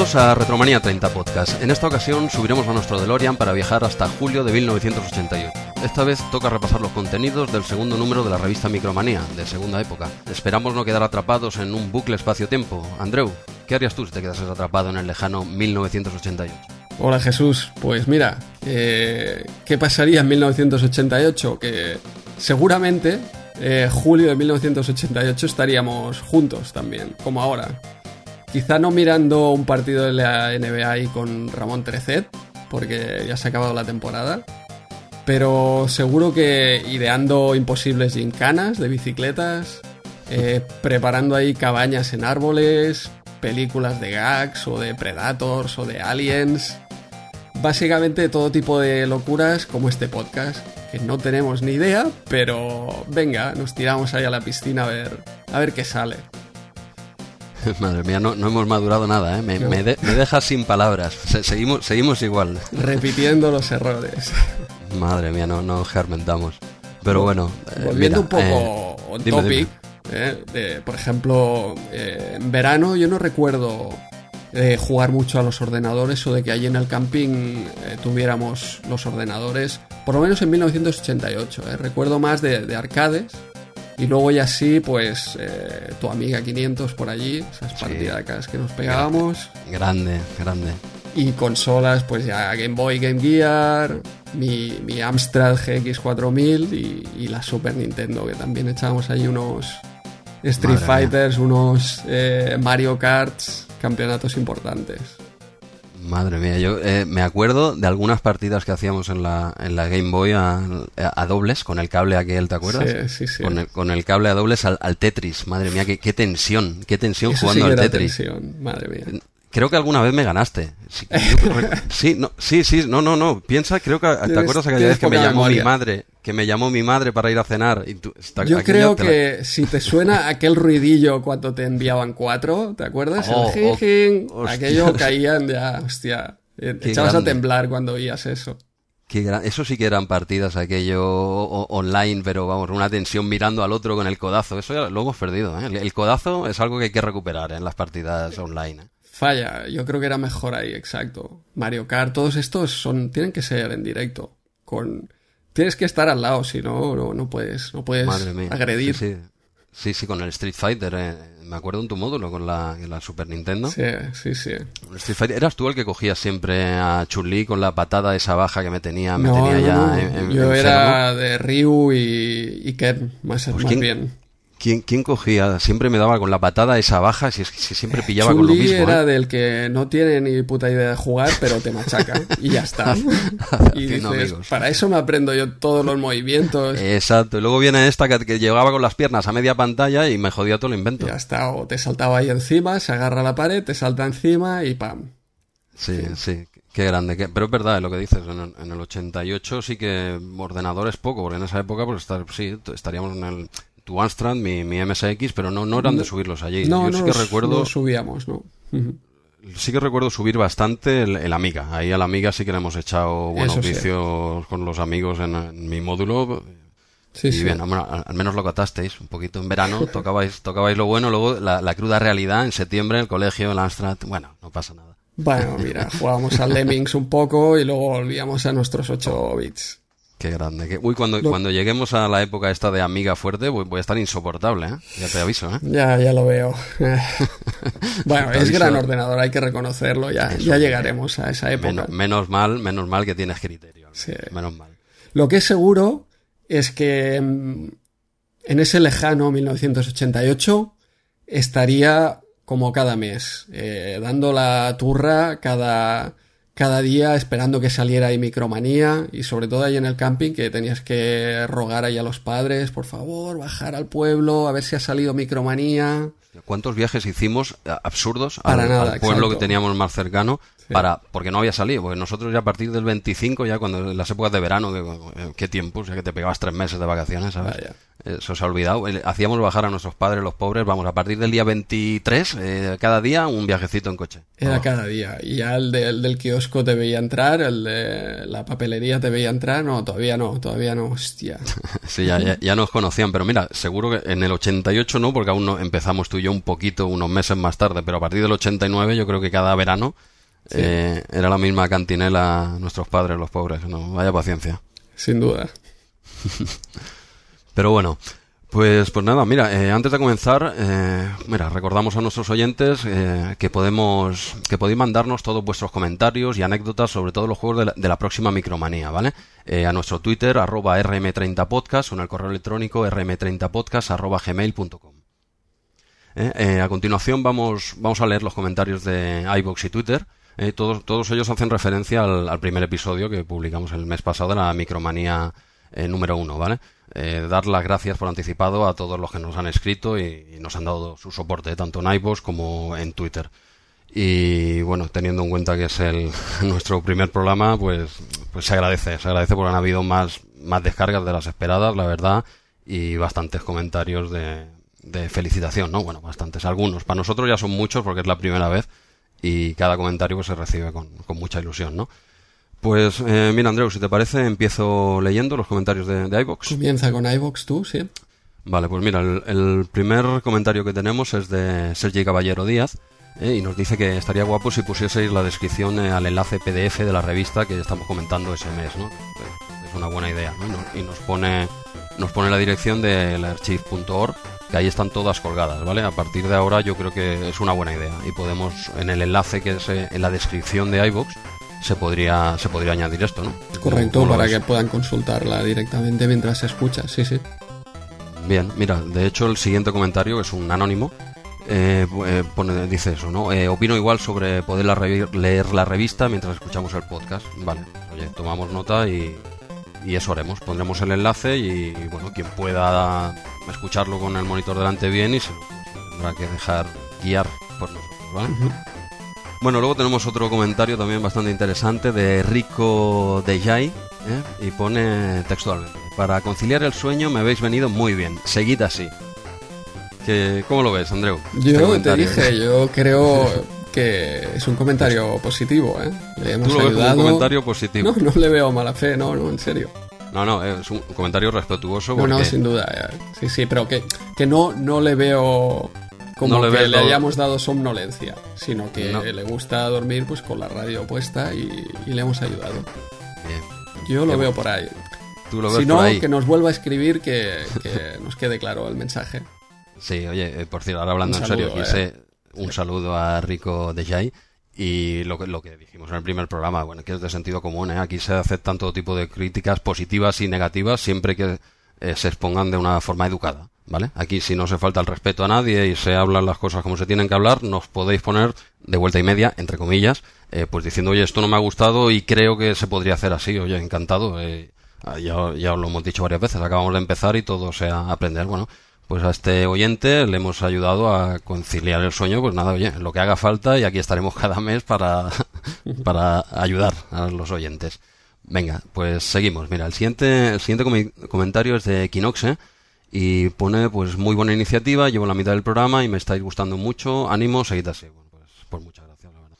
Bienvenidos a Retromanía 30 Podcast. En esta ocasión subiremos a nuestro DeLorean para viajar hasta julio de 1988. Esta vez toca repasar los contenidos del segundo número de la revista Micromanía, de segunda época. Esperamos no quedar atrapados en un bucle espacio-tiempo. Andreu, ¿qué harías tú si te quedases atrapado en el lejano 1988? Hola Jesús, pues mira, eh, ¿qué pasaría en 1988? Que seguramente eh, julio de 1988 estaríamos juntos también, como ahora. Quizá no mirando un partido de la NBA con Ramón Trecet, porque ya se ha acabado la temporada. Pero seguro que ideando imposibles gincanas de bicicletas, eh, preparando ahí cabañas en árboles, películas de gags o de Predators o de Aliens. Básicamente todo tipo de locuras como este podcast, que no tenemos ni idea, pero venga, nos tiramos ahí a la piscina a ver, a ver qué sale. Madre mía, no, no hemos madurado nada, ¿eh? me, me, de, me dejas sin palabras. Se, seguimos, seguimos igual. Repitiendo los errores. Madre mía, no, no germentamos. Pero bueno, eh, volviendo mira, un poco eh, on dime, topic, eh, por ejemplo, eh, en verano yo no recuerdo jugar mucho a los ordenadores o de que allí en el camping tuviéramos los ordenadores, por lo menos en 1988. Recuerdo más de, de arcades y luego ya sí, pues eh, tu amiga 500 por allí, esas Sí. partidacas que nos pegábamos. grande, grande. Y consolas, pues ya Game Boy, Game Gear, mi, mi Amstrad GX4000 y, y la Super Nintendo, que también echábamos ahí unos Street Madre Fighters, unos eh, Mario Karts, campeonatos importantes. Madre mía, yo eh, me acuerdo de algunas partidas que hacíamos en la, en la Game Boy a, a dobles, con el cable aquel, ¿te acuerdas? Sí, sí, sí. Con el, con el cable a dobles al, al Tetris. Madre mía, qué, qué tensión, qué tensión Eso jugando sí al Tetris. tensión, madre mía. Creo que alguna vez me ganaste. Sí, yo- sí, no, sí, sí, no, no, no. Piensa, creo que te acuerdas aquella vez que me llamó memoria. mi madre, que me llamó mi madre para ir a cenar. Y tú, esta- Yo creo la- que si te suena aquel ruidillo cuando te enviaban cuatro, ¿te acuerdas? Oh, el oh, jijing, hostia. aquello caían ya, hostia. eh, Echabas grande. a temblar cuando oías eso. Qué gran- Eso sí que eran partidas, aquello o- online, pero vamos, una tensión mirando al otro con el codazo. Eso ya lo hemos perdido. ¿eh? El, codazo es algo que hay que recuperar en las partidas online. ¿eh? Falla, yo creo que era mejor ahí, exacto. Mario Kart, todos estos son, tienen que ser en directo. Con, tienes que estar al lado, si no, no, no puedes, no puedes Madre mía. agredir. Sí, sí. Sí, sí, con el Street Fighter. eh, Me acuerdo en tu módulo con la, en la Super Nintendo. Sí, sí, sí. Street Fighter, ¿Eras tú el que cogías siempre a Chun-Li con la patada esa baja que me tenía, me No, tenía no, ya no. en- en- Yo era de Ryu y, y Ken, más, Pues más ¿quién- bien. ¿Quién, quién cogía? Siempre me daba con la patada esa baja, si, es- si siempre pillaba con lo mismo. era ¿eh? del que no tiene ni puta idea de jugar, pero te machaca. y ya está. y dices, para eso me aprendo yo todos los movimientos. Exacto, y luego viene esta que, que llegaba con las piernas a media pantalla y me jodía todo el invento. ya está. O te saltaba ahí encima, se agarra a la pared, te salta encima y pam. Sí, sí, qué grande. qué- Pero es verdad lo que dices, en el, en el 88 sí que ordenadores poco, porque en esa época pues estar, sí, estaríamos en el tu Amstrad, mi, mi MSX, pero no, no eran de subirlos allí. No, Yo no sí que los- recuerdo, subíamos, ¿no? Sí que recuerdo subir bastante el, el Amiga. Ahí al Amiga sí que le hemos echado buenos Eso sí. vicios con los amigos en, en mi módulo. Sí, y sí. bien, bueno, al, menos lo catasteis un poquito en verano, tocabais, tocabais lo bueno, luego la, la cruda realidad en septiembre, el colegio, el Amstrad, bueno, no pasa nada. Bueno, mira, jugábamos al Lemmings un poco y luego volvíamos a nuestros 8 bits. Qué grande. que- Uy, cuando, Lo- cuando lleguemos a la época esta de Amiga fuerte, voy, voy a estar insoportable, ¿eh? Ya te aviso, ¿eh? Ya, ya lo veo. bueno, es gran ordenador, hay que reconocerlo. Ya, Eso, ya llegaremos a esa época. Menos, menos mal, menos mal que tienes criterio. Sí. Menos mal. Lo que es seguro es que mm, en ese lejano 1988 estaría como cada mes, eh, dando la turra cada, cada día esperando que saliera ahí Micromanía y sobre todo ahí en el camping que tenías que rogar ahí a los padres, por favor, bajar al pueblo, a ver si ha salido Micromanía. ¿Cuántos viajes hicimos eh, absurdos Para al, nada, al pueblo exacto. que teníamos más cercano? Para, porque no había salido, porque nosotros ya a partir del 25, ya cuando en las épocas de verano, que- eh, qué tiempo, o sea que te pegabas tres meses de vacaciones, ¿sabes? Vaya. Eso se ha olvidado. Hacíamos bajar a nuestros padres, los pobres, vamos, a partir del día 23, eh, cada día un viajecito en coche. Era cada día. Y ya el, de- el del kiosco te veía entrar, el de la papelería te veía entrar. No, todavía no, todavía no. Hostia. Sí, ya, ya, ya nos conocían, pero mira, seguro que en el 88 no, porque aún no empezamos tú un poquito, unos meses más tarde, pero a partir del 89 yo creo que cada verano eh, era la misma cantinela nuestros padres, los pobres. No, vaya paciencia. Sin duda. pero bueno, pues, pues nada, mira, eh, antes de comenzar, eh, mira, recordamos a nuestros oyentes eh, que podemos, que podéis mandarnos todos vuestros comentarios y anécdotas sobre todos los juegos de la, próxima Micromanía, ¿vale? a nuestro Twitter, arroba rm30podcast o en el correo electrónico rm30podcast arroba gmail.com. a continuación vamos, vamos a leer los comentarios de iBox y Twitter. todos, todos ellos hacen referencia al, al, primer episodio que publicamos el mes pasado de la Micromanía número uno, ¿vale? eh, dar las gracias por anticipado a todos los que nos han escrito y, nos han dado su soporte, tanto en iVoox como en Twitter. Y bueno, teniendo en cuenta que es el, nuestro primer programa, pues, pues se agradece, se agradece porque han habido más, más descargas de las esperadas, la verdad, y bastantes comentarios de, de felicitación, ¿no? Bueno, bastantes, algunos. Para nosotros ya son muchos porque es la primera vez y cada comentario pues, se recibe con, con mucha ilusión, ¿no? Pues eh, mira, Andreu, si te parece, empiezo leyendo los comentarios de, de iVox. Comienza con iVox tú, sí. Vale, pues mira, el, primer comentario que tenemos es de Sergi Caballero Díaz eh, y nos dice que estaría guapo si pusieseis la descripción eh, al enlace PDF de la revista que estamos comentando ese mes, ¿no? Es una buena idea, ¿no? Y nos pone, nos pone la dirección del archive.org que ahí están todas colgadas, ¿vale? A partir de ahora yo creo que es una buena idea y podemos en el enlace que es en la descripción de iVox se podría, se podría añadir esto, ¿no? Correcto, para que puedan consultarla directamente mientras se escucha, sí, sí. Bien, mira, de hecho el siguiente comentario es un anónimo. Eh, eh, pone, dice eso, ¿no? Eh, opino igual sobre poder leer la revista mientras escuchamos el podcast. Vale, oye, tomamos nota y, y eso haremos. Pondremos el enlace y, bueno, quien pueda escucharlo con el monitor delante bien y se tendrá que dejar guiar por nosotros, ¿vale? Bueno, luego tenemos otro comentario también bastante interesante de Rico Dejay, ¿eh? y pone textualmente, para conciliar el sueño me habéis venido muy bien, seguid así. ¿Qué, ¿Cómo lo ves, Andreu? Yo este te dije, yo creo que es un comentario positivo, ¿eh? Le hemos ¿Tú lo ves como un comentario positivo? No, no le veo mala fe, no, no, en serio. No, no, es un comentario respetuoso. Porque... No, no, sin duda. Eh. Sí, sí, pero que, que no, no le veo como no le que le hayamos dado somnolencia, sino que le gusta dormir pues con la radio puesta y, le hemos ayudado. Bien. Yo lo veo por ahí. ¿Tú lo ves si no, por ahí? que nos vuelva a escribir que, nos quede claro el mensaje. Sí, oye, eh, por cierto, ahora hablando en serio, eh. Un saludo a Rico de Jai. Y lo que, lo que dijimos en el primer programa, bueno, que es de sentido común, ¿eh? aquí se aceptan todo tipo de críticas positivas y negativas siempre que eh, se expongan de una forma educada. ¿vale? Aquí si no se falta el respeto a nadie y se hablan las cosas como se tienen que hablar, nos podéis poner de vuelta y media, entre comillas, eh, pues diciendo, oye, esto no me ha gustado y creo que se podría hacer así, oye, encantado. Eh, ya, ya lo hemos dicho varias veces, acabamos de empezar y todo sea aprender. Bueno, pues a este oyente le hemos ayudado a conciliar el sueño, pues nada, oye, lo que haga falta y aquí estaremos cada mes para, para ayudar a los oyentes. Venga, pues seguimos. Mira, el siguiente, el siguiente comentario es de Equinoxe y pone pues muy buena iniciativa, llevo la mitad del programa y me estáis gustando mucho, ánimo, seguid así. Bueno, pues, pues muchas gracias, la verdad.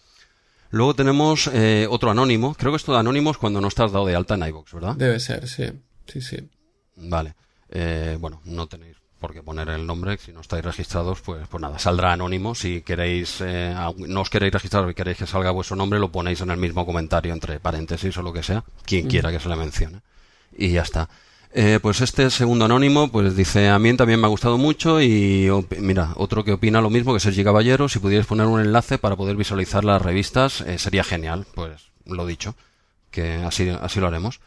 Luego tenemos eh, otro anónimo, creo que esto de anónimos cuando no estás dado de alta en iVoox, ¿verdad? Debe ser, sí, sí, sí. Vale, eh, bueno, no tenéis por qué poner el nombre, si no estáis registrados, pues, pues nada, saldrá anónimo. Si queréis, eh, no os queréis registrar y queréis que salga vuestro nombre, lo ponéis en el mismo comentario, entre paréntesis o lo que sea, quien quiera que se le mencione. Y ya está. Eh, pues este segundo anónimo, pues dice, a mí también me ha gustado mucho y mira, otro que opina lo mismo que Sergi Caballero, si pudierais poner un enlace para poder visualizar las revistas, eh, sería genial, pues lo dicho, que así, así lo haremos.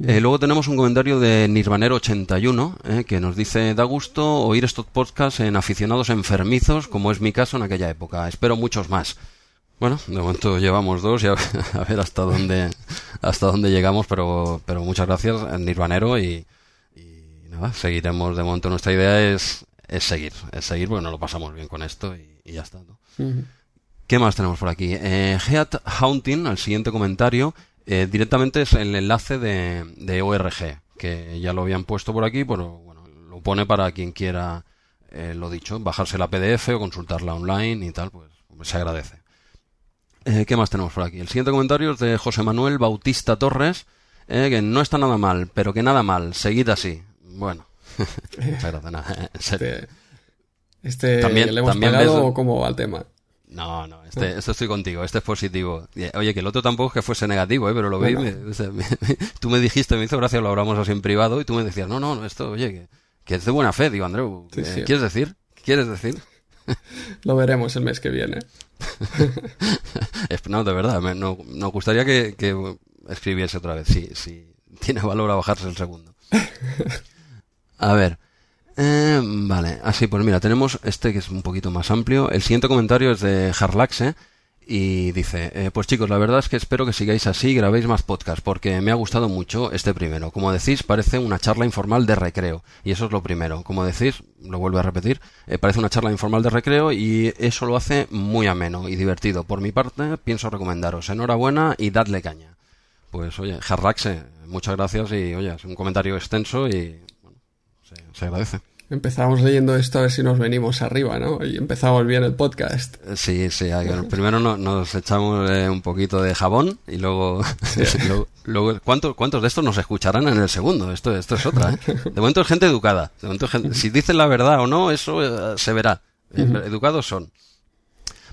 Eh, luego tenemos un comentario de Nirvanero81 que nos dice, da gusto oír estos podcasts en aficionados enfermizos, como es mi caso en aquella época. Espero muchos más. Bueno, de momento llevamos dos y a ver, hasta dónde hasta dónde llegamos, pero pero muchas gracias Nirvanero y, y nada, seguiremos de momento nuestra idea es es seguir, es seguir porque nos lo pasamos bien con esto y, ya está. ¿Qué más tenemos por aquí? Eh, Heat Haunting, el siguiente comentario, eh, directamente es el enlace de, de ORG, que ya lo habían puesto por aquí, pero bueno, lo pone para quien quiera, eh, lo dicho, bajarse la PDF o consultarla online y tal, pues se agradece. Eh, ¿Qué más tenemos por aquí? El siguiente comentario es de José Manuel Bautista Torres, eh, que no está nada mal, pero que nada mal, seguid así. Bueno, muchas gracias, nada, Este También- le hemos también pagado ves- o cómo va el tema. No, no, este, este estoy contigo, este es positivo. Oye, que el otro tampoco es que fuese negativo, ¿eh? pero lo vi. Bueno. me- o sea, me- tú me dijiste, me hizo gracia, lo hablamos así en privado, y tú me decías, no, no, no, esto, oye, que, que es de buena fe. Digo, Andreu, Sí, eh, sí. ¿quieres decir? ¿Quieres decir? Lo veremos el mes que viene. No, de verdad, me- no- nos gustaría que, que escribiese otra vez, si, si tiene valor a bajarse el segundo. A ver. Eh, vale, así pues mira, tenemos este que es un poquito más amplio. El siguiente comentario es de Harlaxe y dice, eh, pues chicos, la verdad es que espero que sigáis así y grabéis más podcasts porque me ha gustado mucho este primero. Como decís, parece una charla informal de recreo y eso es lo primero. Como decís, lo vuelvo a repetir, eh, parece una charla informal de recreo y eso lo hace muy ameno y divertido. Por mi parte, pienso recomendaros. Enhorabuena y dadle caña. Pues oye, Harlaxe, muchas gracias y oye, es un comentario extenso y se, agradece. Empezamos leyendo esto a ver si nos venimos arriba, ¿no? Y empezamos bien el podcast. Eh, Sí, sí, primero no- nos echamos eh, un poquito de jabón y luego, luego, luego- ¿cuántos, ¿cuántos de estos nos escucharán en el segundo? Esto, esto es otra, ¿eh? De momento es gente educada. De momento es gente- si dicen la verdad o no, eso eh, se verá. Educados son.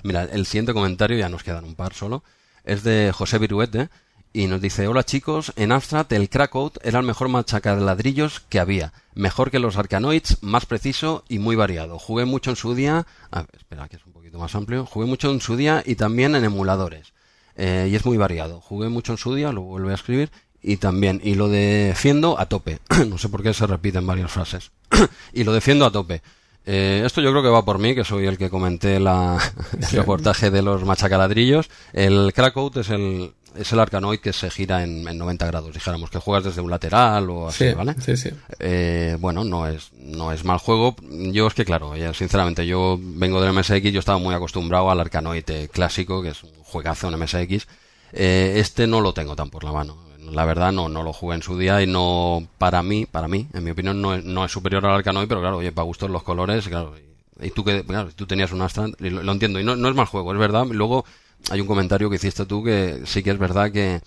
Mira, el siguiente comentario, ya nos quedan un par solo, es de José Viruete y nos dice, hola chicos, en Amstrad el Crackout era el mejor machaca de ladrillos que había, mejor que los Arcanoids, más preciso y muy variado. Jugué mucho en su día, a ver, espera que es un poquito más amplio, jugué mucho en su día y también en emuladores. Eh, y es muy variado. Jugué mucho en su día, lo vuelvo a escribir, y también, y lo defiendo a tope. no sé por qué se repiten varias frases. y lo defiendo a tope. Eh, esto yo creo que va por mí, que soy el que comenté la, el reportaje de los machacaladrillos. El Crackout es el, es el arcanoid que se gira en, en 90 grados, dijéramos, que juegas desde un lateral o así, Sí, ¿vale? sí, sí. Eh, bueno, no es, no es mal juego. Yo es que, claro, ya, sinceramente, yo vengo del MSX, yo estaba muy acostumbrado al Arcanoid eh, clásico, que es un juegazo en MSX. Eh, este no lo tengo tan por la mano. La verdad, no, no lo jugué en su día y no, para mí, para mí, en mi opinión, no es, no es superior al Arcanoid, pero claro, oye, para gustos los colores, claro. Y, tú que, claro, tú tenías un Astra, lo entiendo, y no, no es mal juego, es verdad. Luego, hay un comentario que hiciste tú que sí que es verdad que,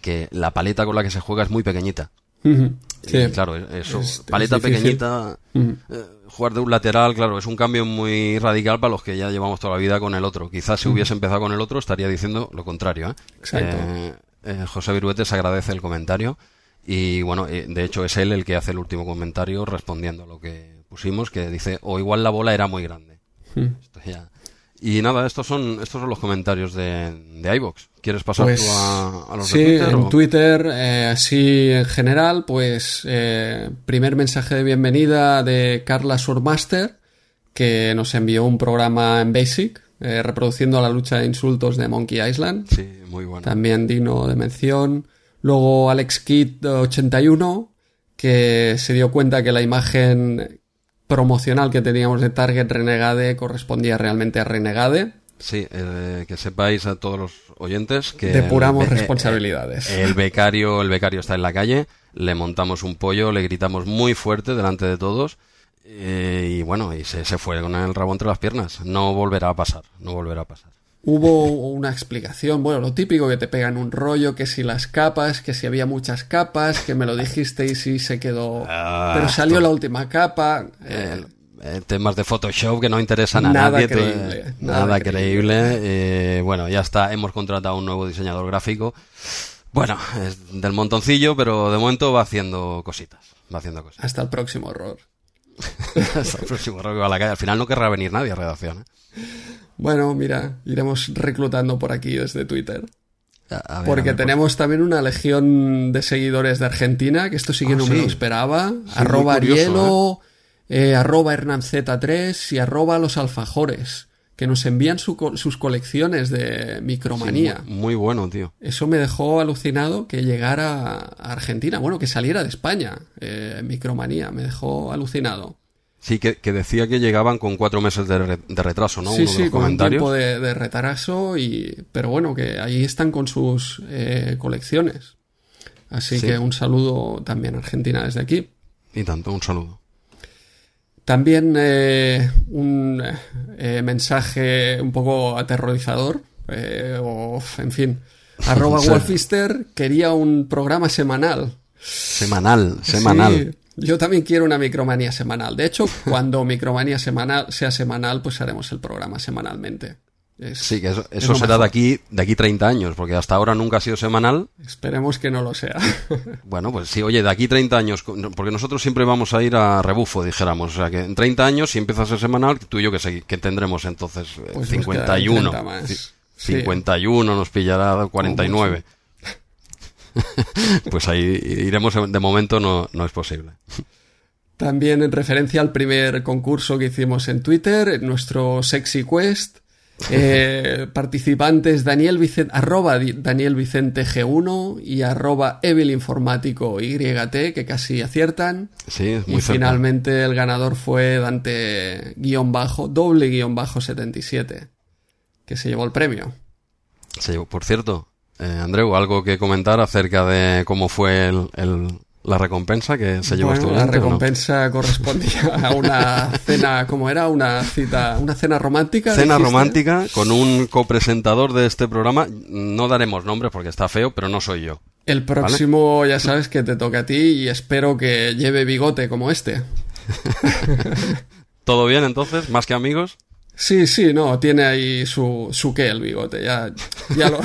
que la paleta con la que se juega es muy pequeñita. Ujú. Sí. Y claro, eso, Es- es paleta pequeñita, Ujú. eh, jugar de un lateral, claro, es un cambio muy radical para los que ya llevamos toda la vida con el otro. Quizás si hubiese empezado con el otro estaría diciendo lo contrario. ¿eh? Exacto. Eh, eh, José Viruete se agradece el comentario y bueno, eh, de hecho es él el que hace el último comentario respondiendo a lo que pusimos, que dice, o igual la bola era muy grande. Esto ya- Y nada, estos son estos son los comentarios de, de iVox. ¿Quieres pasar Pues, tú a, a los sí, de Twitter? en o? Twitter, eh, así en general, pues eh, primer mensaje de bienvenida de Carla Surmaster, que nos envió un programa en Basic, eh, reproduciendo la lucha de insultos de Monkey Island. Sí, muy bueno. También digno de mención. Luego Alex Kidd 81, que se dio cuenta que la imagen promocional que teníamos de Target Renegade correspondía realmente a Renegade. Sí, eh, que sepáis a todos los oyentes que Depuramos el responsabilidades. eh, El becario, el becario está en la calle, le montamos un pollo, le gritamos muy fuerte delante de todos eh, y bueno, y se, se fue con el rabo entre las piernas. No volverá a pasar, no volverá a pasar. Hubo una explicación, bueno, lo típico que te pegan un rollo, que si las capas, que si había muchas capas, que me lo dijisteis y se quedó... Ah, pero salió esto- la última capa. eh, Eh, temas de Photoshop que no interesan a Nada nadie. eh, creíble, nada, nada creíble. eh, bueno, ya está, hemos contratado un nuevo diseñador gráfico. Bueno, es del montoncillo, pero de momento va haciendo cositas. Va haciendo cositas. hasta el próximo error. Hasta el próximo rock que va a la calle. Al final no querrá venir nadie a redacción. ¿eh? Bueno, mira, iremos reclutando por aquí desde Twitter. A- a ver, Porque a ver, tenemos también una legión de seguidores de Argentina, que esto sí que Ah, no me sí. lo esperaba. muy arroba curioso, Arielo, eh, arroba HernanZ3 y arroba los alfajores, que nos envían su sus colecciones de sí, micromanía. muy, muy bueno, tío. Eso me dejó alucinado que llegara a Argentina, bueno, que saliera de España, eh, Micromanía, me dejó alucinado. Sí, que, que decía que llegaban con cuatro meses de, re- de retraso, ¿no? sí, Uno de sí, los con un tiempo de, de retraso, y, pero bueno, que ahí están con sus eh, colecciones. Así Sí. que un saludo también a Argentina desde aquí. Y tanto, un saludo. También eh, un eh, mensaje un poco aterrorizador, eh, o en fin. Arroba Sí. Wolfister quería un programa semanal. Semanal, semanal. Sí, Yo también quiero una micromanía semanal. De hecho, cuando micromanía semanal sea semanal, pues haremos el programa semanalmente. Es, sí, que eso, eso será de aquí, de aquí 30 años, porque hasta ahora nunca ha sido semanal. Esperemos que no lo sea. bueno, pues sí, oye, de aquí 30 años, porque nosotros siempre vamos a ir a rebufo, dijéramos. O sea, que en 30 años, si empieza a ser semanal, tú y yo que, que tendremos entonces 51. Pues 51 nos pillará 49. pues ahí iremos, de momento no, no es posible. También en referencia al primer concurso que hicimos en Twitter, nuestro Sexy Quest, eh, participantes Daniel Vicente, arroba Daniel Vicente G1 y arroba Evil Informático YT, que casi aciertan. Sí, muy Y finalmente el ganador fue Dante guion bajo, doble guion bajo 77, que se llevó el premio. Se llevó, por cierto, eh, Andreu, algo que comentar acerca de cómo fue el la recompensa que se llevó bueno, La recompensa correspondía a una cena, ¿cómo era? Una cita, una cena romántica. Cena romántica con un copresentador de este programa. No daremos nombres porque está feo, pero no soy yo. El próximo ya sabes que te toca a ti y espero que lleve bigote como este. ¿Todo bien entonces? ¿Más que amigos? Sí, sí, no, tiene ahí su, su qué el bigote, ya, ya lo...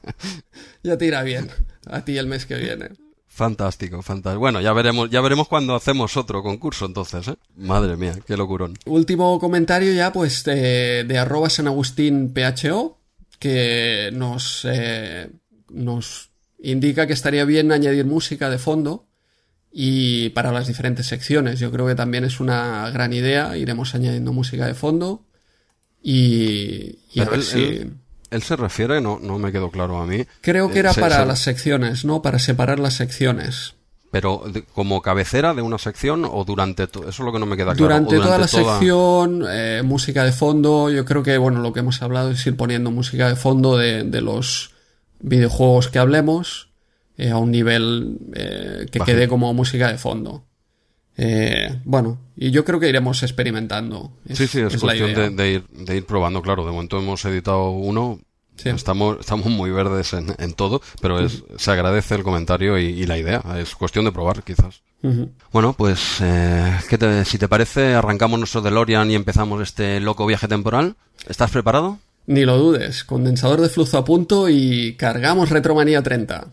ya tira bien a ti el mes que viene. Fantástico, fantástico. Bueno, ya veremos, ya veremos cuando hacemos otro concurso entonces, ¿eh? Madre mía, qué locurón. Último comentario ya, pues, de, de arroba San Agustín PHO, que nos, eh, nos indica que estaría bien añadir música de fondo y para las diferentes secciones. Yo creo que también es una gran idea. Iremos añadiendo música de fondo y, y a ver si él se refiere, no, no me quedó claro a mí. Creo que era eh, para las secciones, ¿no? Para separar las secciones. Pero como cabecera de una sección o durante todo, eso es lo que no me queda claro. Durante, toda la sección, eh, música de fondo, yo creo que, bueno, lo que hemos hablado es ir poniendo música de fondo de, de los videojuegos que hablemos eh, a un nivel que quede como música de fondo. Bueno, y yo creo que iremos experimentando. sí, sí, es, cuestión de, ir, de ir probando, claro. De momento hemos editado uno, Estamos, estamos muy verdes en, en todo, pero es, se agradece el comentario y, la idea. Es cuestión de probar, quizás. Bueno, pues eh, te, si te parece, arrancamos nuestro DeLorean y empezamos este loco viaje temporal. ¿Estás preparado? Ni lo dudes. Condensador de flujo a punto y cargamos Retromanía 30.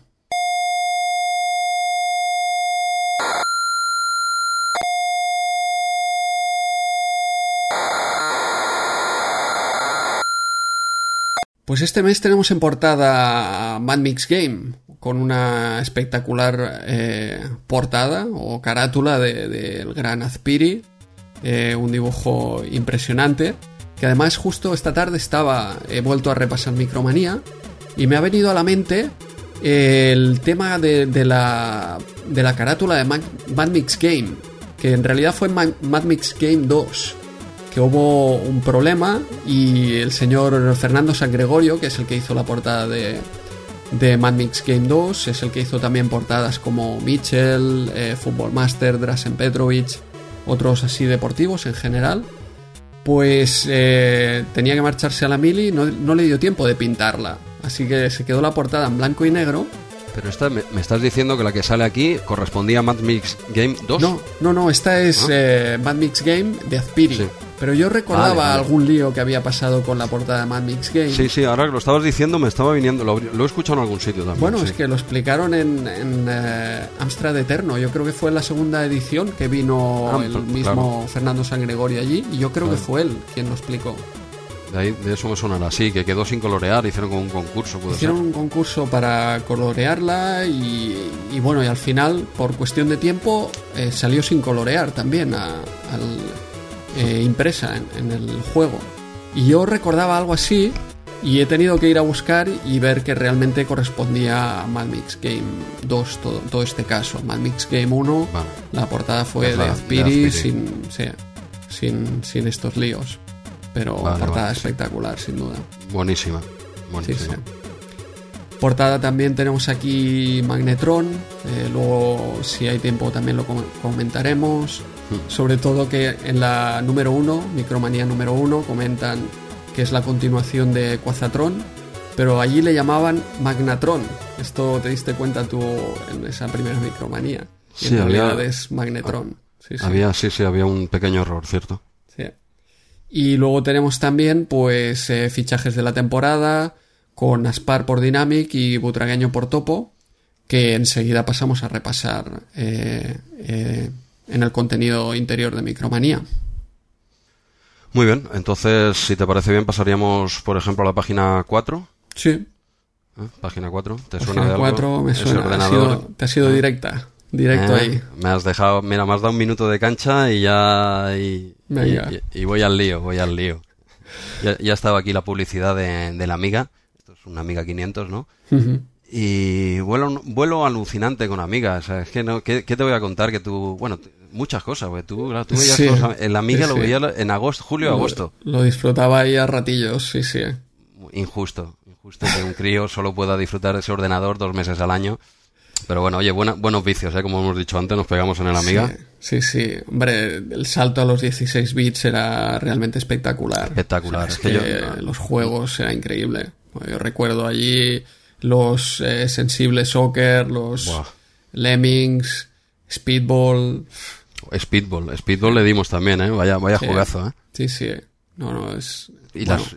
Pues este mes tenemos en portada Mad Mix Game, con una espectacular eh, portada o carátula del de, gran Azpiri, eh, un dibujo impresionante, que además justo esta tarde estaba, he vuelto a repasar Micromanía, y me ha venido a la mente el tema de, la, de la carátula de Mad, Mix Game, que en realidad fue Mad Mix Game 2 que hubo un problema y el señor Fernando San Gregorio, que es el que hizo la portada de, de Mad Mix Game 2, es el que hizo también portadas como Mitchell, eh, Football Master, Drasen Petrovic, otros así deportivos en general, pues eh, tenía que marcharse a la mili y no, no le dio tiempo de pintarla. Así que se quedó la portada en blanco y negro pero esta, me, estás diciendo que la que sale aquí correspondía a Mad Mix Game 2. No, no, no, esta es ah. eh, Mad Mix Game de Azpiri. Pero yo recordaba algún lío que había pasado con la portada de Mad Mix Game. Sí, sí, ahora que lo estabas diciendo me estaba viniendo, lo, he escuchado en algún sitio también. Bueno, es que lo explicaron en, en eh, Amstrad Eterno, yo creo que fue en la segunda edición que vino ah, el mismo Fernando San Gregorio allí y yo creo que fue él quien lo explicó. De, eso me sonará, sí, que quedó sin colorear, hicieron como un concurso. hicieron un concurso para colorearla y, bueno, y al final, por cuestión de tiempo, eh, salió sin colorear también al, eh, impresa en, el juego. Y yo recordaba algo así y he tenido que ir a buscar y ver que realmente correspondía a Mad Mix Game 2 todo, este caso. Mad Mix Game 1, la portada fue de Azpiri, sin, sin, sin estos líos pero portada espectacular, sin duda. Buenísima, buenísima. Portada también tenemos aquí Magnetron, eh, luego si hay tiempo también lo comentaremos. Sobre todo que en la número 1, Micromanía número 1, comentan que es la continuación de Quazatron, pero allí le llamaban Magnatron. Esto te diste cuenta tú en esa primera Micromanía. y Sí, en había- realidad es Magnetron. Sí, sí. Había, sí, sí, había un pequeño error, ¿cierto? Sí. Y luego tenemos también, pues, eh, fichajes de la temporada, con Aspar por Dynamic y Butragueño por Topo, que enseguida pasamos a repasar eh, eh, en el contenido interior de Micromanía. Muy bien, entonces, si te parece bien, pasaríamos, por ejemplo, a la página 4. Sí, ¿eh? Página 4. ¿Te suena de algo? 4 me suena, ha ordenador, sido- te ha sido directa, directo ¿eh? ahí. Me has dejado, mira, me has dado un minuto de cancha y ya. Y, Venga. y- y voy al lío, voy al lío. Ya, ya estaba aquí la publicidad de, de la Amiga. Esto es una Amiga 500, ¿no? Y vuelo, vuelo alucinante con Amiga. O sea, es que no, ¿qué, qué te voy a contar? Que tú, bueno, muchas cosas, porque tú, claro, tú veías Sí. cosas- en la Amiga Sí, lo sí. veías en agosto, julio, agosto. Lo, disfrutaba ahí a ratillos, sí, sí. Injusto, injusto que un crío solo pueda disfrutar de ese ordenador dos meses al año. Pero bueno, oye, buena- buenos vicios, ¿eh? Como hemos dicho antes, nos pegamos en el Amiga. Sí, sí, sí. Hombre, el salto a los 16 bits era realmente espectacular. Espectacular. O sea, Es que yo- que los juegos era increíble. Yo recuerdo allí los eh, sensibles soccer, los lemmings, speedball. Speedball, Speedball le dimos también, ¿eh? Vaya, vaya Sí. jugazo, ¿eh? Sí, sí. No, no, es. Y bueno, las-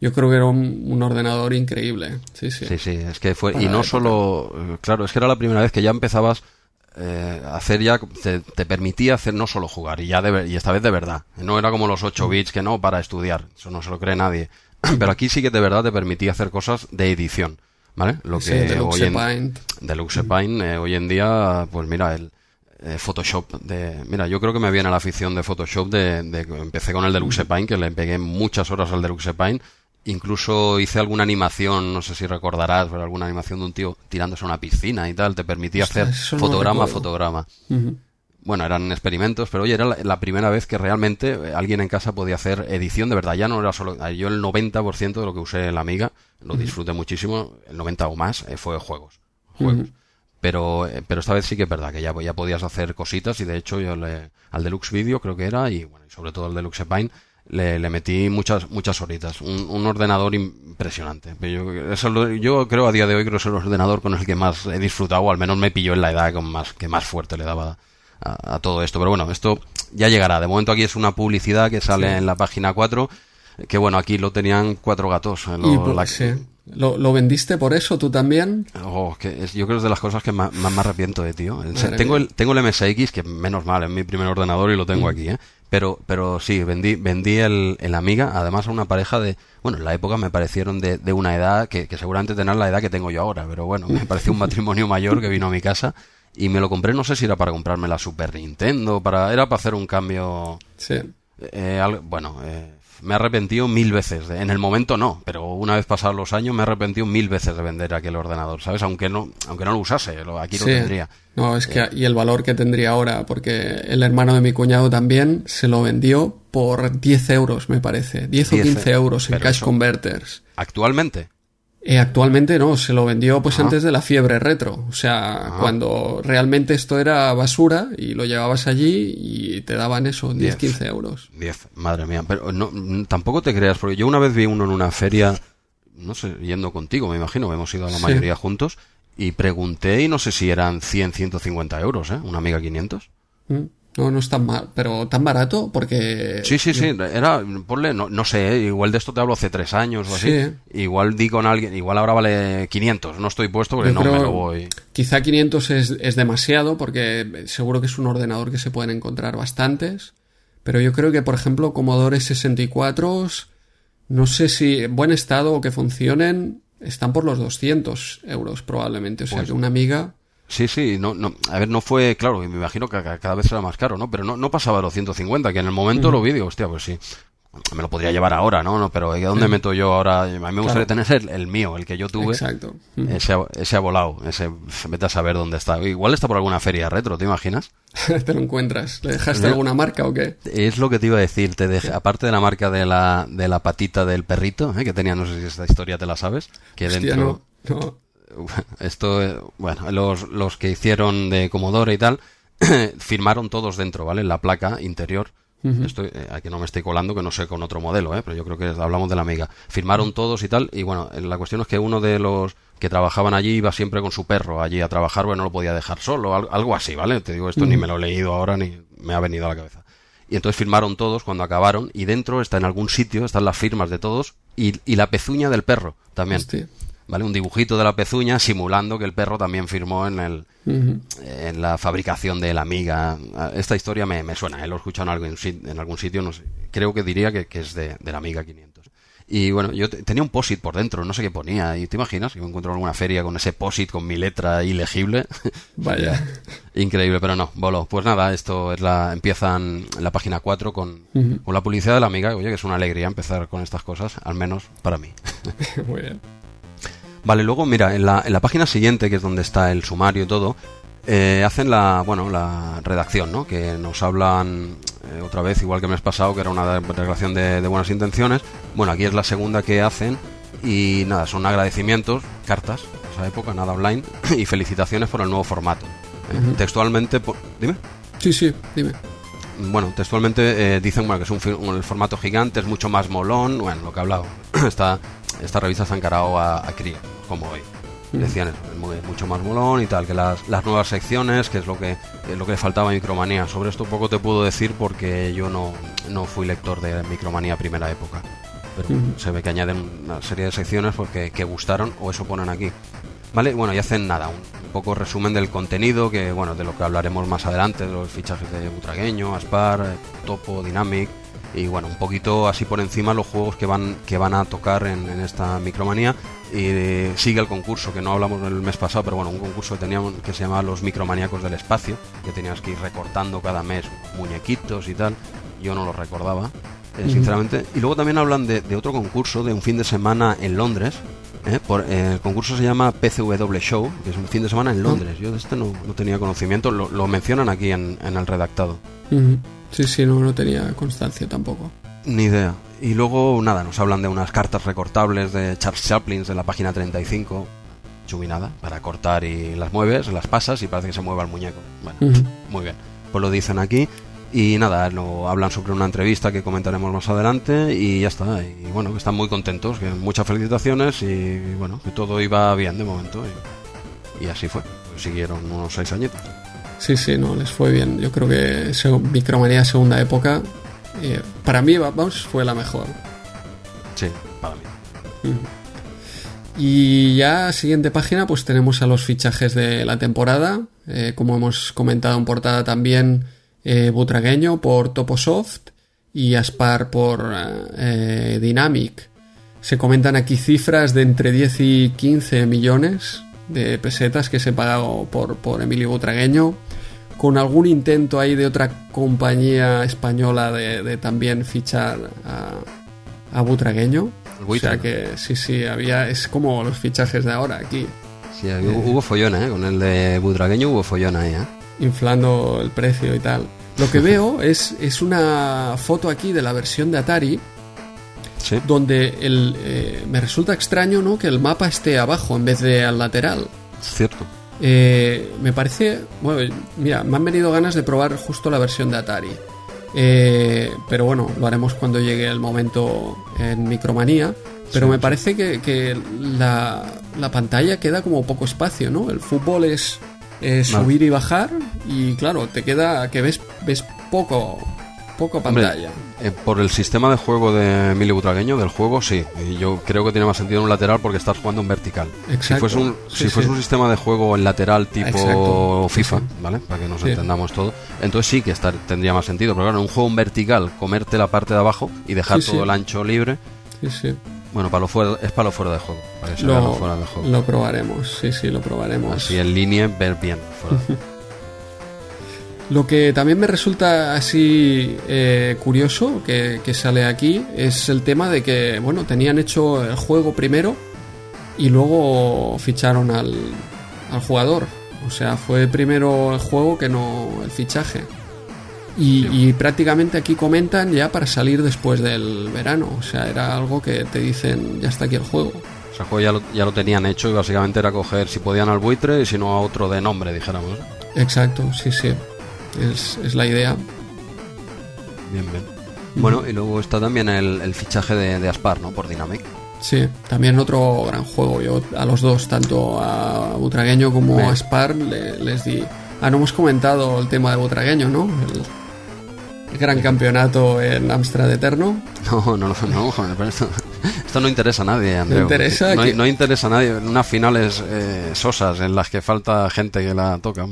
Yo creo que era un, un ordenador increíble. Sí, sí. Sí, sí, es que fue. Para Y no época. solo. eh, Claro, es que era la primera vez que ya empezabas eh, a hacer ya. Te, te permitía hacer no solo jugar, y ya de, y esta vez de verdad. No era como los 8 bits que no para estudiar. Eso no se lo cree nadie. Pero aquí sí que de verdad te permitía hacer cosas de edición. ¿Vale? Lo Sí, que Deluxe hoy en, Paint. Deluxe Paint, eh, hoy en día, pues mira, el eh, Photoshop de... Mira, yo creo que me viene la afición de Photoshop de, de que empecé con el Deluxe Paint, que le pegué muchas horas al Deluxe Paint. Incluso hice alguna animación, no sé si recordarás, pero alguna animación de un tío tirándose a una piscina y tal, te permitía Ostras, hacer no fotograma a fotograma. Bueno, eran experimentos, pero oye, era la, la primera vez que realmente eh, alguien en casa podía hacer edición de verdad. Ya no era solo. eh, Yo el 90% de lo que usé en la Amiga, lo disfruté muchísimo, el 90 o más, eh, fue juegos. Juegos. Pero, eh, pero esta vez sí que es verdad que ya, ya podías hacer cositas y de hecho yo le, al Deluxe Video creo que era y bueno, y sobre todo al Deluxe Paint le, le metí muchas muchas horitas. Un, un ordenador impresionante. Yo, eso yo creo a día de hoy creo que es el ordenador con el que más he disfrutado, o al menos me pilló en la edad con más, que más fuerte le daba a, a todo esto. Pero bueno, esto ya llegará. De momento aquí es una publicidad que sale Sí. en la página 4. Que bueno, aquí lo tenían cuatro gatos. eh, lo- Y, la- sí. ¿Lo, lo vendiste por eso tú también? Oh, que es- yo creo que es de las cosas que más, más me arrepiento de, tío. Madre tengo mía. el, tengo el MSX, que menos mal, es mi primer ordenador y lo Mm. tengo aquí, ¿eh? Pero, pero sí, vendí, vendí el, el Amiga, además a una pareja de, bueno, en la época me parecieron de, de una edad que, que seguramente tendrán la edad que tengo yo ahora, pero bueno, me pareció un matrimonio mayor que vino a mi casa y me lo compré, no sé si era para comprarme la Super Nintendo, para, era para hacer un cambio, Sí. eh, bueno, eh, me he arrepentido mil veces. de- en el momento no, pero una vez pasados los años me he arrepentido mil veces de vender aquel ordenador, ¿sabes? Aunque no, aunque no lo usase, lo- aquí lo tendría. No, es que, y el valor que tendría ahora, porque el hermano de mi cuñado también se lo vendió por 10 euros, me parece. 10 o 10, 15 euros en Cash eso- Converters. Actualmente, Eh, actualmente no, se lo vendió pues antes de la fiebre retro. O sea, cuando realmente esto era basura y lo llevabas allí y te daban eso, 10, Diez. 15 euros. 10, madre mía. Pero no, tampoco te creas, porque yo una vez vi uno en una feria, no sé, yendo contigo, me imagino, hemos ido a la Sí. mayoría juntos, y pregunté y no sé si eran 100, 150 euros, ¿eh? Una Amiga 500. ¿Mm? No, no es tan mal, pero tan barato porque... Sí, sí, sí, era, ponle, no, no sé, igual de esto te hablo hace tres años o así. Sí. Igual di con alguien, igual ahora vale 500, no estoy puesto porque Yo no me lo voy. Quizá 500 es, es demasiado porque seguro que es un ordenador que se pueden encontrar bastantes. Pero yo creo que, por ejemplo, Commodore 64, no sé si en buen estado o que funcionen, están por los 200 euros probablemente. O sea Pues- que una amiga... Sí, sí, no, no, a ver, no fue, claro, y me imagino que ca- cada vez será más caro, ¿no? Pero no, no pasaba los 150, que en el momento lo vi digo, hostia, pues sí, me lo podría llevar ahora, ¿no? no pero ¿y ¿dónde meto yo ahora? A mí me gustaría tener el, el mío, el que yo tuve. Exacto. Ese, ese ha volado, ese, vete a saber dónde está. Igual está por alguna feria retro, ¿te imaginas? Te lo encuentras. ¿Le dejaste alguna marca o qué? Es lo que te iba a decir, te dejé- aparte de la marca de la, de la patita del perrito, ¿eh? que tenía, no sé si esta historia te la sabes, que Hostia, dentro... no, no. Esto, eh, bueno, los, los que hicieron de Commodore y tal, firmaron todos dentro, ¿vale? En la placa interior, Estoy, eh, aquí no me estoy colando, que no sé con otro modelo, ¿eh? pero yo creo que hablamos de la Amiga. Firmaron todos y tal, y bueno, la cuestión es que uno de los que trabajaban allí iba siempre con su perro allí a trabajar, bueno, no lo podía dejar solo, algo así, ¿vale? Te digo, esto ni me lo he leído ahora ni me ha venido a la cabeza. Y entonces firmaron todos cuando acabaron, y dentro está en algún sitio, están las firmas de todos, y, y la pezuña del perro también. ¿Vale? Un dibujito de la pezuña simulando que el perro también firmó en el en la fabricación de la amiga. Esta historia me, me suena, ¿eh? lo he escuchado en algún, en algún sitio, no sé. Creo que diría que, es de, de, la amiga 500. Y bueno, yo tenía un POSIT por dentro, no sé qué ponía. ¿Y te imaginas que me encuentro en alguna feria con ese POSIT con mi letra ilegible? Vaya. Increíble, pero no, voló. Pues nada, esto es la, empiezan en la página 4 con, con la publicidad de la amiga. Oye, que es una alegría empezar con estas cosas, al menos para mí. Muy bien. Vale, luego mira, en la, en la página siguiente, que es donde está el sumario y todo, eh, hacen la, bueno, la redacción, ¿no? Que nos hablan eh, otra vez, igual que me has pasado, que era una redacción de, buenas intenciones. Bueno, aquí es la segunda que hacen y nada, son agradecimientos, cartas, esa época, nada online, y felicitaciones por el nuevo formato. Eh, textualmente, dime. Sí, sí, dime. Bueno, textualmente dicen bueno, que es un, el formato gigante, es mucho más molón, bueno, lo que he hablado. Está esta revista se ha encarado a, a cría, como hoy. Decían es mucho más molón y tal, que las, las nuevas secciones, que es lo que, lo que le faltaba a Micromanía. Sobre esto poco te puedo decir porque yo no, no fui lector de Micromanía primera época. Pero se ve que añaden una serie de secciones porque que gustaron o eso ponen aquí. ¿Vale? Bueno, y hacen nada, un, poco resumen del contenido, que bueno, de lo que hablaremos más adelante, de los fichajes de Butragueño, Aspar, Topo, Dynamic, y bueno, un poquito así por encima los juegos que van, que van a tocar en, esta micromanía. Y eh, sigue el concurso, que no hablamos el mes pasado, pero bueno, un concurso que teníamos que se llamaba Los Micromaníacos del Espacio, que tenías que ir recortando cada mes muñequitos y tal. Yo no lo recordaba, eh, sinceramente. Y luego también hablan de, otro concurso, de un fin de semana en Londres. Eh, por, el concurso se llama PCW Show, que es un fin de semana en Londres. Yo de este no, no tenía conocimiento, lo, mencionan aquí en, el redactado. Sí, sí, no, no tenía constancia tampoco. Ni idea. Y luego, nada, nos hablan de unas cartas recortables de Charles Chaplin de la página 35. Chubinada, para cortar y las mueves, las pasas y parece que se mueva el muñeco. Bueno, muy bien. Pues lo dicen aquí. Y nada, lo hablan sobre una entrevista que comentaremos más adelante y ya está. Y bueno, que están muy contentos, que muchas felicitaciones y bueno, que todo iba bien de momento. Y, así fue. siguieron unos seis añitos. Sí, sí, no, les fue bien. Yo creo que Micromanía segunda época, eh, para mí, vamos, fue la mejor. Sí, para mí. Y ya, siguiente página, pues tenemos a los fichajes de la temporada. Eh, como hemos comentado en portada también, eh, Butragueño por Toposoft y Aspar por Dynamic. Se comentan aquí cifras de entre 10 y 15 millones de pesetas que se pagado por, por Emilio Butragueño con algún intento ahí de otra compañía española de, también fichar a, Butragueño. o sea que sí, sí, había, es como los fichajes de ahora aquí. Sí, hubo follona, ¿eh? Con el de Butragueño hubo follona ahí, ¿eh? Inflando el precio y tal. Lo que veo es, es una foto aquí de la versión de Atari. Sí. Donde el, eh, me resulta extraño ¿no? que el mapa esté abajo en vez de al lateral. Cierto. Eh, me parece. Bueno, mira, me han venido ganas de probar justo la versión de Atari. Eh, pero bueno, lo haremos cuando llegue el momento en Micromanía. Pero me parece que, la, la, pantalla queda como poco espacio, ¿no? El fútbol es, subir y bajar y claro, te queda que ves, ves poco, poco pantalla. Eh, por el sistema de juego de Emilio Butragueño, del juego, sí. Yo creo que tiene más sentido en un lateral porque estás jugando en vertical. Exacto. Si fuese un, si fuese un sistema de juego en lateral tipo FIFA, ¿vale? Para que nos entendamos todo, entonces sí que estar, tendría más sentido. Pero claro, en un juego en vertical, comerte la parte de abajo y dejar todo el ancho libre. Sí, sí. Bueno, para lo fuera, es para lo fuera de juego. Para que lo, fuera de juego. Lo probaremos, sí, sí, lo probaremos. Así en línea, ver bien. Fuera. Lo que también me resulta así eh, curioso que, sale aquí es el tema de que, bueno, tenían hecho el juego primero y luego ficharon al, jugador. O sea, fue primero el juego que no el fichaje. Y, prácticamente aquí comentan ya para salir después del verano. O sea, era algo que te dicen, ya está aquí el juego. O sea, el juego ya lo, ya lo tenían hecho y básicamente era coger si podían al buitre y si no a otro de nombre, dijéramos. Exacto, sí, sí es, la idea. Bien, bien. Bueno, y luego está también el, el fichaje de, de Aspar, ¿no? Por Dynamic. Sí, también otro gran juego. Yo a los dos, tanto a Butragueño como a Spar, le- les di. Ah, no hemos comentado el tema de Butragueño, ¿no? El gran campeonato en Amstrad Eterno. No, no, no, joder, pero esto, esto no interesa a nadie, Andreu. interesa No, que- no interesa a nadie. Unas finales eh, sosas en las que falta gente que la toca.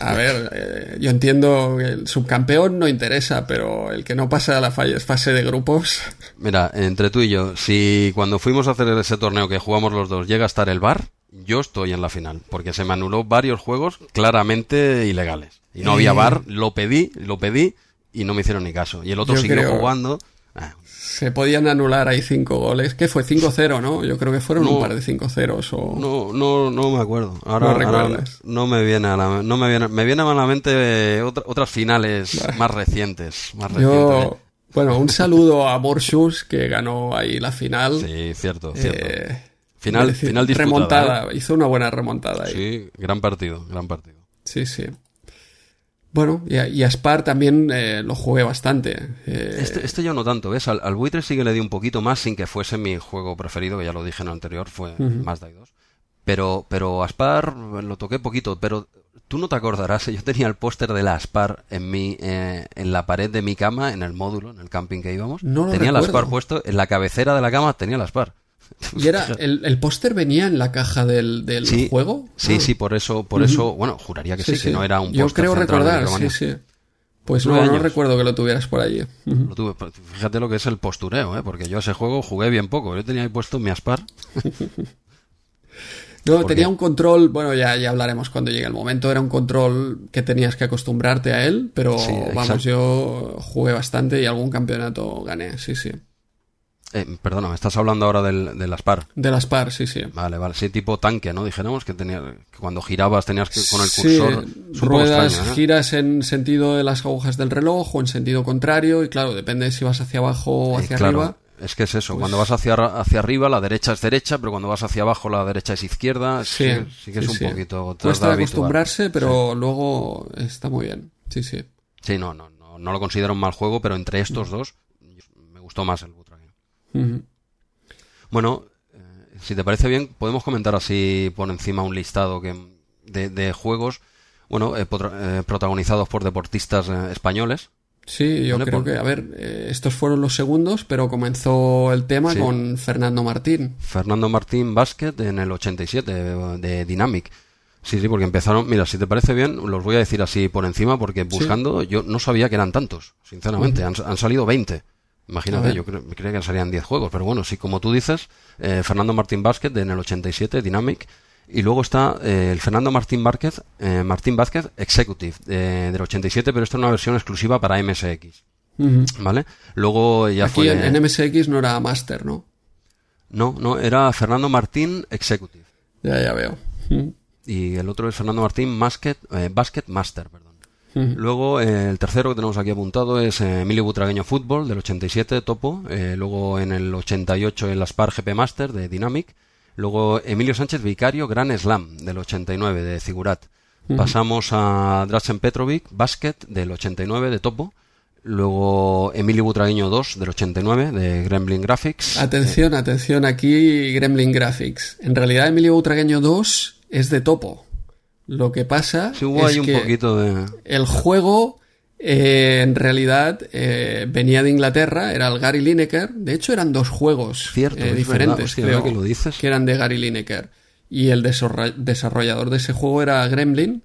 A ver, eh, yo entiendo que el subcampeón no interesa, pero el que no pasa a la fa- fase de grupos. Mira, entre tú y yo, si cuando fuimos a hacer ese torneo que jugamos los dos llega a estar el bar, yo estoy en la final, porque se me anuló varios juegos claramente ilegales. Y no había Eh. bar, lo pedí, lo pedí y no me hicieron ni caso. Y el otro Yo siguió jugando. Ah, Se podían anular ahí cinco goles. ¿Qué fue? 5-0, ¿no? Yo creo que fueron No. un par de 5-0 o... No, no, no me acuerdo. Ahora, No ahora recuerdas. no me viene a la, no me viene, me viene a la mente eh, otra- otras finales más recientes, más recientes. Yo, bueno, un saludo a Borchus que ganó ahí la final. Sí, cierto, cierto. Eh, final, final disputada. remontada, hizo una buena remontada ¿eh? ahí. Sí, gran partido, gran partido. Sí, sí. Bueno, y a, y a Spar también eh, lo jugué bastante. Eh, Este, este yo no tanto, ¿ves? Al, al buitre sí que le di un poquito más sin que fuese mi juego preferido, que ya lo dije en el anterior, fue Mazda 2. Pero, pero Aspar lo toqué poquito, pero tú no te acordarás, yo tenía el póster de la Aspar en mi, eh, en la pared de mi cama, en el módulo, en el camping que íbamos. No lo tenía la. Aspar puesto, en la cabecera de la cama tenía la Aspar. Y era, el, el póster venía en la caja del, del Sí, juego. Sí, Ah, sí, por eso, por eso, bueno, juraría que sí, que no era un Yo póster creo central de recordar, sí, sí. Pues no, no recuerdo que lo tuvieras por allí. Lo tuve, fíjate lo que es el postureo, ¿eh? porque yo ese juego jugué bien poco. Yo tenía ahí puesto mi Aspar. No, ¿Por tenía qué? un control, bueno, ya, ya hablaremos cuando llegue el momento, era un control que tenías que acostumbrarte a él, pero Sí, exacto. vamos, yo jugué bastante y algún campeonato gané, sí, sí. Eh, perdona, me estás hablando ahora del, del Aspar. De las par, sí, sí. Vale, vale. Sí, tipo tanque, ¿no? Dijéramos que, tenía, que cuando girabas tenías que con el Sí, cursor. Poco ruedas, extraño, ¿eh? giras en sentido de las agujas del reloj o en sentido contrario y claro, depende si vas hacia abajo o Eh, hacia claro, arriba. Es que es eso. Pues- Cuando vas hacia, hacia arriba, la derecha es derecha, pero cuando vas hacia abajo, la derecha es izquierda. Sí, Sí, sí que es sí, un sí. poquito. Cuesta acostumbrarse, pero luego está muy bien. Sí, sí. Sí, no, no, no, no lo considero un mal juego, pero entre estos dos me gustó más el Bueno, eh, si te parece bien, podemos comentar así por encima un listado que, de, de juegos, bueno, eh, potra- eh, protagonizados por deportistas eh, españoles. Sí, yo Vale, creo que, a ver, estos fueron los segundos, pero comenzó el tema Sí. con Fernando Martín. Fernando Martín Basket en el 87 de, de Dynamic. Sí, sí, porque empezaron, mira, si te parece bien, los voy a decir así por encima, porque buscando yo no sabía que eran tantos, sinceramente, han, han salido 20. Imagínate, yo creo, creía que salían 10 juegos, pero bueno, sí, como tú dices, eh, Fernando Martín Basket en el 87, Dynamic, y luego está eh, el Fernando Martín Vázquez, eh, Martín Vázquez Executive eh, del 87, pero esta es una versión exclusiva para MSX, Ujú. ¿vale? Luego ya Aquí fue... en, en MSX no era Master, ¿no? No, no, era Fernando Martín Executive. Ya, ya veo. Y el otro es Fernando Martín Basket, eh, Basket Master. Perdón. Luego eh, el tercero que tenemos aquí apuntado es eh, Emilio Butragueño Fútbol del 87, Topo. Eh, luego en el 88 el Aspar GP Master de Dynamic. Luego Emilio Sánchez Vicario Gran Slam del 89 de Figurat. Pasamos a Drazen Petrovic Basket del 89 de Topo. Luego Emilio Butragueño 2 del 89 de Gremlin Graphics. Atención, atención, aquí Gremlin Graphics. En realidad Emilio Butragueño 2 es de topo. Lo que pasa Sí, hubo es ahí un que poquito de... el juego eh, en realidad eh, venía de Inglaterra, era el Gary Lineker. De hecho eran dos juegos Cierto, eh, es diferentes, hostia, creo, que lo dices. que eran de Gary Lineker. Y el desarroll- desarrollador de ese juego era Gremlin.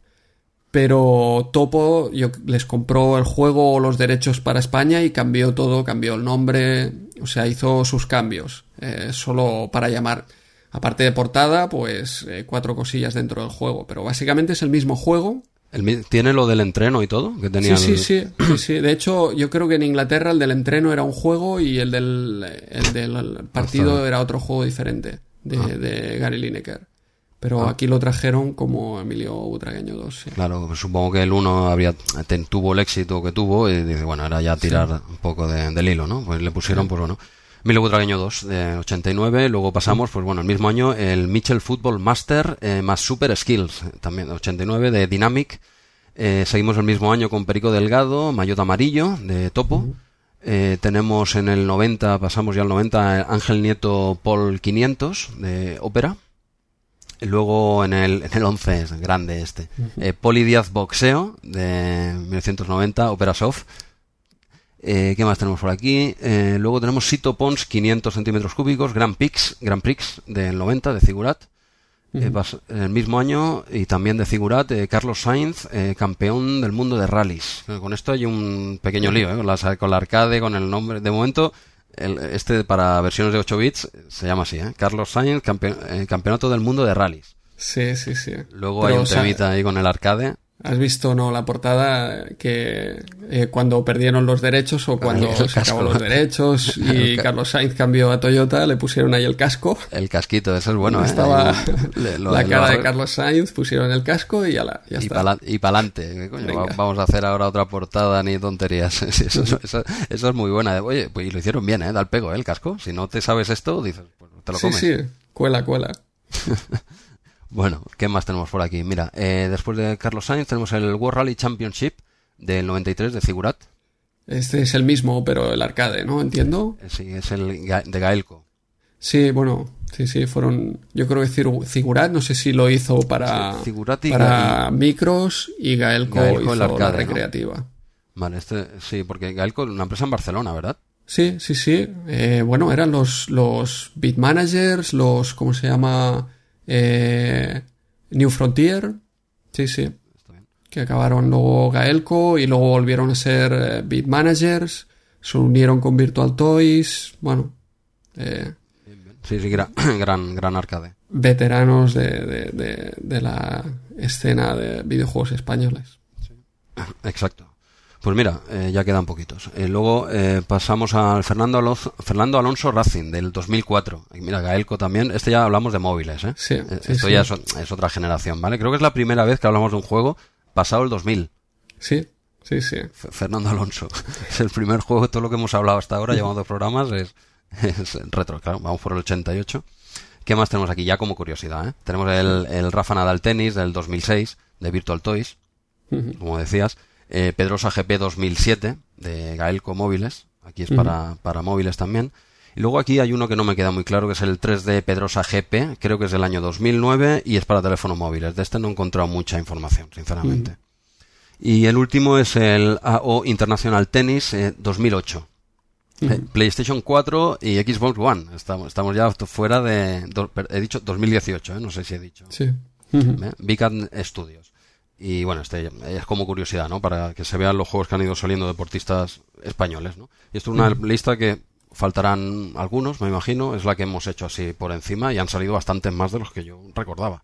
Pero Topo yo, les compró el juego o los derechos para España y cambió todo, cambió el nombre, o sea, hizo sus cambios, solo para llamar. Aparte de portada, pues eh, cuatro cosillas dentro del juego, pero básicamente es el mismo juego. El ¿Tiene lo del entreno y todo? Que tenía Sí, el- sí, sí, sí, sí. De hecho, yo creo que en Inglaterra el del entreno era un juego y el del, el del partido Hasta- era otro juego diferente de, Ah. de Gary Lineker. Pero aquí lo trajeron como Emilio Butragueño 2. sí. Claro, supongo que el uno habría, ten- tuvo el éxito que tuvo y dice, bueno, era ya tirar un poco de- del hilo, ¿no? Pues le pusieron, pues bueno, Emilio Butragueño 2 de 89, luego pasamos, pues bueno, el mismo año el Mitchell Football Master eh, más Super Skills, también de 89 de Dynamic. Eh, seguimos el mismo año con Perico Delgado, Mayotte Amarillo de Topo. Eh, tenemos en el 90, pasamos ya al 90, Ángel Nieto Paul 500 de ópera. Luego en el, en el 11 es grande este. Poli Díaz Boxeo de 1990, Opera Soft. Eh, ¿Qué más tenemos por aquí? Eh, luego tenemos Sito Pons 500 centímetros cúbicos, Grand Prix, Grand Prix del 90 de Figurat. Eh, pas- el mismo año y también de Figurat, eh, Carlos Sainz, eh, campeón del mundo de rallies. Con esto hay un pequeño lío, ¿eh? con, la, con la arcade, con el nombre. De momento, el- este para versiones de 8 bits se llama así, ¿eh? Carlos Sainz, campe- campeonato del mundo de rallies. Sí, sí, sí. Luego Pero, hay un o sea, temita ahí con el arcade. ¿Has visto no la portada que eh, cuando perdieron los derechos o cuando se casco. acabó los derechos y Carlos Sainz cambió a Toyota, le pusieron ahí el casco. El casquito, ese es bueno, ¿eh? Estaba Ahí, le- lo- la lo- cara de Carlos Sainz, pusieron el casco y ya, la, ya y está. para y pa'lante. Vamos a hacer ahora otra portada ni tonterías. Sí, eso, eso- eso- eso es muy buena. Oye, pues y lo hicieron bien, ¿eh? Da el pego, ¿eh? El casco. Si no te sabes esto, dices, pues te lo sí, comes. sí, cuela, cuela. Bueno, ¿qué más tenemos por aquí? Mira, eh, después de Carlos Sainz tenemos el World Rally Championship del 93 de Figurat. Este es el mismo, pero el arcade, ¿no? Entiendo. Sí, es el de Gaelco. Sí, bueno, sí, sí, fueron. Yo creo que Figurat, no sé si lo hizo para, Sí, Figurat y para micros y Gaelco, Gaelco hizo el la arcade, ¿no? recreativa. Vale, este, sí, porque Gaelco es una empresa en Barcelona, ¿verdad? Sí, sí, sí. Eh, bueno, eran los, los beat managers, los, ¿cómo se llama? Eh, New Frontier. Sí, sí. Que acabaron luego Gaelco y luego volvieron a ser eh, beat managers. Se unieron con Virtual Toys. Bueno, eh, Sí, sí, gran, gran, gran arcade. veteranos de, de, de, de la escena de videojuegos españoles. Exacto. Pues mira, eh, ya quedan poquitos. Eh, luego eh, pasamos al Fernando Alonso, Fernando Alonso Racing del 2004. Y mira, Gaelco también. Este ya hablamos de móviles, ¿eh? Sí, Eh, sí, Esto sí. ya es, otra generación, ¿vale? Creo que es la primera vez que hablamos de un juego pasado el 2000. Sí, sí, sí. F- Fernando Alonso. es el primer juego, todo lo que hemos hablado hasta ahora, llevamos dos programas, es, es retro, claro. Vamos por el 88. ¿Qué más tenemos aquí? Ya como curiosidad, ¿eh? Tenemos el, el Rafa Nadal Tennis del 2006 de Virtual Toys. Como decías, eh, Pedrosa GP 2007 de Gaelco Móviles, aquí es para, para móviles también. Y luego aquí hay uno que no me queda muy claro, que es el 3D Pedrosa GP, creo que es del año 2009 y es para teléfonos móviles. De este no he encontrado mucha información, sinceramente. Y el último es el AO International Tennis eh, 2008. Eh, PlayStation 4 y Xbox One. Estamos, estamos ya fuera de... do- he dicho 2018, ¿eh? no sé si he dicho. Sí. ¿eh? Cat Studios. Y bueno, este es como curiosidad, ¿no? Para que se vean los juegos que han ido saliendo deportistas españoles, ¿no? Y esto es una lista que faltarán algunos, me imagino, es la que hemos hecho así por encima y han salido bastantes más de los que yo recordaba.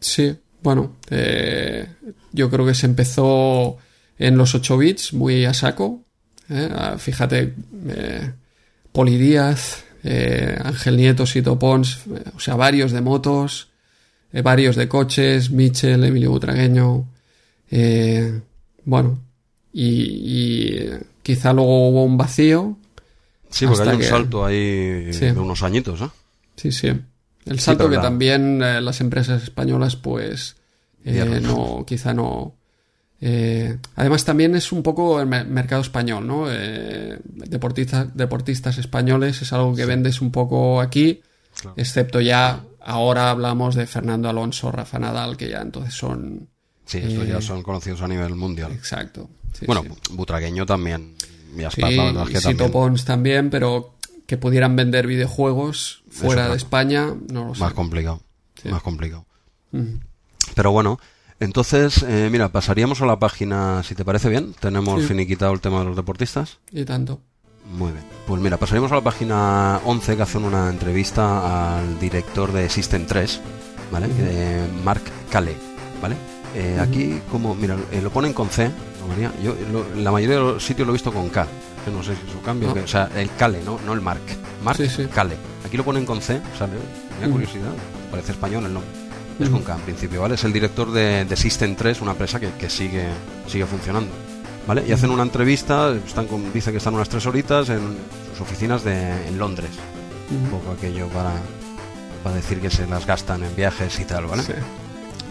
Sí, bueno, eh, yo creo que se empezó en los 8 bits muy a saco. ¿eh? Ah, Fíjate, eh, Poli Díaz, eh, Ángel Nieto, Sito Pons, eh, o sea, varios de motos, eh, varios de coches, Michel, Emilio Butragueño. eh, bueno, y, y, eh, quizá luego hubo un vacío. Sí, porque hay un que- salto ahí Sí. de unos añitos, ¿eh? Sí, sí. El salto que la- también eh, las empresas españolas, pues, no, quizá no. además, también es un poco el me- mercado español, ¿no? Deportistas, deportistas españoles es algo que vendes un poco aquí, Claro. excepto ya ahora hablamos de Fernando Alonso, Rafa Nadal, que ya entonces son. Sí, estos ya Eh, son conocidos a nivel mundial. Exacto. Sí, bueno, sí. Butragueño también. Y Aspar, Sí, la verdad es que y también. Pons también, pero que pudieran vender videojuegos fuera Eso, de España, no lo sé. Más complicado. Más complicado. Pero bueno, entonces, eh, mira, pasaríamos a la página, si te parece bien. Tenemos finiquitado el tema de los deportistas. Y tanto. Muy bien. Pues mira, pasaríamos a la página 11 que hacen una entrevista al director de System 3, ¿vale? Ujú. Eh, Mark Cale, ¿vale? Eh. Aquí, como, mira, eh, lo ponen con C, ¿no, María? Yo lo- la mayoría de los sitios lo he visto con K, que no sé si es un cambio, No. que- o sea, el Cale, ¿no? No el Mark. Mark Sí, sí. Cale. Aquí lo ponen con C, ¿sale? Curiosidad, parece español el nombre. Es con K en principio, ¿vale? Es el director de, de System 3, una empresa que, que sigue, sigue funcionando. ¿Vale? Y hacen una entrevista, están con, dice que están unas tres horitas en sus oficinas de, en Londres. Un poco aquello para, para decir que se las gastan en viajes y tal, ¿vale? Sí.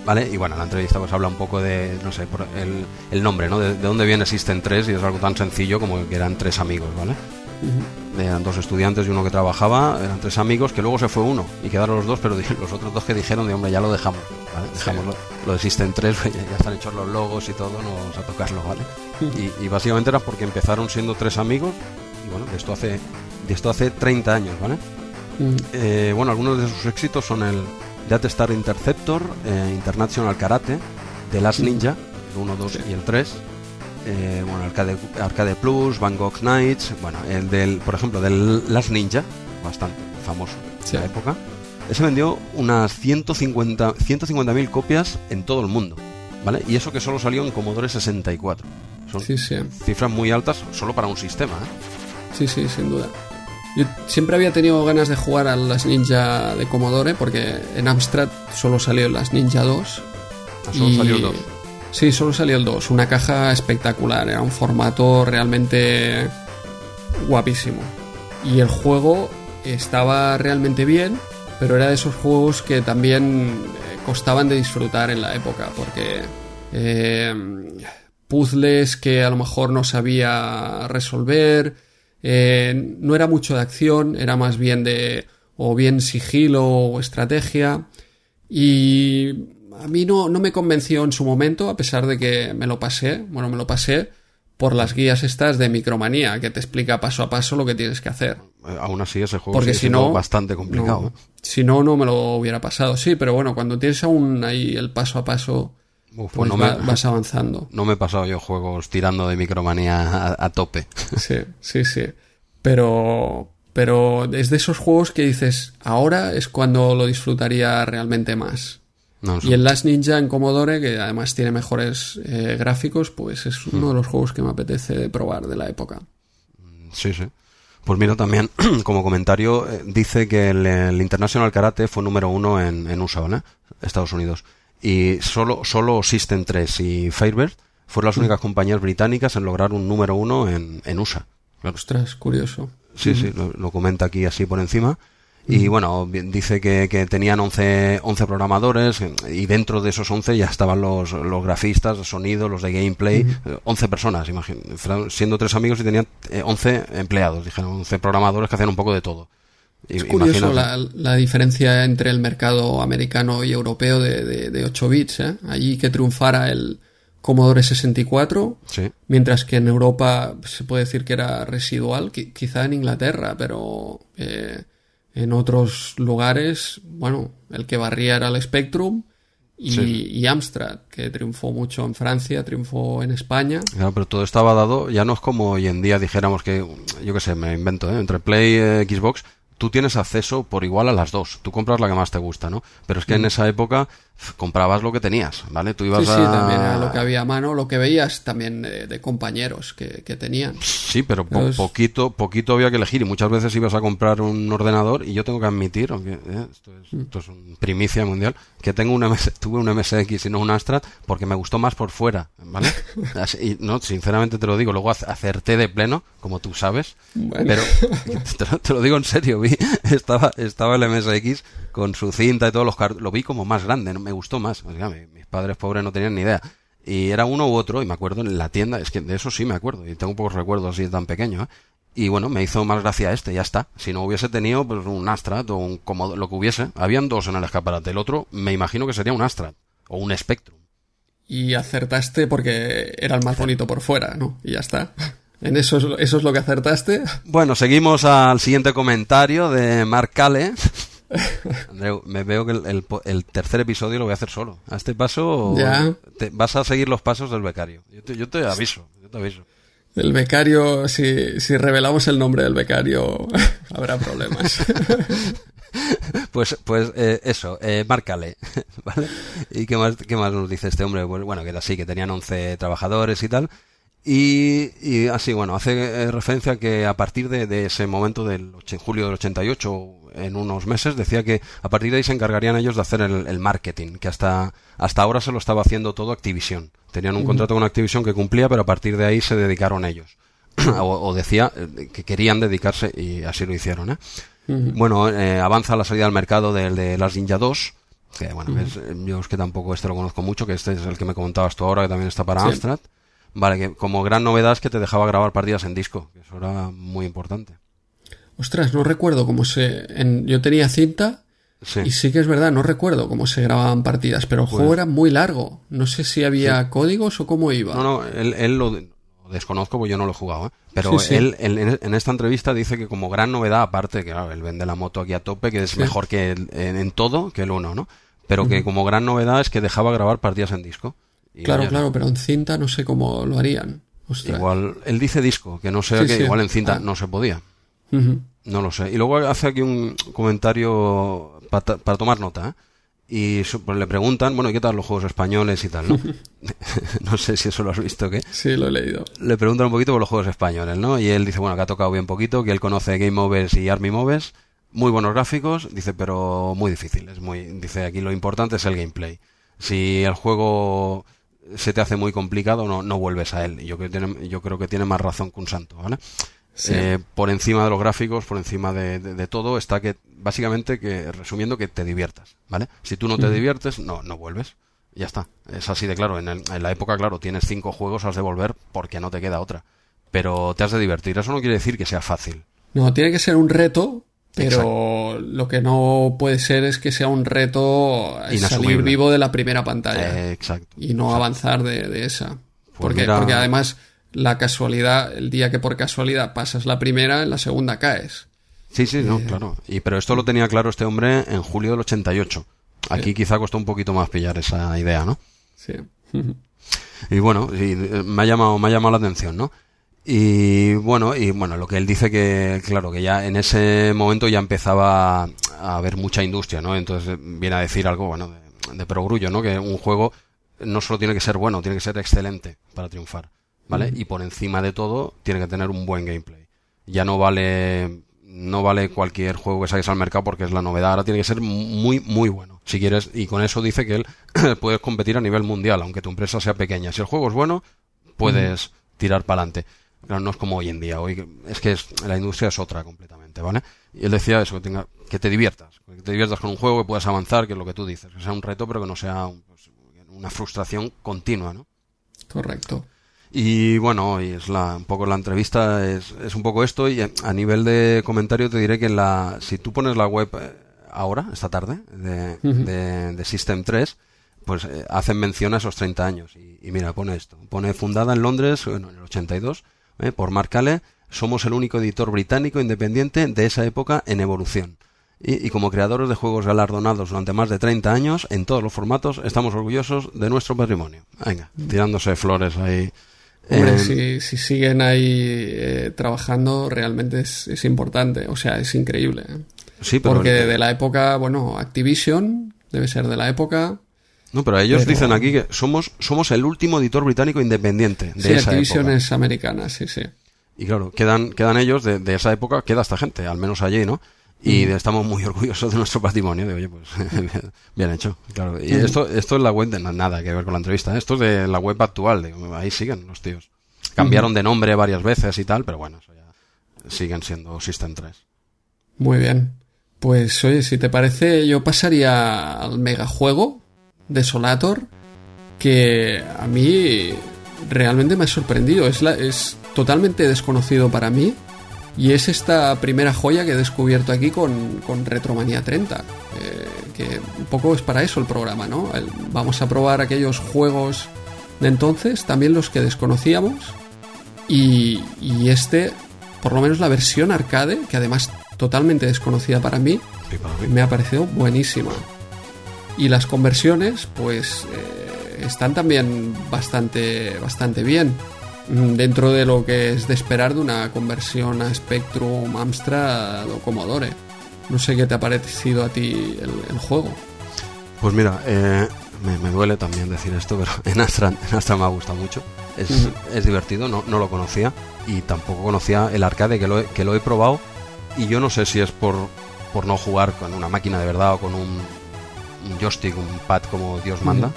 ¿vale? Y bueno, en la entrevista pues habla un poco de, no sé, por el, el nombre, ¿no? De, de dónde viene System 3 y es algo tan sencillo como que eran tres amigos, ¿vale? Eran dos estudiantes y uno que trabajaba, eran tres amigos, que luego se fue uno y quedaron los dos, pero los otros dos que dijeron, de hombre, ya lo dejamos, ¿vale? Dejamos lo, lo de System 3, ya, ya están hechos los logos y todo, no vamos a tocarlo, ¿vale? Y, y básicamente era porque empezaron siendo tres amigos y bueno, de esto hace, de esto hace 30 años, ¿vale? Mm, Eh, bueno, algunos de sus éxitos son el Death Star Interceptor, eh, International Karate, The Last Ninja, el 1, 2 y el 3. Eh, bueno, Arcade, Arcade Plus, Bangkok Nights, bueno, el del, por ejemplo, del Last Ninja, bastante famoso Sí. de la época. Ese vendió unas 150 150.000 copias en todo el mundo, ¿vale? Y eso que solo salió en Commodore 64. Son Sí, sí. cifras muy altas solo para un sistema, ¿eh? Sí, sí, sin duda. Yo siempre había tenido ganas de jugar a las Ninja de Commodore porque en Amstrad solo salió las Ninja 2. Solo y- salió el 2. Sí, solo salió el 2. Una caja espectacular. Era un formato realmente guapísimo. Y el juego estaba realmente bien, pero era de esos juegos que también eh, costaban de disfrutar en la época porque eh, puzzles que a lo mejor no sabía resolver, eh, no era mucho de acción, era más bien de o bien sigilo o estrategia. Y a mí no, no me convenció en su momento, a pesar de que me lo pasé, bueno, me lo pasé por las guías estas de Micromanía, que te explica paso a paso lo que tienes que hacer. Eh, Aún así ese juego Porque si no... bastante complicado. no. ¿eh? Si no, no me lo hubiera pasado. Sí, pero bueno, cuando tienes aún ahí el paso a paso, Uf, pues pues no, va- me, vas avanzando. no me he pasado yo juegos tirando de micromanía a, a tope. Sí, sí, sí. Pero, pero es de esos juegos que dices, ahora es cuando lo disfrutaría realmente más. No, Y el Last Ninja en Commodore, que además tiene mejores eh, gráficos, pues es uno de los juegos que me apetece probar de la época. Sí, sí. Pues mira, también como comentario, eh, dice que el, el International Karate fue número uno en, en USA, ¿no? Estados Unidos. Y solo, solo System 3 y Firebird fueron las únicas compañías británicas en lograr un número uno en, en USA. Ostras, curioso. Sí, sí, lo, lo comenta aquí así por encima. Y bueno, dice que, que tenían 11, 11 programadores eh, y dentro de esos 11 ya estaban los, los grafistas, los sonidos, los de gameplay, eh, 11 personas, imagino, siendo tres amigos y tenían eh, 11 empleados, dijeron 11 programadores que hacían un poco de todo. Y- Es curioso la, la diferencia entre el mercado americano y europeo de, de, de 8 bits. ¿eh? Allí que triunfara el Commodore 64, Sí, mientras que en Europa se puede decir que era residual, qui- quizá en Inglaterra, pero eh, en otros lugares, bueno, el que barría era el Spectrum y, Sí. y Amstrad, que triunfó mucho en Francia, triunfó en España. claro, pero todo estaba dado, ya no es como hoy en día dijéramos que, yo qué sé, me invento, ¿eh? entre Play y Xbox, tú tienes acceso por igual a las dos. Tú compras la que más te gusta, ¿no? Pero es que en esa época comprabas lo que tenías, ¿vale? Tú ibas Mm. Sí, a... también era lo que había a mano, lo que veías también de, de compañeros que, que tenían. Sí, pero po- poquito, poquito había que elegir y muchas veces ibas a comprar un ordenador y yo tengo que admitir, aunque eh, esto, es, Mm. esto es un primicia mundial, que tengo un MS, tuve un MSX y no un Astra porque me gustó más por fuera, ¿vale? Así- no, sinceramente te lo digo, luego ac- acerté de pleno, como tú sabes, Bueno. pero te te lo digo en serio, vi, estaba, estaba el MSX con su cinta y todos los car- lo vi como más grande, ¿no? me gustó más, O sea, mis padres pobres no tenían ni idea. Y era uno u otro, y me acuerdo en la tienda, es que de eso sí me acuerdo, y tengo pocos recuerdos así tan pequeño, ¿eh? Y bueno, me hizo más gracia este, ya está. Si no hubiese tenido pues un Astrat o un Commodore, lo que hubiese, habían dos en el escaparate. El otro, me imagino que sería un Astrat o un Spectrum. Y acertaste porque era el más bonito por fuera, ¿no? Y ya está. En eso es, eso es lo que acertaste. Bueno, seguimos al siguiente comentario de Mark Cale. Andreu, me veo que el, el el tercer episodio lo voy a hacer solo. A este paso Ya. te- vas a seguir los pasos del becario. Yo te, yo te aviso, yo te aviso. El becario, si, si revelamos el nombre del becario, habrá problemas. Pues, pues eh, eso, eh, márcale, ¿vale? ¿Y qué más, qué más nos dice este hombre? Pues, Bueno, que era así, que tenían 11 trabajadores y tal. Y, y así, bueno, hace eh, referencia que a partir de, de ese momento del en julio del 88, en unos meses, decía que a partir de ahí se encargarían ellos de hacer el, el marketing, que hasta, hasta ahora se lo estaba haciendo todo Activision. Tenían un contrato con Activision que cumplía, pero a partir de ahí se dedicaron ellos. o, o decía eh, que querían dedicarse y así lo hicieron, ¿eh? Bueno, eh, avanza la salida al mercado del de Las Ninja 2 Que bueno, es- yo es que tampoco este lo conozco mucho, que este es el que me comentabas tú ahora, que también está para Sí. Amstrad. Vale, que como gran novedad es que te dejaba grabar partidas en disco, que eso era muy importante. Ostras, no recuerdo cómo se... en- yo tenía cinta Sí. y sí que es verdad, no recuerdo cómo se grababan partidas, pero el Pues- juego era muy largo. No sé si había códigos o cómo iba. No, no, él, él lo, lo desconozco porque yo no lo he jugado, ¿eh? Pero Sí, él, él en, esta entrevista dice que como gran novedad, aparte que claro, él vende la moto aquí a tope, que es mejor que el- en, en todo que el uno, ¿no? Pero que como gran novedad es que dejaba grabar partidas en disco. Claro, claro, pero en cinta no sé cómo lo harían. Ostras. Igual, él dice disco, que no sé, Sí, que sí. igual en cinta Ah. no se podía. No lo sé. Y luego hace aquí un comentario pa- ta- para, tomar nota, ¿eh? Y pues le preguntan, bueno, ¿y qué tal los juegos españoles y tal, no? no sé si eso lo has visto, ¿qué? Sí, lo he leído. le preguntan un poquito por los juegos españoles, ¿no? Y él dice, bueno, que ha tocado bien poquito, que él conoce Game Overs y Army Moves, muy buenos gráficos, dice, pero muy difíciles. Muy, dice, aquí lo importante es el gameplay. Si el juego se te hace muy complicado, no, no vuelves a él. Y yo creo, que tiene, yo creo que tiene más razón que un santo, ¿vale? Sí. Eh, por encima de los gráficos, por encima de, de- de todo, está que, básicamente, que resumiendo, que te diviertas, ¿vale? Si tú no te diviertes, no, no vuelves. Ya está. Es así de claro. En, el- en la época, claro, tienes cinco juegos, has de volver porque no te queda otra. Pero te has de divertir. Eso no quiere decir que sea fácil. No, tiene que ser un reto, pero lo que no puede ser es que sea un reto eh, salir vivo de la primera pantalla Eh, exacto. y no avanzar de, de esa. Porque, Pues mira- porque además la casualidad, el día que por casualidad pasas la primera, en la segunda caes. Sí, sí, no, claro. Y, pero esto lo tenía claro este hombre en julio del 88. Aquí quizá costó un poquito más pillar esa idea, ¿no? Sí. Y bueno, y, eh, me ha llamado, me ha llamado la atención, ¿no? Y bueno, y bueno, lo que él dice que, claro, que ya en ese momento ya empezaba a haber mucha industria, ¿no? Entonces viene a decir algo, bueno, de, de perogrullo, ¿no? Que un juego no solo tiene que ser bueno, tiene que ser excelente para triunfar, ¿vale? Y por encima de todo, tiene que tener un buen gameplay. Ya no vale, no vale cualquier juego que saques al mercado porque es la novedad, ahora tiene que ser muy, muy bueno. Si quieres, y con eso dice que él puedes competir a nivel mundial, aunque tu empresa sea pequeña. Si el juego es bueno, puedes tirar para adelante. Claro, no es como hoy en día. Hoy es que es- la industria es otra completamente, ¿vale? Y él decía eso, que, tenga, que te diviertas. Que te diviertas con un juego, que puedas avanzar, que es lo que tú dices. Que sea un reto, pero que no sea un- pues, una frustración continua, ¿no? Correcto. Y bueno, y es la, un poco la entrevista, es, es un poco esto. Y a nivel de comentario te diré que en la, si tú pones la web eh, ahora, esta tarde, de, de, de System 3, pues eh, hacen mención a esos 30 años. Y, y mira, pone esto. Pone fundada en Londres, bueno, en el 82, eh, por Mark Cale. Somos el único editor británico independiente de esa época en evolución. Y, y como creadores de juegos galardonados durante más de 30 años, en todos los formatos, estamos orgullosos de nuestro patrimonio. Venga, tirándose flores ahí. Hombre, Eh, si, si siguen ahí eh, trabajando, realmente es, es importante. O sea, es increíble. ¿eh? Sí, pero, Porque de la época, bueno, Activision debe ser de la época. No, pero ellos pero- dicen aquí que somos, somos el último editor británico independiente de Sí, esa Activision época. es americana, sí, sí. Y claro, quedan, quedan ellos de, de esa época, queda esta gente, al menos allí, ¿no? Y de- estamos muy orgullosos de nuestro patrimonio. De, oye, pues bien, hecho. Claro. Y esto, esto es la web de na- nada que ver con la entrevista. ¿eh? Esto es de la web actual. de- ahí siguen los tíos. Cambiaron de nombre varias veces y tal, pero bueno, eso ya siguen siendo System 3. Muy bien. Pues oye, si te parece, yo pasaría al megajuego de Solator, que a mí realmente me ha sorprendido. Es, la, es totalmente desconocido para mí. Y es esta primera joya que he descubierto aquí con, con Retromanía 30. eh, que un poco es para eso el programa, ¿no? El- vamos a probar aquellos juegos de entonces, también los que desconocíamos. Y, y este, por lo menos la versión arcade, que además totalmente desconocida para mí. me ha parecido buenísima. Y las conversiones, pues, eh, están también bastante, bastante bien. Mm, Dentro de lo que es de esperar de una conversión a Spectrum, Amstrad o Commodore. No sé qué te ha parecido a ti el, el juego. Pues mira, eh, me, me duele también decir esto, pero en Astra, en Astra me ha gustado mucho. Es, es divertido, no, no lo conocía y tampoco conocía el arcade que lo he, que lo he probado y yo no sé si es por, por no jugar con una máquina de verdad o con un, un joystick, un pad como Dios manda.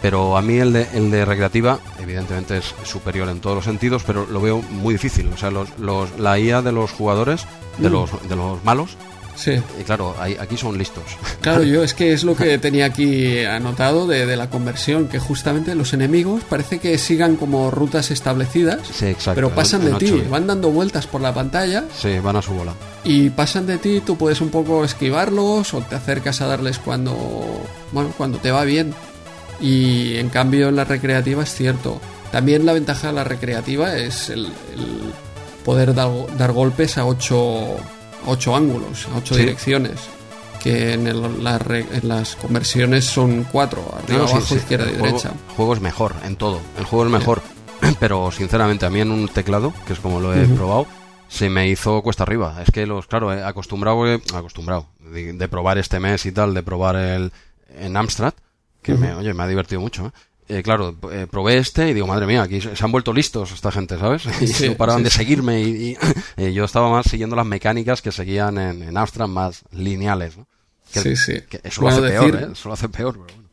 Pero a mí el de, el de recreativa, evidentemente es superior en todos los sentidos, pero lo veo muy difícil. O sea, los, los- la IA de los jugadores, de, Mm. los, de los malos, Sí. Y claro, ahí- aquí son listos. Claro, yo es que es lo que tenía aquí anotado de, de la conversión, que justamente los enemigos parece que sigan como rutas establecidas, Sí, exacto. pero pasan en- de ti, van dando vueltas por la pantalla Sí, van a su bola. y pasan de ti, tú puedes un poco esquivarlos o te acercas a darles cuando, bueno, cuando te va bien. Y en cambio en la recreativa es cierto. También la ventaja de la recreativa es el, el poder dar, dar golpes a ocho, a ocho ángulos, ocho Sí. direcciones. Que en, el- la en las conversiones son cuatro, arriba, No, abajo, sí, izquierda y juego, derecha. el juego es mejor en todo. El juego es mejor. Pero sinceramente, a mí en un teclado, que es como lo he probado, se me hizo cuesta arriba. Es que los, claro, he acostumbrado, eh, acostumbrado de, de probar este mes y tal, de probar el en Amstrad, que me, oye, me ha divertido mucho. ¿eh? Eh, claro, eh, probé este y digo, madre mía, aquí se han vuelto listos esta gente, ¿sabes? Y Sí, no paraban sí, de seguirme y, y, eh, yo estaba más siguiendo las mecánicas que seguían en, en Amstrad más lineales, ¿no? Que, Sí, sí. que eso Bueno, lo hace decir- peor, ¿eh? Eso lo hace peor, pero bueno.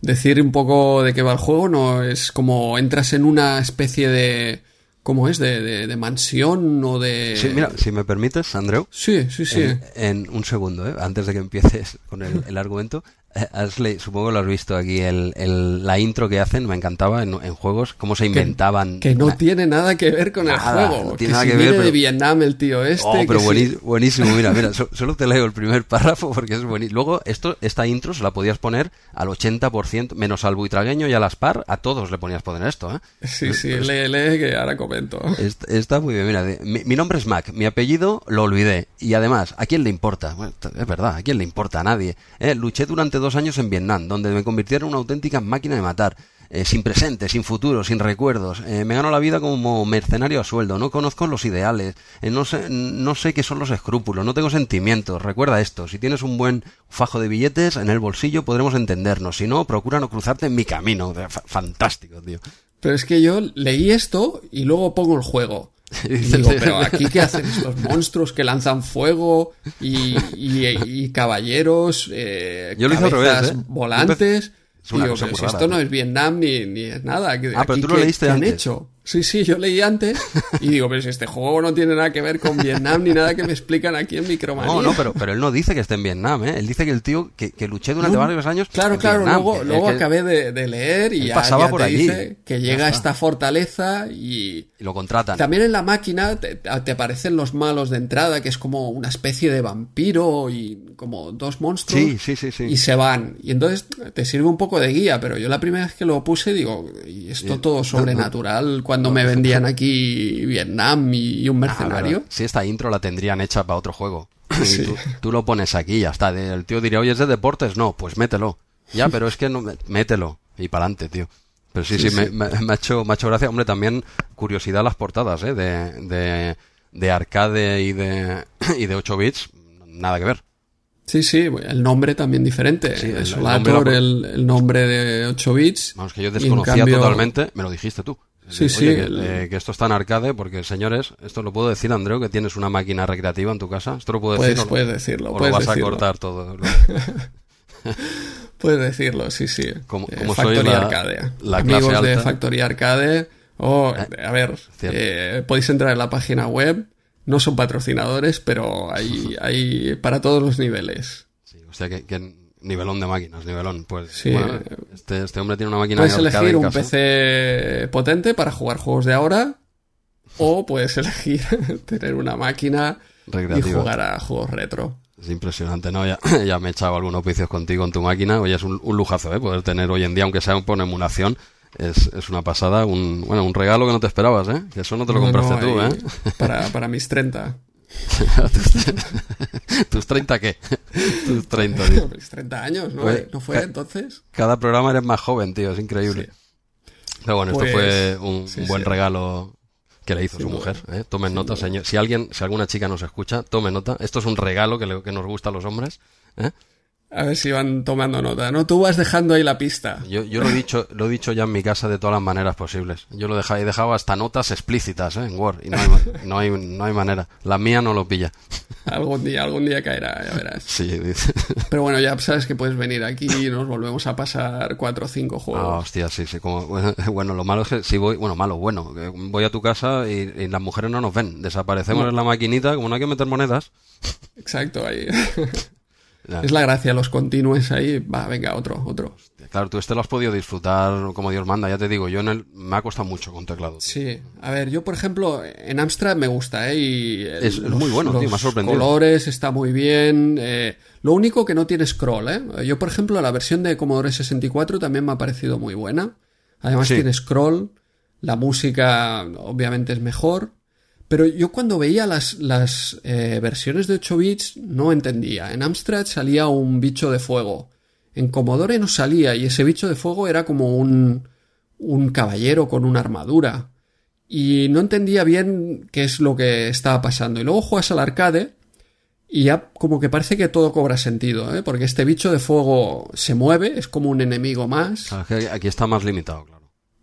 Decir un poco de qué va el juego, no es como entras en una especie de. ¿Cómo es? De, de, de mansión o de. Sí, mira, si me permites, Andreu, Sí, sí, sí. en, en un segundo, ¿eh? antes de que empieces con el, el argumento, eh, has le- supongo que lo has visto aquí, el, el- la intro que hacen, me encantaba en, en juegos, cómo se inventaban. Que no la- tiene nada que ver con Nada, el juego. no que tiene nada si que ver, viene de pero- Vietnam el tío este. Oh, que pero buenis- buenísimo, mira, mira, so- solo te leo el primer párrafo porque es buenísimo. Luego, esto, esta intro se la podías poner al 80%, menos al buitragueño y al aspar, a todos le ponías poner esto, ¿eh? Sí, sí, lee, lee, que ahora comento. Est- Está muy bien, mira, de- mi, mi nombre es Mac, mi apellido lo olvidé. Y además, ¿a quién le importa? Bueno, es verdad, ¿a quién le importa? A nadie. Eh, luché durante dos años en Vietnam, donde me convirtieron en una auténtica máquina de matar. Eh, sin presente, sin futuro, sin recuerdos. Eh, me gano la vida como mercenario a sueldo. No conozco los ideales. Eh, no, sé, no sé qué son los escrúpulos. No tengo sentimientos. Recuerda esto. Si tienes un buen fajo de billetes en el bolsillo, podremos entendernos. Si no, procura no cruzarte en mi camino. Fa- Fantástico, tío. Pero es que yo leí esto y luego pongo el juego. Y digo, pero aquí qué hacen estos monstruos que lanzan fuego y, y- y caballeros, eh, Yo lo hice al revés, ¿eh? volantes. Es una Digo, cosa pero si rara, esto no ¿no? es Vietnam ni, ni es nada. Ah, pero aquí tú lo qué- leíste qué han antes. hecho? Sí, sí, yo leí antes y digo, pero si este juego no tiene nada que ver con Vietnam ni nada que me explican aquí en Micromanía. No, no, pero, pero él no dice que esté en Vietnam, ¿eh? Él dice que el tío que, que luché durante No, varios años. Claro, en claro, Vietnam, luego, que- luego que- acabé de, de leer y ya, pasaba ya por te allí. dice que llega a esta fortaleza y, Y lo contratan. También en la máquina te, te aparecen los malos de entrada, que es como una especie de vampiro y como dos monstruos. Sí, sí, sí, sí. Y se van. Y entonces te sirve un poco de guía, pero yo la primera vez que lo puse digo, ¿y esto todo no, sobrenatural cuando me vendían aquí Vietnam y, un Ah, mercenario? pero si esta intro la tendrían hecha para otro juego. Sí. Tú, tú lo pones aquí y ya está. El tío diría, oye, es de deportes. No, pues mételo. Ya, pero es que no, mételo. Y para adelante, tío. Pero sí, sí, Sí, me, sí. me- me ha hecho, me ha hecho gracia. Hombre, también curiosidad las portadas, ¿eh? De, de, de arcade y de, y de 8 bits. Nada que ver. Sí, sí, el nombre también diferente. Sí, el- el nombre el, lo- el nombre de 8 bits. Vamos, que yo desconocía cambio- totalmente, me lo dijiste tú. Sí, Oye, sí, Que, eh, que esto está en arcade, porque señores, esto lo puedo decir, Andreu, que tienes una máquina recreativa en tu casa. Esto lo puedo Puedes- decir. o- puedes decirlo, O lo puedes vas decirlo. a cortar todo. Puedes decirlo, sí, sí. Como- Eh, como soy Factory la- Arcade. la Amigos de. Factory Arcade. Oh, a ver, eh, podéis entrar en la página web. No son patrocinadores, pero hay, hay para todos los niveles. Sí, o sea, que, que nivelón de máquinas, nivelón. Pues Sí. bueno, este, este hombre tiene una máquina Puedes elegir un casa. PC potente para jugar juegos de ahora. O puedes elegir tener una máquina y Recreativa. jugar a juegos retro. Es impresionante, ¿no? Ya, ya me he echado algunos vicios contigo en tu máquina. Oye, es un, un lujazo, ¿eh? Poder tener hoy en día, aunque sea por emulación, es, es una pasada. Un, bueno, un regalo que no te esperabas, ¿eh? Que eso no te lo No, compraste no, tú, ¿eh? Para, para mis 30. ¿Tus 30 qué? Tus 30, tío. Mis 30 años, ¿no? Pues, ¿No fue entonces? Cada programa eres más joven, tío. Es increíble. Pero bueno, Pues, esto fue un, sí, un buen sí. regalo que le hizo su mujer. ¿eh? Tomen nota, señor. Si alguien, si alguna chica nos escucha, tome nota. Esto es un regalo que, le- que nos gusta a los hombres. ¿eh? A ver si van tomando nota, ¿no? Tú vas dejando ahí la pista. Yo, yo lo, he dicho, lo he dicho ya en mi casa de todas las maneras posibles. Yo lo he dejado, hasta notas explícitas ¿eh? en Word y no hay, no, hay, no hay manera. La mía no lo pilla. Algún día, algún día caerá, ya verás. Sí, dice. Pero bueno, ya sabes que puedes venir aquí y nos volvemos a pasar cuatro o cinco juegos. Ah, hostia, sí, sí. Como, bueno, lo malo es que si voy, bueno, malo, bueno, voy a tu casa y, y las mujeres no nos ven. Desaparecemos No. en la maquinita, como no hay que meter monedas. Exacto, ahí. Es la gracia, los continúes ahí. Va, venga, otro, otro. Claro, tú este lo has podido disfrutar como Dios manda, ya te digo, yo en el, me ha costado mucho con teclado. Sí, a ver, yo por ejemplo, en Amstrad me gusta, ¿eh? Y el- Es muy bueno, tío, me ha los sorprendido. colores está muy bien. eh, lo único que no tiene scroll, ¿eh? Yo, por ejemplo, la versión de Commodore 64 también me ha parecido muy buena. Además Sí. tiene scroll, la música obviamente es mejor. Pero yo cuando veía las, las eh, versiones de 8 bits no entendía. En Amstrad salía un bicho de fuego. En Commodore no salía y ese bicho de fuego era como un, un caballero con una armadura. Y no entendía bien qué es lo que estaba pasando. Y luego juegas al arcade y ya como que parece que todo cobra sentido, ¿eh? Porque este bicho de fuego se mueve, es como un enemigo más. Aquí está más limitado, claro.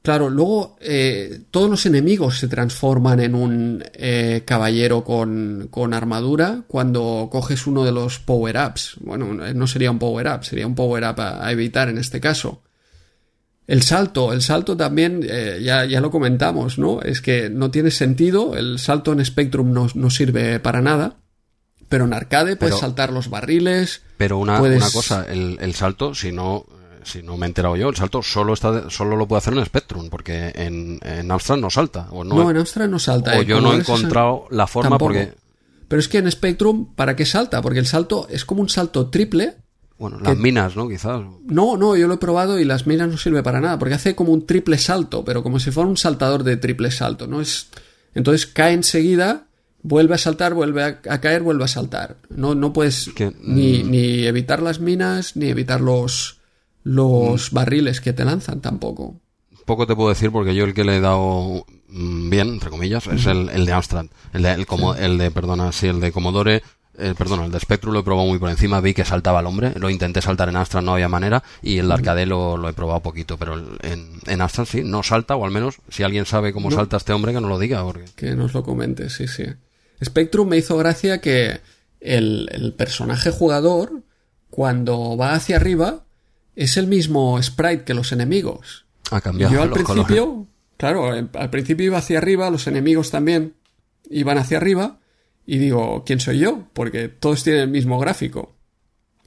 Claro, luego eh, todos los enemigos se transforman en un eh, caballero con, con armadura cuando coges uno de los power-ups. Bueno, no sería un power-up, sería un power-up a, a evitar en este caso. El salto, el salto también, eh, ya, ya lo comentamos, ¿no? Es que no tiene sentido, el salto en Spectrum no, no sirve para nada, pero en arcade puedes Pero- saltar los barriles, Pero una, Puedes- una cosa, el, el salto, si no, si no me he enterado yo, el salto solo está solo lo puede hacer en Spectrum, porque en, en Amstrad no salta. O no, no, en Amstrad no salta. o en yo no he Commodore 60 encontrado la forma Tampoco. porque, Pero es que en Spectrum, ¿para qué salta? Porque el salto es como un salto triple. bueno, las que- minas, ¿no? Quizás. No, no, yo lo he probado y las minas no sirve para nada, porque hace como un triple salto, pero como si fuera un saltador de triple salto, ¿no? Es... Entonces cae enseguida, vuelve a saltar, vuelve a, a caer, vuelve a saltar. No, no puedes Que, ni, mm. ni evitar las minas, ni evitar los, los Mm. barriles que te lanzan tampoco. Poco te puedo decir porque yo el que le he dado mm, bien, entre comillas, es el, el de Amstrad. El de, el, como, el de, perdona, sí, el de Commodore, eh, perdona, el de Spectrum lo he probado muy por encima, vi que saltaba el hombre, lo intenté saltar en Amstrad, no había manera, y el de arcade lo, lo he probado poquito, pero el- en, en Amstrad sí, no salta, o al menos, si alguien sabe cómo No. salta este hombre, que no lo diga, porque... Que nos lo comente, sí, sí. Spectrum me hizo gracia que el, el personaje jugador, cuando va hacia arriba, es el mismo sprite que los enemigos. Ha cambiado Yo al colores. principio, claro, em- al principio iba hacia arriba, los enemigos también iban hacia arriba, y digo, ¿quién soy yo? Porque todos tienen el mismo gráfico.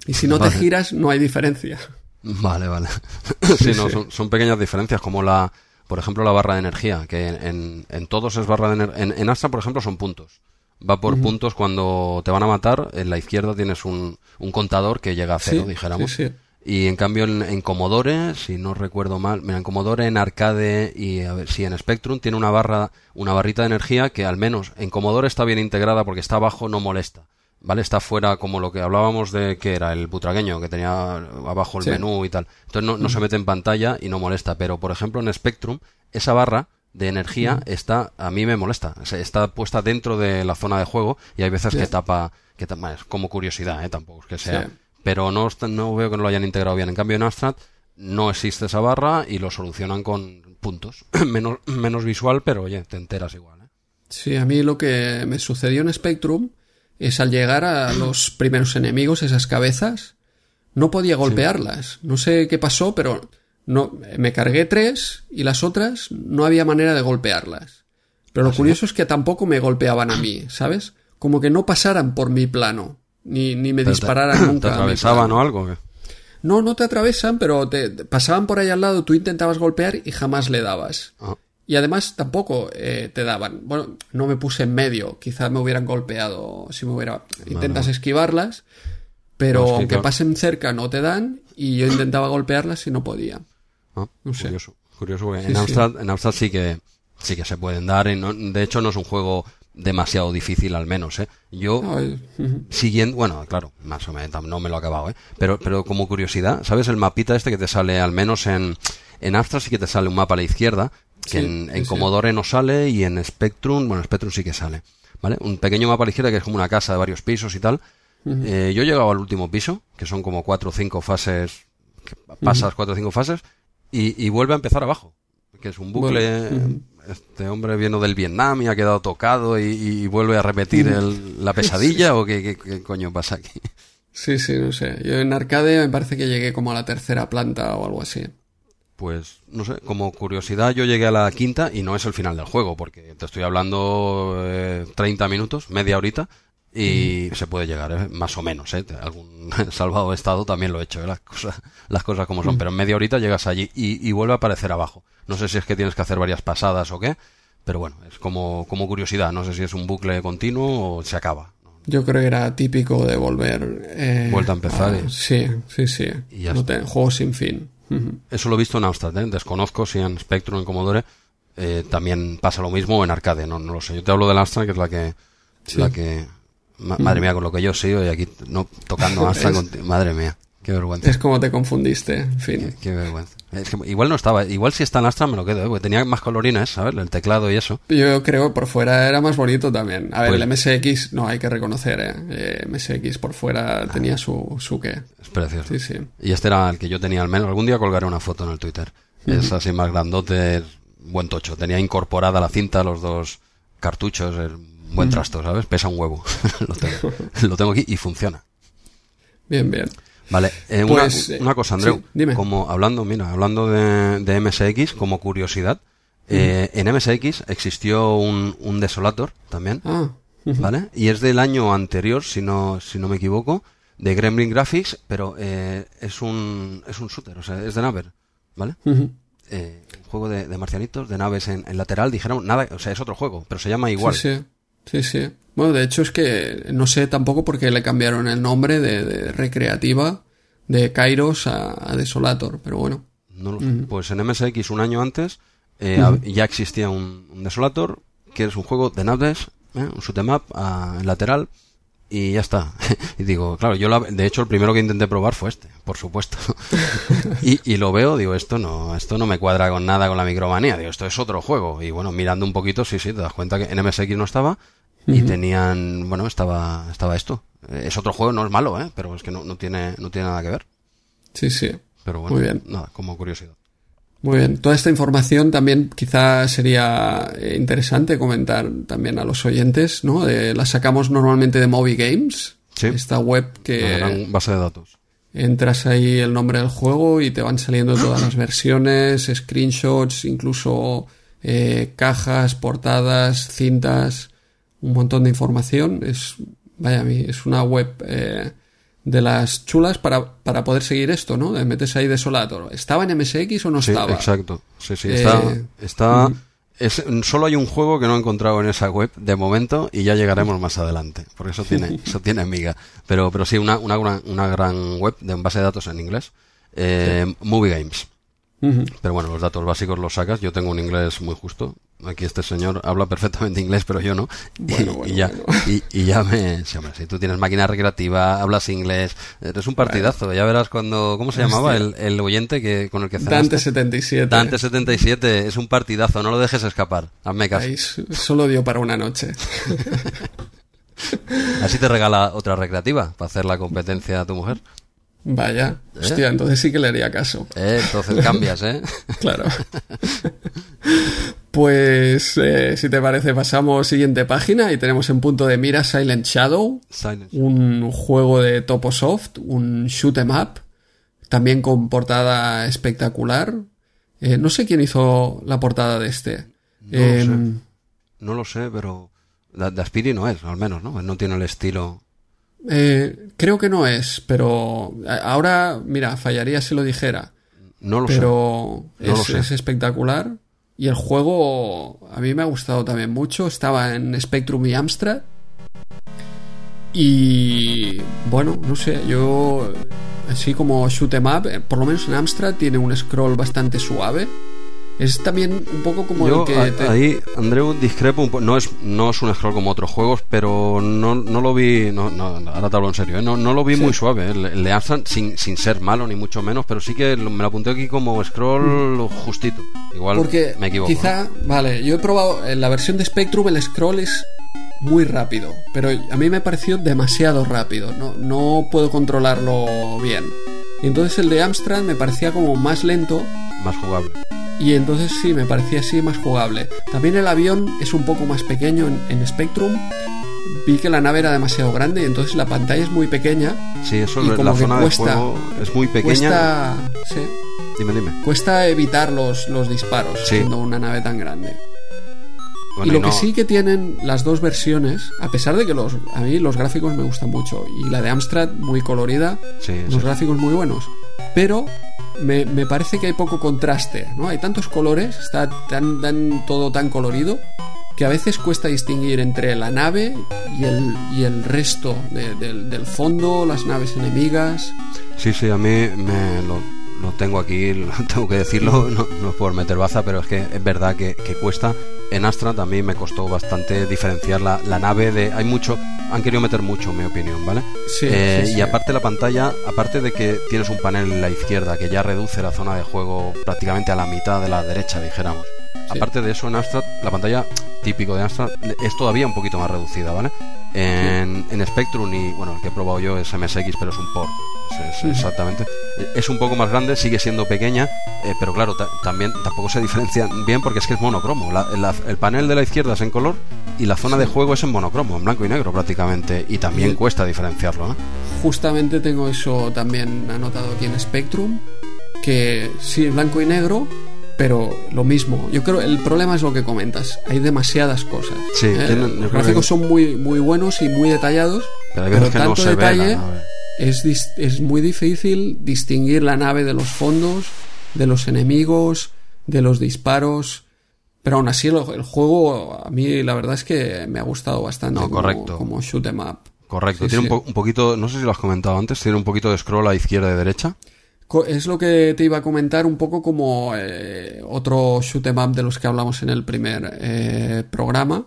Y si no Vale. te giras, no hay diferencia. Vale, vale. sí, no, son, son pequeñas diferencias, como la, por ejemplo, la barra de energía, que en, en todos es barra de energía. En, en Astra, por ejemplo, son puntos. Va por puntos cuando te van a matar. En la izquierda tienes un, un contador que llega a cero, dijéramos. sí, sí. Y en cambio en, en Commodore, si no recuerdo mal, mira, en Commodore, en Arcade y a ver si en Spectrum tiene una barra, una barrita de energía que al menos en Commodore está bien integrada porque está abajo, no molesta. ¿Vale? Está fuera como lo que hablábamos de que era el butragueño, que tenía abajo el Sí. menú y tal. Entonces no, no se mete en pantalla y no molesta. Pero por ejemplo en Spectrum, esa barra de energía está, a mí me molesta. Está puesta dentro de la zona de juego y hay veces Sí. que tapa, que tapa, es como curiosidad, ¿eh? Tampoco es que sea Sí. Pero no, no veo que no lo hayan integrado bien. En cambio, en Amstrad no existe esa barra y lo solucionan con puntos. menos, menos visual, pero oye, te enteras igual. ¿eh? Sí, a mí lo que me sucedió en Spectrum es al llegar a los primeros enemigos, esas cabezas, no podía golpearlas. No sé qué pasó, pero no, me cargué tres y las otras no había manera de golpearlas. Pero lo curioso es que tampoco me golpeaban a mí, ¿sabes? Como que no pasaran por mi plano, ni, ni me Pero te- dispararan ¿Te nunca. mi atravesaban o algo? ¿qué? No, no te atravesan, pero te te pasaban por ahí al lado, tú intentabas golpear y jamás le dabas. Ah, Y además tampoco eh, te daban. Bueno, no me puse en medio. Quizá me hubieran golpeado si me hubiera. Intentas esquivarlas, pero No, es que aunque claro. pasen cerca no te dan. Y yo intentaba golpearlas y no podía. ah, No sé. Curioso. Curioso Sí, en, sí. Amstrad, en Amstrad sí que sí que se pueden dar. y no- de hecho, no es un juego demasiado difícil, al menos. ¿eh? Yo, Ay, siguiendo, bueno, claro, más o menos, no me lo he acabado, ¿eh? Pero, pero como curiosidad, ¿sabes el mapita este que te sale, al menos en, en Amstrad sí que te sale un mapa a la izquierda, que Sí, en, en sí. Commodore no sale y en Spectrum, bueno, en Spectrum sí que sale, ¿vale? Un pequeño mapa a la izquierda que es como una casa de varios pisos y tal, Eh, yo he llegado al último piso, que son como cuatro o cinco fases, que pasas cuatro o cinco fases, y, y vuelve a empezar abajo, que es un bucle. Bueno, Este hombre vino del Vietnam y ha quedado tocado y, y vuelve a repetir el- la pesadilla, o qué, qué- qué coño pasa aquí. Sí, sí, no sé. Yo en arcade me parece que llegué como a la tercera planta o algo así. Pues, no sé, como curiosidad yo llegué a la quinta y no es el final del juego, porque te estoy hablando eh, 30 minutos, media horita, y se puede llegar, eh, más o menos, ¿eh? Algún salvado estado también lo he hecho, ¿eh? las, cosas, las cosas como son, pero en media horita llegas allí y, y vuelve a aparecer abajo. No sé si es que tienes que hacer varias pasadas o qué, pero bueno, es como, como curiosidad, no sé si es un bucle continuo o se acaba. Yo creo que era típico de volver. eh, Vuelta a empezar y- Sí, sí, sí. Y ya no está. te- juego sin fin. Eso lo he visto en Amstrad, ¿eh? desconozco si en Spectrum en Commodore eh, también pasa lo mismo en arcade, no, no lo sé. Yo te hablo del Amstrad, que es la que... Sí. La que ma- madre mía, con lo que yo sigo y aquí no tocando conti- madre mía, qué vergüenza. Es como te confundiste, en fin. qué vergüenza. Es que igual no estaba, igual si está en Amstrad me lo quedo, ¿eh? porque tenía más colorines, ¿sabes? El teclado y eso. Yo creo que por fuera era más bonito también. A ver, Pues- el MSX, no, hay que reconocer, ¿eh? Eh, MSX por fuera tenía su, su qué. Es precioso. Sí, sí. Y este era el que yo tenía al menos. Algún día colgaré una foto en el Twitter. Es así más grandote, buen tocho. Tenía incorporada la cinta, los dos cartuchos, el buen trasto, ¿sabes? Pesa un huevo. lo, tengo, lo tengo aquí y funciona. Bien, bien. Vale, eh, Pues, una, eh, una cosa, Andreu. sí, dime. Como hablando, mira, hablando de, de MSX, como curiosidad, eh, en MSX existió un, un Desolator también, Ah. ¿vale? Y es del año anterior, si no, si no me equivoco, de Gremlin Graphics, pero eh, es un es un shooter, o sea, es de Naver, ¿vale? Eh, un juego de, de marcianitos, de naves en, en lateral, dijeron, nada, o sea, es otro juego, pero se llama igual. Sí, sí. Sí, sí. Bueno, de hecho es que no sé tampoco por qué le cambiaron el nombre de, de recreativa de Kairos a, a Desolator, pero bueno. No lo sé. Pues en MSX un año antes eh, ya existía un, un Desolator, que es un juego de naves, ¿eh? un shoot 'em up ah, en lateral, y ya está. y digo, claro, yo la- de hecho el primero que intenté probar fue este, por supuesto. y, y lo veo, digo, esto no, esto no me cuadra con nada con la micromanía, digo, esto es otro juego. Y bueno, mirando un poquito, sí, sí, te das cuenta que en MSX no estaba. Y tenían, bueno, estaba, estaba esto. Es otro juego, no es malo, ¿eh? Pero es que no, no tiene, no tiene nada que ver. Sí, sí. Pero bueno, Muy bien. nada, como curiosidad. Muy bien. Toda esta información también quizá sería eh, interesante comentar también a los oyentes, ¿no? De- la sacamos normalmente de Moby Games. Sí. Esta web que gran base de datos. entras ahí el nombre del juego y te van saliendo todas las versiones, screenshots, incluso eh, cajas, portadas, cintas, un montón de información. Es, vaya, es una web eh, de las chulas para, para poder seguir esto, ¿no? Eh, Metes ahí Desolator. ¿Estaba en MSX o no Sí, estaba? exacto. Sí, sí, Eh, está, está es, solo hay un juego que no he encontrado en esa web de momento y ya llegaremos más adelante, porque eso tiene, eso tiene miga. Pero, pero sí, una, una, gran- una gran web de base de datos en inglés, eh, Movie Games. Pero bueno, los datos básicos los sacas. Yo tengo un inglés muy justo. Aquí este señor habla perfectamente inglés, pero yo no. Y- Bueno, y, bueno, ya, bueno. Y, y ya me... sí, hombre, si tú tienes máquina recreativa, hablas inglés, eres un partidazo. Ya verás cuando... ¿Cómo se llamaba el, el oyente que con el que cenaste? Dante 77. Dante 77 es un partidazo, no lo dejes escapar. Hazme caso. Ahí solo dio para una noche. Así te regala otra recreativa para hacer la competencia a tu mujer. Vaya. Hostia, entonces sí que le haría caso. Eh, Entonces cambias, ¿eh? Claro. Pues, eh, si te parece, pasamos siguiente página y tenemos en punto de mira Silent Shadow, un juego de Toposoft, un shoot 'em up, también con portada espectacular. Eh, no sé quién hizo la portada de este. No lo Em, sé. No lo sé, pero... De, de Aspiri no es, al menos, ¿no? No tiene el estilo... eh, creo que no es, pero ahora, mira, fallaría si lo dijera. No lo sé. pero No lo sé. es espectacular. Y el juego a mí me ha gustado también mucho. Estaba en Spectrum y Amstrad. Y bueno, no sé, yo así como shoot 'em up, eh, por lo menos en Amstrad tiene un scroll bastante suave. Es también un poco como Yo el que te- ahí, Andreu, discrepo un poco. No es, no es un scroll como otros juegos, pero no, no lo vi. No, no, ahora te hablo en serio, ¿eh? no, no lo vi Sí. muy suave. El, el de Amstrad, sin, sin ser malo, ni mucho menos, pero sí que me lo apunté aquí como scroll justito. Igual Porque me equivoco. ¿eh? quizá, vale, yo he probado en la versión de Spectrum el scroll es muy rápido, pero a mí me pareció demasiado rápido, no, no puedo controlarlo bien. Entonces el de Amstrad me parecía como más lento. Más jugable. Y entonces sí, me parecía así más jugable. También el avión es un poco más pequeño en, en Spectrum. Vi que la nave era demasiado grande y entonces la pantalla es muy pequeña. Sí, eso y la como que zona cuesta- de juego es muy pequeña. Cuesta, sí, Dime, dime. cuesta evitar los, los disparos Sí. siendo una nave tan grande. Bueno, y lo no- que sí que tienen las dos versiones, a pesar de que los, a mí los gráficos me gustan mucho, y la de Amstrad muy colorida, Sí, los sí. gráficos muy buenos, pero me, me parece que hay poco contraste, ¿no? Hay tantos colores, está tan, tan, todo tan colorido, que a veces cuesta distinguir entre la nave y el, y el resto de- del- del fondo, las naves enemigas. Sí, sí, a mí me lo, lo tengo aquí, lo tengo que decirlo, no, no es por meter baza, pero es que es verdad que, que cuesta. En Astra también me costó bastante diferenciar la, la nave de... Hay mucho, han querido meter mucho, en mi opinión, ¿vale? Sí, Eh, sí, sí. Y aparte la pantalla, aparte de que tienes un panel en la izquierda que ya reduce la zona de juego prácticamente a la mitad de la derecha, dijéramos. Sí. Aparte de eso, en Amstrad, la pantalla típico de Amstrad es todavía un poquito más reducida, ¿vale? En, en Spectrum y, bueno, el que he probado yo es MSX, pero es un port. Es- es Ujú. exactamente. Es un poco más grande, sigue siendo pequeña, eh, pero claro, ta- también tampoco se diferencia bien porque es que es monocromo. La- la- el panel de la izquierda es en color y la zona de juego es en monocromo, en blanco y negro prácticamente. Y también Sí. cuesta diferenciarlo, ¿eh? Justamente tengo eso también anotado aquí en Spectrum, que sí, blanco y negro, pero lo mismo. Yo creo el problema es lo que comentas. Hay demasiadas cosas. Sí, Eh, los gráficos que- son muy, muy buenos y muy detallados, Pero pero no tanto se ve detalle nave. es, es muy difícil distinguir la nave de los fondos, de los enemigos, de los disparos. Pero aún así el, el juego a mí la verdad es que me ha gustado bastante No, como, correcto. como shoot 'em up. Correcto, Sí, tiene sí. Un, po- un poquito, no sé si lo has comentado antes, tiene un poquito de scroll a izquierda y derecha. Es lo que te iba a comentar un poco como eh, otro shoot 'em up de los que hablamos en el primer eh, programa,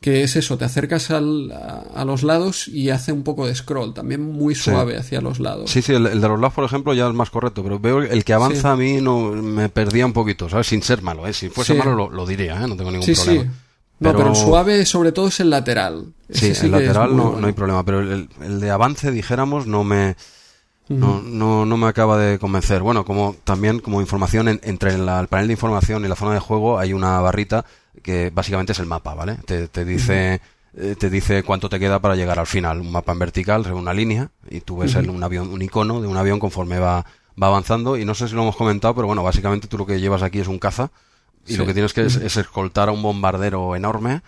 que es eso, te acercas al- a, a los lados y hace un poco de scroll, también muy suave hacia los lados. Sí, sí, el, el de los lados, por ejemplo, ya es más correcto, pero veo el que avanza Sí. a mí no me perdía un poquito, ¿sabes? Sin ser malo, ¿eh? Si fuese Sí. malo lo, lo diría, ¿eh? No tengo ningún problema. No, pero... Pero- el suave sobre todo es el lateral. Sí, el lateral no, bueno. no hay problema, pero el, el de avance, dijéramos, no me, no, no, no me acaba de convencer. Bueno, como también como información, en- entre la- el panel de información y la zona de juego hay una barrita que básicamente es el mapa, ¿vale? Te, te dice... eh, te dice cuánto te queda para llegar al final. Un mapa en vertical, una línea, y tú ves el- un avión, un icono de un avión conforme va, va avanzando. Y no sé si lo hemos comentado, pero bueno, básicamente tú lo que llevas aquí es un caza, y Sí. lo que tienes que es, es escoltar a un bombardero enorme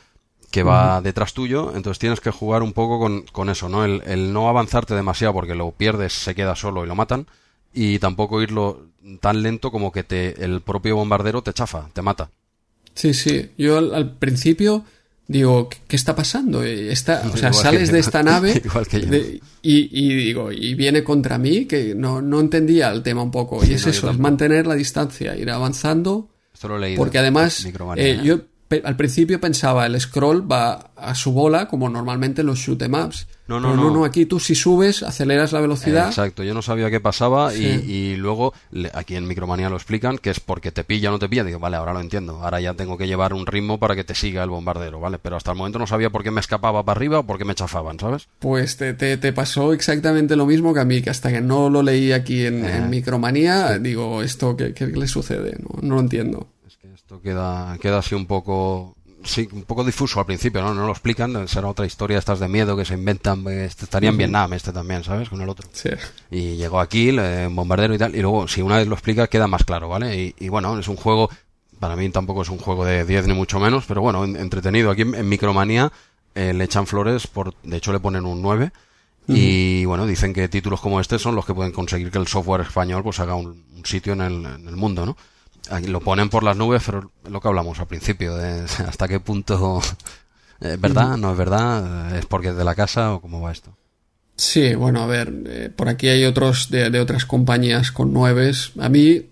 que va detrás tuyo, entonces tienes que jugar un poco con, con eso, ¿no? El, el no avanzarte demasiado porque lo pierdes, se queda solo y lo matan, y tampoco irlo tan lento como que te, el propio bombardero te chafa, te mata. Sí, sí. Yo al, al principio digo, ¿qué, está pasando? Y Está, o sea, Igual sales que de esta nave Igual que de- y, y digo, y viene contra mí, que no, no entendía el tema un poco. Sí, y es no, eso, es mantener la distancia, ir avanzando. Esto lo he leído. Porque además, eh, ¿eh? yo al principio pensaba, el scroll va a su bola, como normalmente en los shoot 'em ups. No, no, Pero no, no. no, aquí tú si subes, aceleras la velocidad. Exacto, yo no sabía qué pasaba Sí. y, y luego aquí en Micromanía lo explican que es porque te pilla o no te pilla. Digo, vale, ahora lo entiendo. Ahora ya tengo que llevar un ritmo para que te siga el bombardero, ¿vale? Pero hasta el momento no sabía por qué me escapaba para arriba o por qué me chafaban, ¿sabes? Pues te, te, te pasó exactamente lo mismo que a mí, que hasta que no lo leí aquí en, Eh, en Micromanía, digo, ¿esto qué, qué le sucede? No, no lo entiendo. Esto queda, queda así un poco. Sí, un poco difuso al principio, ¿no? No lo explican, será otra historia estas de miedo que se inventan. Este estaría en Vietnam, este también, ¿sabes? Con el otro. Sí. Y llegó aquí, le- un bombardero y tal, y luego, si una vez lo explicas, queda más claro, ¿vale? Y, y bueno, es un juego, para mí tampoco es un juego de 10 ni mucho menos, pero bueno, en- entretenido. Aquí en, en Micromanía eh, le echan flores, por, de hecho le ponen un 9. Y bueno, dicen que títulos como este son los que pueden conseguir que el software español pues haga un, un sitio en el, en el mundo, ¿no? Aquí lo ponen por las nubes, pero es lo que hablamos al principio, de hasta qué punto es verdad, no es verdad, es porque es de la casa o cómo va esto. Sí, bueno, a ver, eh, por aquí hay otros de, de otras compañías con nueves. A mí,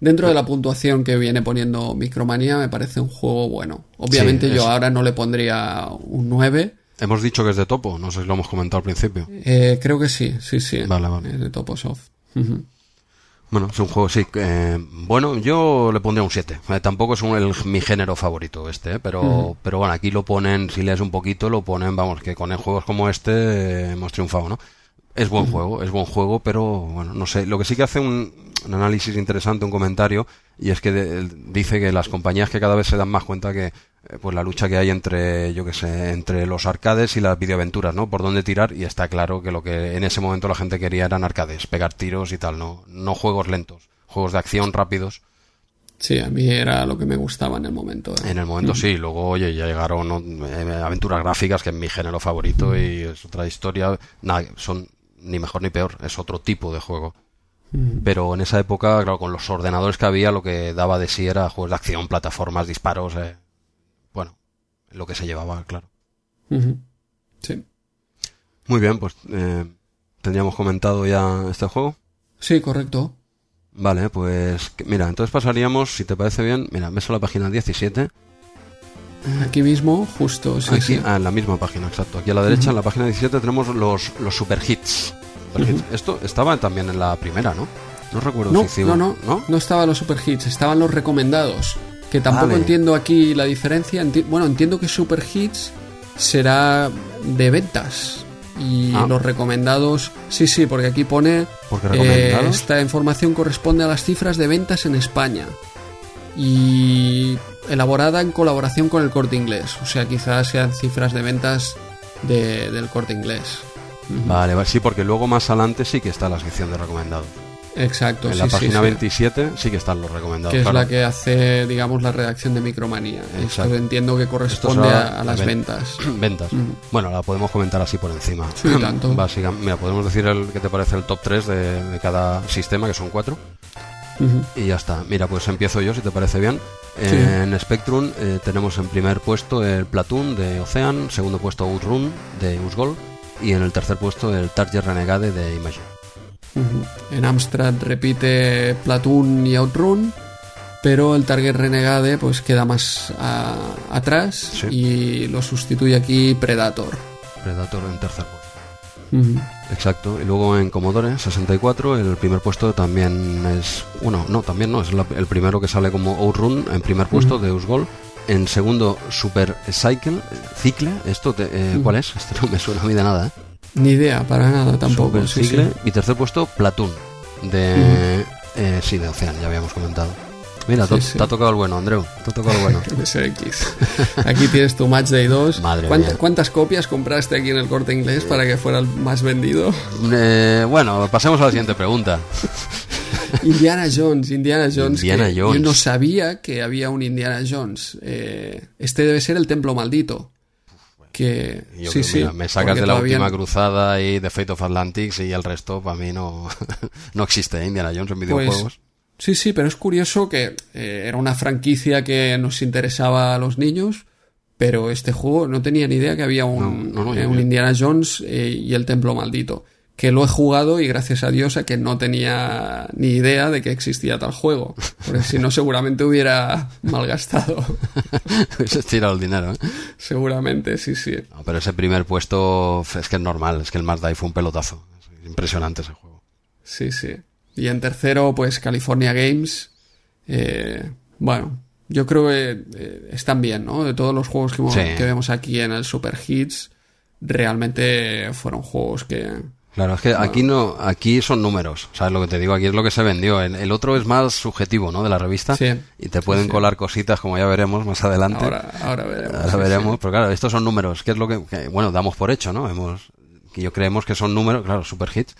dentro de la puntuación que viene poniendo Micromanía, me parece un juego bueno. Obviamente Sí, yo ahora no le pondría un 9. Hemos dicho que es de topo, no sé si lo hemos comentado al principio. Eh, creo que sí, sí, sí. Vale, vale. Es de Toposoft. Ujú. Bueno, es un juego, sí. Eh, bueno, yo le pondría un 7. Eh, tampoco es un, el, mi género favorito este, eh, pero, pero bueno, aquí lo ponen, si lees un poquito, lo ponen, vamos, que con juegos como este eh, hemos triunfado, ¿no? Es buen juego, es buen juego, pero bueno, no sé. Lo que sí que hace un, un análisis interesante, un comentario, y es que de- dice que las compañías que cada vez se dan más cuenta que eh, pues la lucha que hay entre, yo que sé, entre los arcades y las videoaventuras, ¿no? Por dónde tirar, y está claro que lo que en ese momento la gente quería eran arcades, pegar tiros y tal, no, no juegos lentos, juegos de acción rápidos. Sí, a mí era lo que me gustaba en el momento. ¿eh? En el momento sí, luego oye, ya llegaron ¿no? Eh, aventuras gráficas, que es mi género favorito y es otra historia. Nada, son ni mejor ni peor, es otro tipo de juego. Pero en esa época, claro, con los ordenadores que había, lo que daba de sí era juegos de acción, plataformas, disparos, eh, bueno, lo que se llevaba, claro. Sí. Muy bien, pues eh, tendríamos comentado ya este juego. Sí, correcto. Vale, pues mira, entonces pasaríamos, si te parece bien, mira, ves a la página 17. Aquí mismo, justo, sí, Aquí, sí. ah, en la misma página, exacto. Aquí a la derecha, en la página 17, tenemos los, los super hits. Esto estaba también en la primera, ¿no? No recuerdo No, si no, no, no estaban los super hits, estaban los recomendados. Que tampoco Vale. entiendo aquí la diferencia. Enti- bueno, entiendo que super hits será de ventas. Y Ah. los recomendados, sí, sí, porque aquí pone Porque eh, esta información corresponde a las cifras de ventas en España y elaborada en colaboración con el Corte Inglés. O sea, quizás sean cifras de ventas de- del Corte Inglés. Vale, vale, sí, porque luego más adelante sí que está la sección de recomendados. Exacto, en sí, la página sí. 27 sí que están los recomendados. que es claro. la que hace, digamos, la redacción de Micromanía. Exacto. Esto entiendo que corresponde a, a las la ven- ventas. Ventas. Mm. Bueno, la podemos comentar así por encima. Sí, tanto. Básicamente, mira, podemos decir el que te parece el top 3 de, de cada sistema, que son cuatro. Ujú. Y ya está. Mira, pues empiezo yo, si te parece bien. En Spectrum eh, tenemos en primer puesto el Platoon de Ocean, segundo puesto Outrun de Usgol y en el tercer puesto el Target Renegade de Imagine. En Amstrad repite Platoon y Outrun, pero el Target Renegade pues queda más a- atrás Sí. y lo sustituye aquí Predator. Predator en tercer puesto. Exacto. Y luego en Commodore 64 el primer puesto también es... Bueno, no, también no. Es la- el primero que sale como Outrun en primer puesto de Usgol. En segundo Super Cycle, Cicle. ¿Esto te- eh, cuál es? Este no me suena a mí de nada, ¿eh? Ni idea, para nada tampoco. Super sí, Cicle. sí. Y tercer puesto Platoon de... eh, sí, de Ocean, ya habíamos comentado. Mira, Sí, te, sí. te ha tocado el bueno, Andreu. Te ha tocado el bueno. MSX. Aquí tienes tu Match Day 2. Madre ¿Cuánta- mía. ¿Cuántas copias compraste aquí en el corte inglés para que fuera el más vendido? Eh, bueno, pasemos a la siguiente pregunta. Indiana Jones, Indiana Jones. Indiana Jones. Yo no sabía que había un Indiana Jones. Eh, este debe ser el Templo Maldito. Que Yo sí, me sacas de la última no- cruzada y de Fate of Atlantis y el resto para mí no, no existe ¿eh? Indiana Jones en Pues, videojuegos. sí, sí, pero es curioso que eh, era una franquicia que nos interesaba a los niños, pero este juego no tenía ni idea que había un, No, no, no, eh, un Indiana Jones eh, y el Templo Maldito. Que lo he jugado y gracias a Dios a que no tenía ni idea de que existía tal juego. Porque si no, seguramente hubiera malgastado. Se tirado el dinero. ¿eh? Seguramente, sí, sí. No, pero ese primer puesto es que es normal, es que el Mazda fue un pelotazo. Es impresionante ese juego. Sí, sí. Y en tercero, pues California Games. Eh, bueno, yo creo que eh, están bien, ¿no? De todos los juegos que, Sí. que vemos aquí en el Super Hits, realmente fueron juegos que... Claro, es que aquí no, aquí son números, ¿sabes lo que te digo? Aquí es lo que se vendió. El, el otro es más subjetivo, ¿no? De la revista. Sí. Y te pueden sí. colar cositas, como ya veremos más adelante. Ahora, ahora veremos. Ahora sí, veremos, pero claro, estos son números, que es lo que, que, bueno, damos por hecho, ¿no? Hemos, yo creemos que son números, claro, super hits.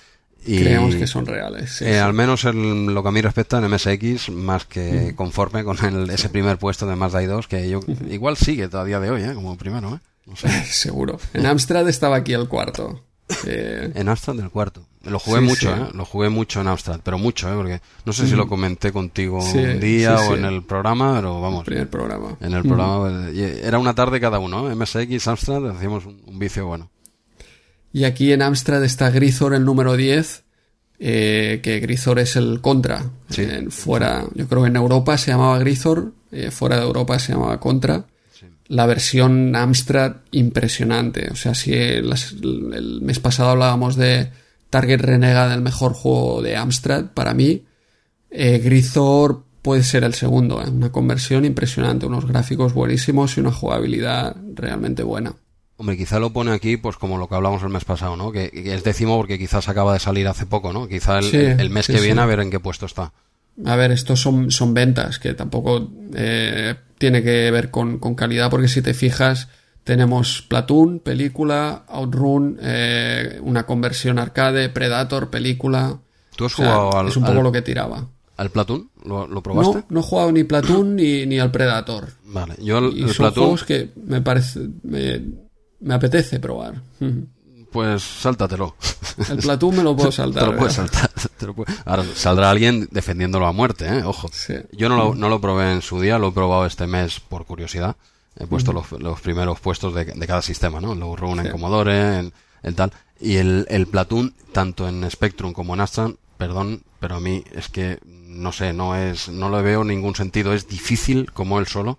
Y, Creemos que son reales. sí, eh. Al menos en lo que a mí respecta en MSX, más que conforme con el- ese primer puesto de Mazda 2, que yo igual sigue todavía de hoy, ¿eh? Como primero, ¿eh? No sé. Seguro. En Amstrad estaba aquí el cuarto. Eh, En Amstrad del cuarto. Lo jugué Sí, mucho, sí. ¿eh? Lo jugué mucho en Amstrad, pero mucho, ¿eh? Porque no sé si lo comenté contigo Sí, un día o en el programa, pero vamos. el primer programa. En el programa, eh, era una tarde cada uno, ¿eh? MSX, Amstrad, hacíamos un, un vicio bueno. Y aquí en Amstrad está Grisor el número 10, eh, que Grisor es el Contra. En fuera, yo creo que en Europa se llamaba Grisor, fuera de Europa se llamaba Contra. La versión Amstrad impresionante. O sea, si las- el mes pasado hablábamos de Target Renegade, el mejor juego de Amstrad, para mí, Eh, Grisor puede ser el segundo, ¿eh? una conversión impresionante, unos gráficos buenísimos y una jugabilidad realmente buena. Hombre, quizá lo pone aquí, pues como lo que hablamos el mes pasado, ¿no? Que, que es décimo porque quizás acaba de salir hace poco, ¿no? Quizá el, Sí, el- el mes sí, que sí. viene a ver en qué puesto está. A ver, estos son, son ventas, que tampoco eh, tiene que ver con, con calidad, porque si te fijas, tenemos Platoon, película, Outrun, eh, una conversión arcade, Predator, película. ¿Tú has O sea, jugado al, es un poco al, lo que tiraba. al Platoon? ¿Lo, lo probaste? No, no he jugado ni Platoon ni, ni al Predator. Vale, yo el, Y el son Platoon, juegos que me parece. Me, me apetece probar. Pues sáltatelo. El Platoon me lo puedo saltar. te lo puedes ¿verdad? saltar. te lo puedes- Ahora saldrá alguien defendiéndolo a muerte, ¿eh? Ojo. Sí. Yo no lo, no lo probé en su día, lo he probado este mes por curiosidad. He puesto los, los primeros puestos de, de cada sistema, ¿no? Lo Run en Sí. Commodore, en, en tal. Y el, el Platoon, tanto en Spectrum como en Astra, perdón, pero a mí es que, no sé, no es, no le veo ningún sentido. Es difícil como él solo.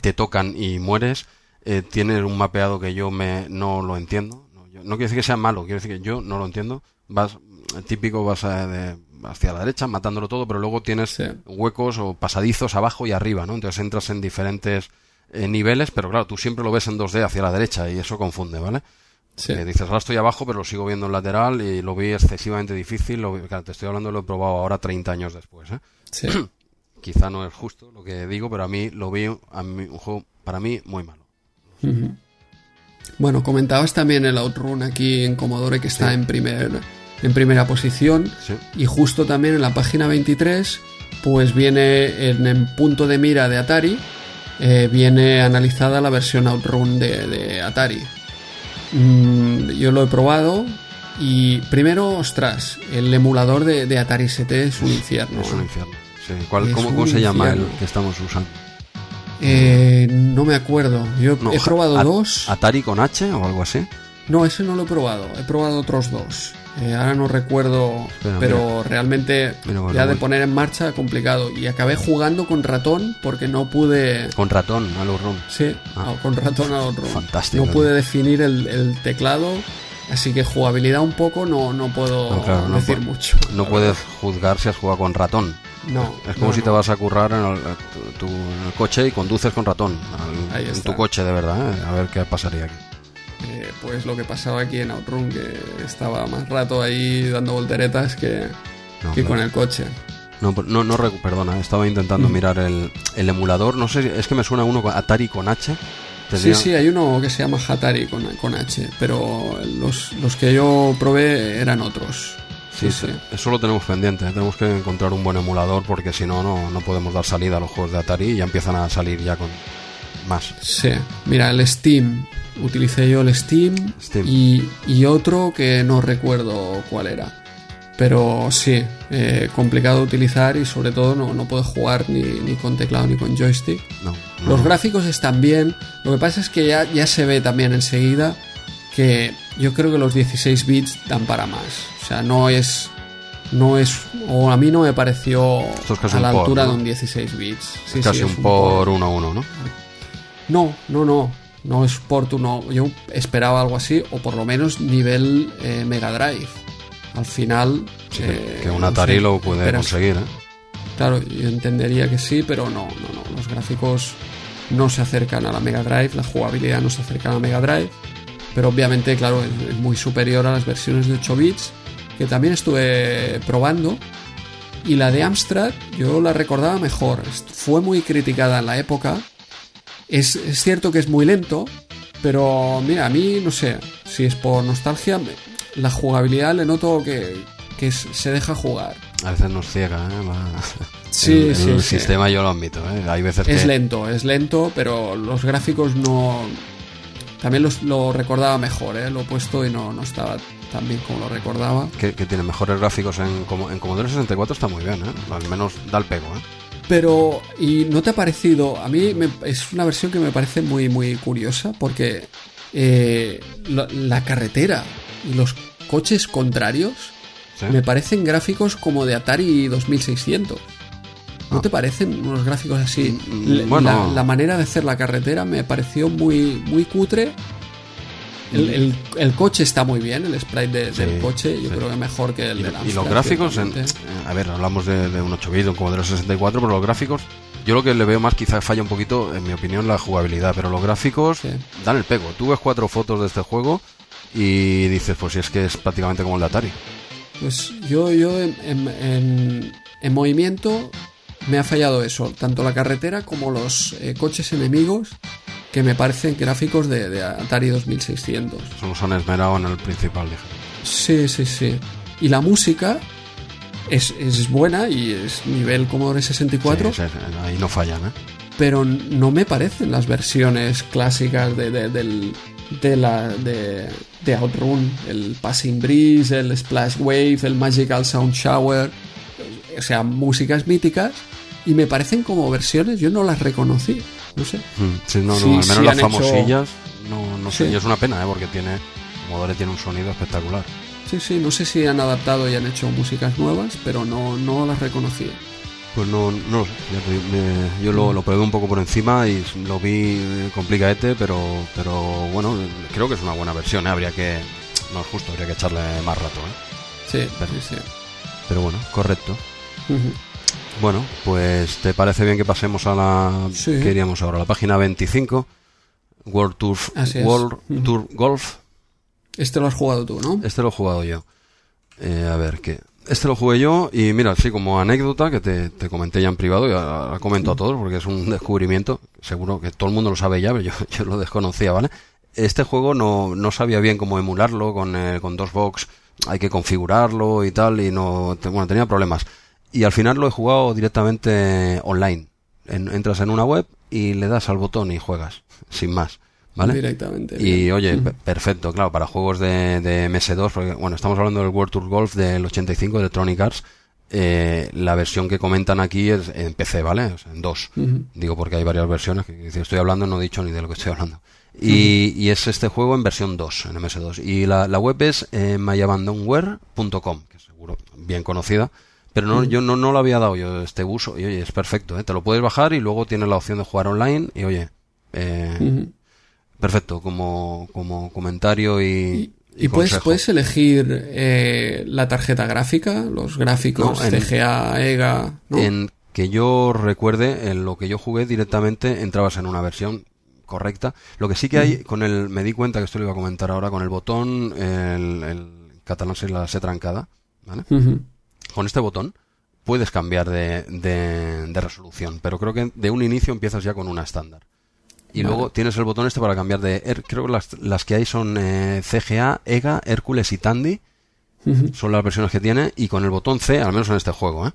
Te tocan y mueres. Eh, tienes un mapeado que yo me, no lo entiendo. No, quiere decir que sea malo, quiero decir que yo no lo entiendo. Vas, típico vas a- de- hacia la derecha matándolo todo, pero luego tienes Sí. huecos o pasadizos abajo y arriba, ¿no? Entonces entras en diferentes eh, niveles, pero claro, tú siempre lo ves en 2D hacia la derecha y eso confunde, ¿vale? Sí. Eh, dices, ahora estoy abajo, pero lo sigo viendo en lateral y lo vi excesivamente difícil. Lo vi- claro, te estoy hablando, lo he probado ahora 30 años después, ¿eh? Sí. Quizá no es justo lo que digo, pero a mí lo vi a mí, un juego para mí muy malo. Bueno, comentabas también el Outrun aquí en Commodore que está Sí. en, primer, en primera posición. Sí. Y justo también en la página 23, pues viene en, en punto de mira de Atari, eh, viene analizada la versión Outrun de, de Atari. Mm, yo lo he probado y primero, ostras, el emulador de, de Atari ST es un infierno. Es un ¿eh? infierno. Sí. ¿Cuál- Es cómo, un cómo se llama el que estamos usando? Eh, no me acuerdo. Yo No, he probado dos. ¿Atari con H o algo así? No, ese no lo he probado. He probado otros dos. Eh, ahora no recuerdo, pero realmente Mira, bueno, ya de poner en marcha complicado. Y acabé jugando con ratón porque no pude. Con ratón, a los ROM. Sí, Ah. con ratón a otro. Fantástico. No pude definir el, el teclado, así que jugabilidad un poco no, no puedo No, claro, no decir mucho. No puedes juzgar si has jugado con ratón. No. Es como no, si te vas a currar en el, tu, tu- en el coche y conduces con ratón. al- en tu coche, de verdad. ¿eh? A ver qué pasaría aquí. Eh, pues lo que pasaba aquí en Outrun, que estaba más rato ahí dando volteretas que, No, que con el coche. no, no, no perdona, estaba Mm. intentando mirar el, el emulador. No sé, es que me suena uno con Atari con H. Sí, sí, hay uno que se llama Hatari con, con H, pero los, los que yo probé eran otros. Sí, sí, eso lo tenemos pendiente. Tenemos que encontrar un buen emulador porque si no, no, no podemos dar salida a los juegos de Atari y ya empiezan a salir ya con más. Sí, mira, el Steam. Utilicé yo el Steam, Steam. Y, y otro que no recuerdo cuál era. Pero sí, eh, complicado de utilizar y sobre todo no, no puedes jugar ni, ni con teclado ni con joystick. No, no. Los gráficos están bien. Lo que pasa es que ya, ya se ve también enseguida que yo creo que los 16 bits dan para más. O sea, no es. No es. O a mí no me pareció es casi a la un por, altura ¿no? de un 16 bits. Sí, casi sí, un es por uno a uno, ¿no? No, no, no. No es port uno. Yo esperaba algo así, o por lo menos nivel eh, Mega Drive. Al final. Sí, eh, que un Atari lo puede conseguir, ¿eh? Claro, yo entendería que sí, pero no, no, no. Los gráficos no se acercan a la Mega Drive, la jugabilidad no se acerca a la Mega Drive, pero obviamente, claro, es, es muy superior a las versiones de 8 bits, que también estuve probando. Y la de Amstrad yo la recordaba mejor. Fue muy criticada en la época. Es, es cierto que es muy lento, pero mira, a mí no sé si es por nostalgia, la jugabilidad le noto que, que se deja jugar. A veces nos ciega, ¿eh? La- Sí, el, sí, el sí. sistema yo lo admito, ¿eh? Hay veces Es que... lento, es lento, pero los gráficos no. También los, lo recordaba mejor, ¿eh? Lo he puesto y no, no estaba tan bien como lo recordaba. Que, que tiene mejores gráficos en, como- en Commodore 64 está muy bien, ¿eh? Al menos da el pego, ¿eh? Pero, ¿y no te ha parecido? A mí me- es una versión que me parece muy, muy curiosa porque eh, la, la carretera y los coches contrarios ¿Sí? me parecen gráficos como de Atari 2600. ¿No te parecen unos gráficos así? Mm, bueno. La, la manera de hacer la carretera me pareció muy, muy cutre El, el, el coche está muy bien, el sprite de- del coche, yo creo que mejor que el Y, de y la los gráficos, en- a ver, hablamos de, de un 8 bit, un Commodore 64, pero los gráficos, yo lo que le veo más quizás falla un poquito, en mi opinión, la jugabilidad, pero los gráficos Sí. dan el pego. Tú ves cuatro fotos de este juego y dices, pues si es que es prácticamente como el de Atari. Pues yo, yo en, en- en- en movimiento me ha fallado eso, tanto la carretera como los eh, coches enemigos, que me parecen gráficos de, de Atari 2600. Solo se han esmerado en el principal, dije. Sí, sí, sí. Y la música es, es buena y es nivel Commodore 64, Sí, sí, sí, ahí no fallan, ¿eh? pero no me parecen las versiones clásicas de, de- del, de, la, de, de Outrun, el Passing Breeze, el Splash Wave, el Magical Sound Shower, o sea, músicas míticas, y me parecen como versiones, yo no las reconocí, no sé. Mm, Sí, no, no, Sí, al menos sí las han hecho- famosillas, no, no sé, Sí. y es una pena, ¿eh? Porque tiene, Commodore tiene un sonido espectacular. Sí, sí, no sé si han adaptado y han hecho músicas nuevas, pero no, no las reconocí. Pues no, no lo sé. me- yo lo, lo probé un poco por encima y lo vi complicadete, pero, pero bueno, creo que es una buena versión. ¿eh? Habría que, no es justo, habría que echarle más rato. ¿eh? Sí, Pero- sí, sí. Pero bueno, correcto. Bueno, pues ¿te parece bien que pasemos a la Sí. que iríamos ahora? La página 25, World Tour. World. Tour Golf. Este lo has jugado tú, ¿no? Este lo he jugado yo. Eh, a ver, ¿qué? Este lo jugué yo y mira, sí, como anécdota que te, te comenté ya en privado y ahora comento a todos porque es un descubrimiento. Seguro que todo el mundo lo sabe ya, pero yo, yo lo desconocía, ¿vale? Este juego no, no sabía bien cómo emularlo con, eh, con dos box. Hay que configurarlo y tal y no, bueno, tenía problemas. Y al final lo he jugado directamente online. En- entras en una web y le das al botón y juegas, sin más, ¿vale? Directamente. Y oye, perfecto, claro, para juegos de, de MS2, porque bueno, estamos hablando del World Tour Golf del 85 de Electronic Arts. eh, la versión que comentan aquí es en PC, ¿vale? O sea, en dos. Digo porque hay varias versiones que si estoy hablando no he dicho ni de lo que estoy hablando. Y, y es este juego en versión 2, en MS2. Y la, la web es eh, myabandonware.com, que seguro bien conocida. Pero no, yo no, no lo había dado yo este uso. Y oye, es perfecto, ¿eh? Te lo puedes bajar y luego tienes la opción de jugar online. Y oye, eh. Perfecto, como, como comentario y, Y, y puedes, puedes elegir eh, la tarjeta gráfica, los gráficos No, en- CGA, EGA, ¿no? En que yo recuerde, en lo que yo jugué directamente, entrabas en una versión correcta. Lo que sí que hay, con el, me di cuenta que esto lo iba a comentar ahora, con el botón, el, el catalán se la se trancada, ¿vale? Ujú. Con este botón puedes cambiar de, de, de resolución, pero creo que de un inicio empiezas ya con una estándar. Y Vale. luego tienes el botón este para cambiar de... Her- Creo que las, las que hay son eh, CGA, EGA, Hércules y Tandy. Son las versiones que tiene. Y con el botón C, al menos en este juego, ¿eh?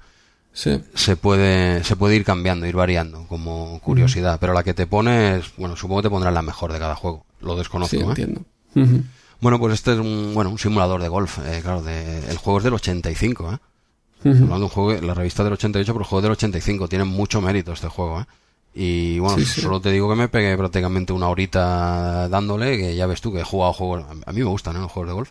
Sí. se puede se puede ir cambiando, ir variando como curiosidad. Pero la que te pone es... Bueno, supongo que te pondrán la mejor de cada juego. Lo desconozco, Sí, ¿eh? entiendo. Ujú. Bueno, pues este es un, bueno, un simulador de golf. eh, claro, de, el juego es del 85, ¿eh? Hablando de un juego, la revista del 88, pero el juego del 85. Tiene mucho mérito este juego, ¿eh? Y bueno, Sí, sí. solo te digo que me pegué prácticamente una horita dándole, que ya ves tú que he jugado juegos... A mí me gustan, ¿eh? Los juegos de golf.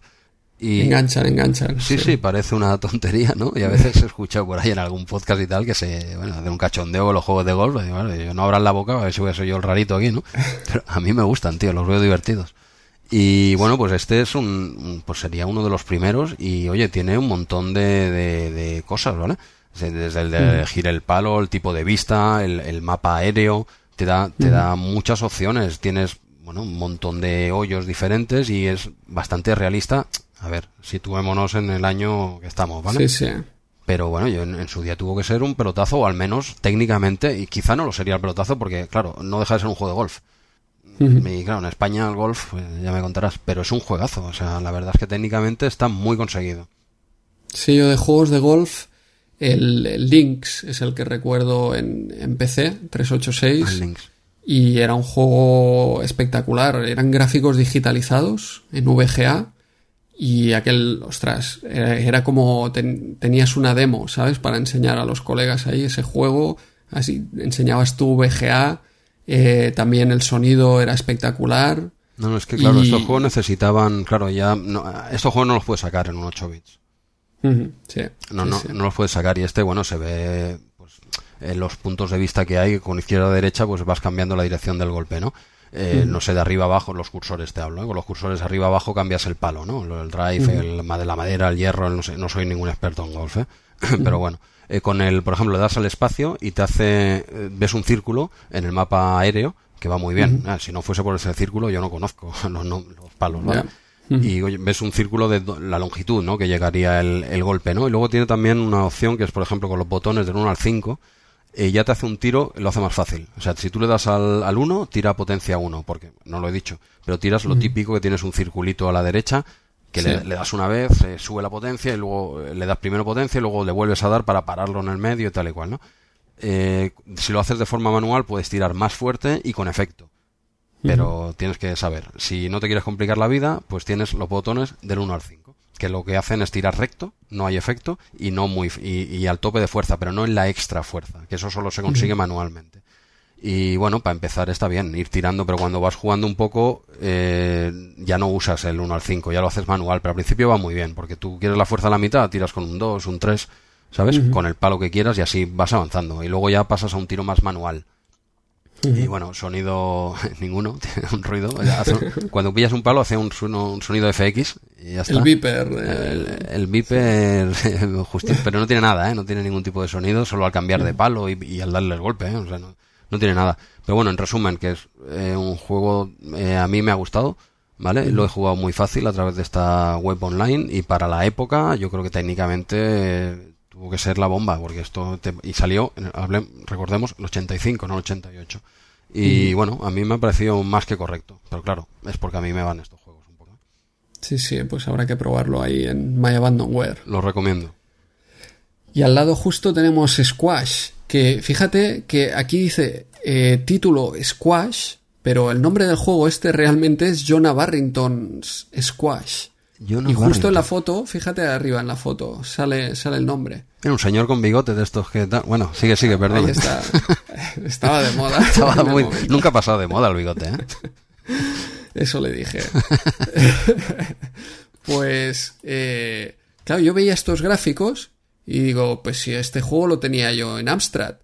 Y, Enganchan, enganchan. Sí, sí, parece una tontería, ¿no? Y a veces he escuchado por ahí en algún podcast y tal que se, bueno, hacen un cachondeo con los juegos de golf. Y, bueno, no abran la boca a ver si voy a ser yo el rarito aquí, ¿no? Pero a mí me gustan, tío, los veo divertidos. Y bueno, pues este es un, pues sería uno de los primeros y oye, tiene un montón de, de, de cosas, ¿vale? Desde desde el de elegir el palo, el tipo de vista, el, el mapa aéreo, te da, te da muchas opciones. Tienes, bueno, un montón de hoyos diferentes y es bastante realista. A ver, situémonos en el año que estamos, ¿vale? Sí, sí. Pero bueno, yo en, en su día tuvo que ser un pelotazo, o al menos técnicamente, y quizá no lo sería el pelotazo, porque claro, no deja de ser un juego de golf. Y claro, en España el golf, pues, ya me contarás, pero es un juegazo, o sea, la verdad es que técnicamente está muy conseguido. Sí, yo de juegos de golf, el, el Lynx es el que recuerdo en, en PC, 386. El Lynx. y era un juego espectacular. Eran gráficos digitalizados en VGA y aquel, ostras, era, era como ten- tenías una demo, ¿sabes? Para enseñar a los colegas ahí ese juego. Así enseñabas tú VGA, eh, también el sonido era espectacular. No, no, es que claro, Y- estos juegos necesitaban, claro, ya, no, estos juegos no los puedes sacar en un 8 bits. Sí, No, sí, no, sí. no los puedes sacar y este, bueno, se ve pues, en los puntos de vista que hay, con izquierda a derecha, pues vas cambiando la dirección del golpe, ¿no? eh, no sé, de arriba abajo, los cursores te hablo, ¿eh? con los cursores arriba abajo cambias el palo, ¿no? El drive, el, la madera, el hierro, no sé, no soy ningún experto en golf, ¿eh? pero bueno. Eh, con el, por ejemplo, le das al espacio y te hace, ves un círculo en el mapa aéreo que va muy bien. Ah, si no fuese por ese círculo, yo no conozco los, los palos, ¿no? Y ves un círculo de la longitud, ¿no? Que llegaría el, el, golpe, ¿no? Y luego tiene también una opción que es, por ejemplo, con los botones del 1 al 5, eh, ya te hace un tiro, lo hace más fácil. O sea, si tú le das al, al 1, tira potencia 1, porque no lo he dicho, pero tiras lo típico que tienes un circulito a la derecha, que le, das una vez, sube la potencia y luego eh, le das primero potencia y luego le vuelves a dar para pararlo en el medio y tal y cual, ¿no? Eh, si lo haces de forma manual, puedes tirar más fuerte y con efecto. Pero tienes que saber, si no te quieres complicar la vida, pues tienes los botones del 1 al 5 que lo que hacen es tirar recto, no hay efecto, y no muy y, al tope de fuerza, pero no en la extra fuerza, que eso solo se consigue manualmente. Y bueno, para empezar está bien, ir tirando, pero cuando vas jugando un poco, eh, ya no usas el 1 al 5, ya lo haces manual, pero al principio va muy bien, porque tú quieres la fuerza a la mitad, tiras con un 2, un 3, ¿sabes? Con el palo que quieras y así vas avanzando. Y luego ya pasas a un tiro más manual. Y bueno, sonido ninguno, tiene un ruido. cuando pillas un palo hace un, un, sonido FX y ya está. El Viper. El, el Viper, pero no tiene nada, ¿eh? no tiene ningún tipo de sonido, solo al cambiar de palo y, al darle el golpe, ¿eh? o sea, no, no, tiene nada. Pero bueno, en resumen, que es eh, un juego, eh, a mí me ha gustado, ¿vale? Lo he jugado muy fácil a través de esta web online y para la época yo creo que técnicamente tuvo que ser la bomba, porque esto y salió, recordemos, el 85, no el 88. Y bueno, a mí me ha parecido más que correcto, pero claro, es porque a mí me van estos juegos un poco. Sí, sí, pues habrá que probarlo ahí en My Abandonware. Lo recomiendo. Y al lado justo tenemos Squash, que fíjate que aquí dice eh, título Squash, pero el nombre del juego este realmente es Jonah Barrington's Squash y justo en la foto, fíjate arriba en la foto, sale, sale el nombre. Era un señor con bigote de estos que... Bueno, sigue, sigue, perdón. Ahí está. Estaba de moda. Nunca ha pasado de moda el bigote, ¿eh? Eso le dije. pues, eh, claro, yo veía estos gráficos y digo, pues si este juego lo tenía yo en Amstrad.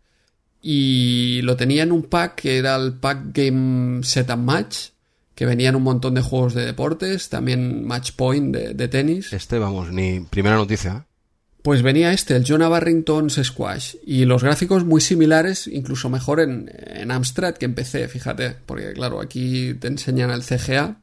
Y lo tenía en un pack que era el pack Game Set and Match que venían un montón de juegos de deportes, también Match Point de, tenis. Este, vamos, ni primera noticia. ¿eh? Pues venía este, el Jonah Barrington's Squash, y los gráficos muy similares, incluso mejor en, en Amstrad que en PC, fíjate, porque claro, aquí te enseñan el CGA,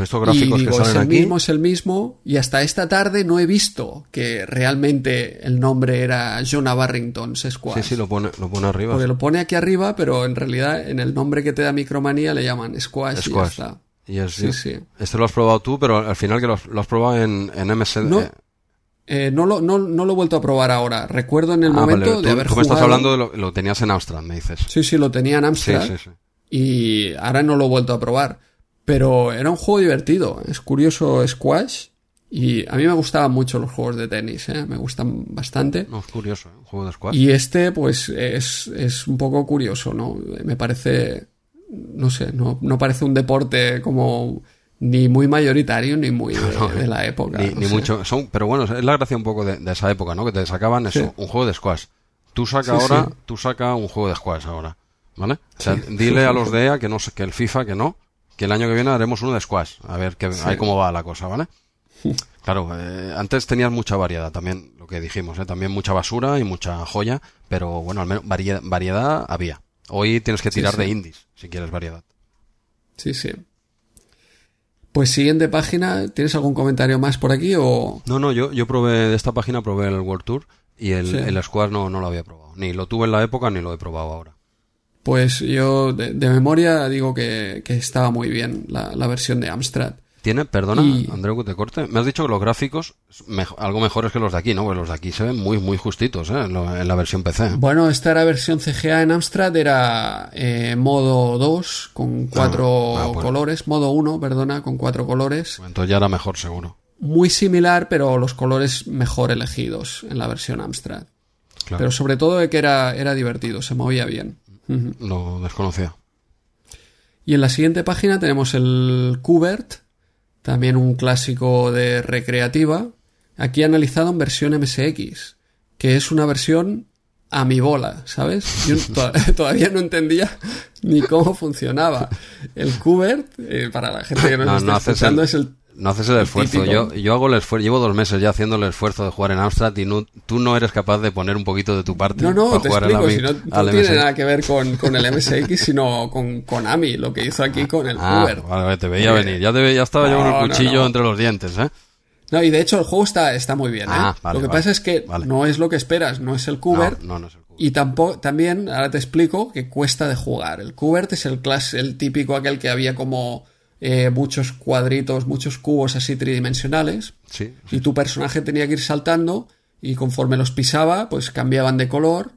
estos gráficos que salen es el aquí. mismo, es el mismo. Y hasta esta tarde no he visto que realmente el nombre era Jonah Barrington Squash. Sí, sí, lo pone, lo pone arriba. Porque lo pone aquí arriba, pero en realidad en el nombre que te da Micromanía le llaman Squash, y ya está. sí, sí. Este lo has probado tú, pero al final que lo has, probado en, en MSD. No. Eh, no, lo, no, no, lo he vuelto a probar ahora. Recuerdo en el ah, momento de haber tú me estás hablando de lo, lo tenías en Amstrad, me dices. Sí, sí, lo tenía en Amstrad. Sí, sí, sí. Y ahora no lo he vuelto a probar. Pero era un juego divertido. Es curioso Squash. Y a mí me gustaban mucho los juegos de tenis, ¿eh? me gustan bastante. No, es curioso, ¿eh? un juego de squash. Y este, pues, es, es un poco curioso, ¿no? Me parece, no sé, no, no parece un deporte como ni muy mayoritario ni muy de, la época. Ni, mucho, son, pero bueno, es la gracia un poco de, esa época, ¿no? Que te sacaban eso, un juego de squash. Tú saca ahora, tú saca un juego de squash ahora, ¿vale? O sea, dile a los de EA que no que el FIFA que no, que el año que viene haremos uno de squash, a ver que, ahí cómo va la cosa, ¿vale? Claro, eh, antes tenías mucha variedad también, lo que dijimos, ¿eh? también mucha basura y mucha joya, pero bueno, al menos variedad, había. Hoy tienes que tirar de indies si quieres variedad. Sí, sí. Pues siguiente página, ¿tienes algún comentario más por aquí o...? No, no, yo, yo probé de esta página, probé el World Tour y el, el Squash no, no lo había probado. Ni lo tuve en la época ni lo he probado ahora. Pues yo de, memoria digo que, estaba muy bien la, versión de Amstrad. Tiene, perdona, Andreu, que te corte. Me has dicho que los gráficos algo mejores que los de aquí, ¿no? Porque los de aquí se ven muy, muy justitos, ¿eh? En, la versión PC. Bueno, esta era versión CGA en Amstrad, era eh, modo 2 con cuatro ah, pues. colores, modo 1, perdona, con cuatro colores. Pues entonces ya era mejor, seguro. Muy similar, pero los colores mejor elegidos en la versión Amstrad. Pero sobre todo que era, era divertido, se movía bien. Lo desconocía. Y en la siguiente página tenemos el Kubert, también un clásico de recreativa, aquí analizado en versión MSX, que es una versión a mi bola, ¿sabes? Yo to- todavía no entendía ni cómo funcionaba. El Qbert, eh, para la gente que nos No, está no escuchando, el- es el... No haces el esfuerzo. Yo, yo hago el esfuerzo. Llevo dos meses ya haciendo el esfuerzo de jugar en Amstrad y no, tú no eres capaz de poner un poquito de tu parte No, no, para te jugar explico, si no, no tiene MSX. nada que ver con, con el MSX, sino con Konami, lo que hizo aquí con el Ah, Qbert. vale, te veía Porque- venir. Ya, te ve- ya estaba yo con No, el no, cuchillo no. entre los dientes, ¿eh? No, y de hecho el juego está, está muy bien, ¿eh? Ah, vale, lo que vale. pasa es que Vale. no es lo que esperas, no es el Qbert, No, no, no es el. Y tampoco, también, ahora te explico, que cuesta de jugar. El Qbert es el, clas- el típico aquel que había como eh, muchos cuadritos, muchos cubos así tridimensionales. Sí, Y tu personaje tenía que ir saltando y conforme los pisaba, pues cambiaban de color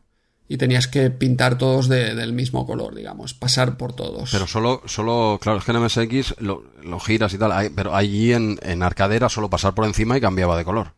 y tenías que pintar todos de- del mismo color, digamos, pasar por todos. Pero solo, solo, claro, es que en MSX lo, lo giras y tal, hay- pero allí en, en arcadera solo pasar por encima y cambiaba de color.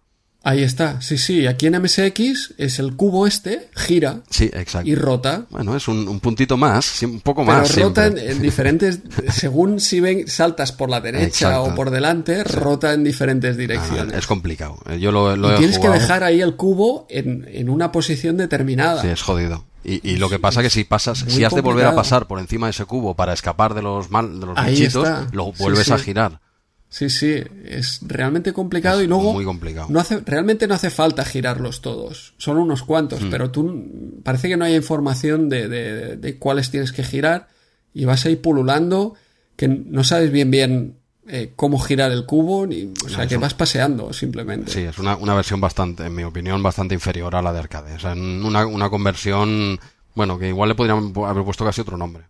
Ahí está, sí, sí. Aquí en MSX es el cubo este, gira Sí, exacto. y rota. Bueno, es un, un puntito más, un poco Pero más. rota en, diferentes, según si ven, saltas por la derecha Exacto. o por delante, rota en diferentes Ah, direcciones. es complicado. Eh, Yo lo, lo y he tienes jugado. que dejar ahí el cubo en, en una posición determinada. Sí, es jodido. Y, y lo que pasa es que si pasas, muy si has de volver a pasar por encima de ese cubo para escapar de los mal, de los bichitos, lo Sí, vuelves sí. a girar. Sí, sí, es realmente complicado Es y luego muy complicado. no hace, realmente no hace falta girarlos todos, son unos cuantos, Hmm. pero tú parece que no hay información de, de- de cuáles tienes que girar y vas ahí pululando que no sabes bien bien eh, cómo girar el cubo, ni, o sea, que vas paseando simplemente. Sí, es una, una versión bastante, en mi opinión, bastante inferior a la de arcade. O sea, en una, una conversión, bueno, que igual le podrían haber puesto casi otro nombre.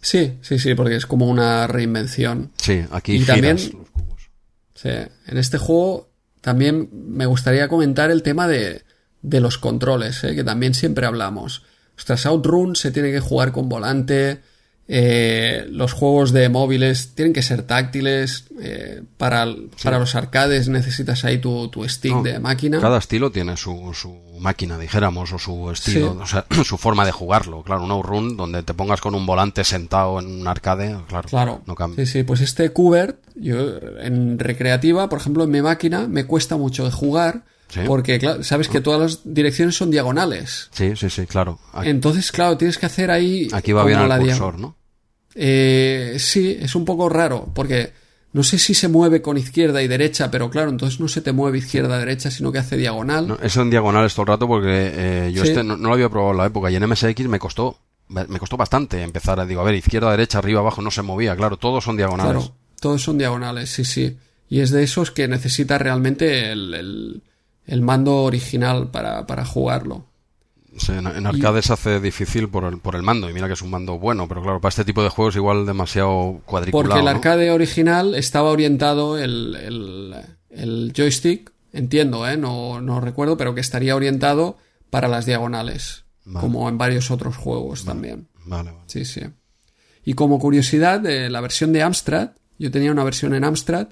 Sí, sí, sí, porque es como una reinvención. Sí, aquí Y giras también- los cubos. Sí, en este juego también me gustaría comentar el tema de, de los controles, ¿eh? que también siempre hablamos. Ostras, Outrun se tiene que jugar con volante, eh, los juegos de móviles tienen que ser táctiles, eh, para, para los arcades necesitas ahí tu, tu stick No, de máquina. Cada estilo tiene su, su máquina, dijéramos, o su estilo, Sí. o sea, su forma de jugarlo. Claro, un outrun donde te pongas con un volante sentado en un arcade, claro, Claro. no cambia. Sí, sí, pues este Qbert, yo en recreativa, por ejemplo, en mi máquina, me cuesta mucho de jugar. Sí. Porque, claro, sabes que todas las direcciones son diagonales. Sí, sí, sí, claro. Aquí, Entonces, claro, tienes que hacer ahí. aquí va bien el la cursor, ¿no? Eh, sí, es un poco raro, porque no sé si se mueve con izquierda y derecha, pero claro, entonces no se te mueve izquierda-derecha, sino que hace diagonal. No, eso en diagonales todo el rato porque eh, yo Sí. este no, no lo había probado en la época y en MSX me costó me costó bastante empezar a digo a ver izquierda derecha arriba abajo no se movía claro todos son diagonales Claro, todos son diagonales, sí, sí. Y es de esos que necesita realmente el, el- el mando original para, para jugarlo. Sí, en, en arcade se hace difícil por el por el mando y mira que es un mando bueno pero claro para este tipo de juegos igual demasiado cuadriculado Porque el ¿no? arcade original estaba orientado el, el- el joystick, entiendo, ¿eh? no, no recuerdo, pero que estaría orientado para las diagonales, Vale. como en varios otros juegos también. vale, vale. Sí, sí. Y como curiosidad, de la versión de Amstrad, yo tenía una versión en Amstrad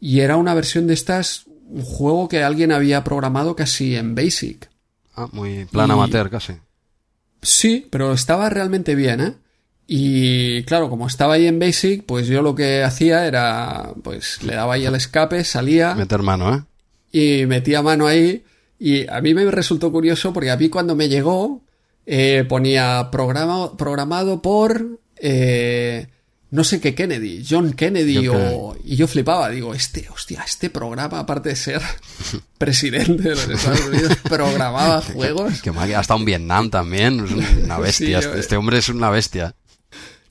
y era una versión de estas, un juego que alguien había programado casi en Basic. Ah, muy plan Y- amateur casi Sí, pero estaba realmente bien, ¿eh? Y claro, como estaba ahí en Basic, pues yo lo que hacía era, pues le daba ahí el escape, salía meter mano eh y metía mano ahí. Y a mí me resultó curioso porque a mí cuando me llegó eh, ponía programa, programado por eh, no sé qué Kennedy, John Kennedy John o... Y yo flipaba, digo, este, hostia, este programa, aparte de ser presidente de los Estados Unidos, programaba juegos. que ma- hasta un Vietnam también es una bestia Sí, yo- este, este hombre es una bestia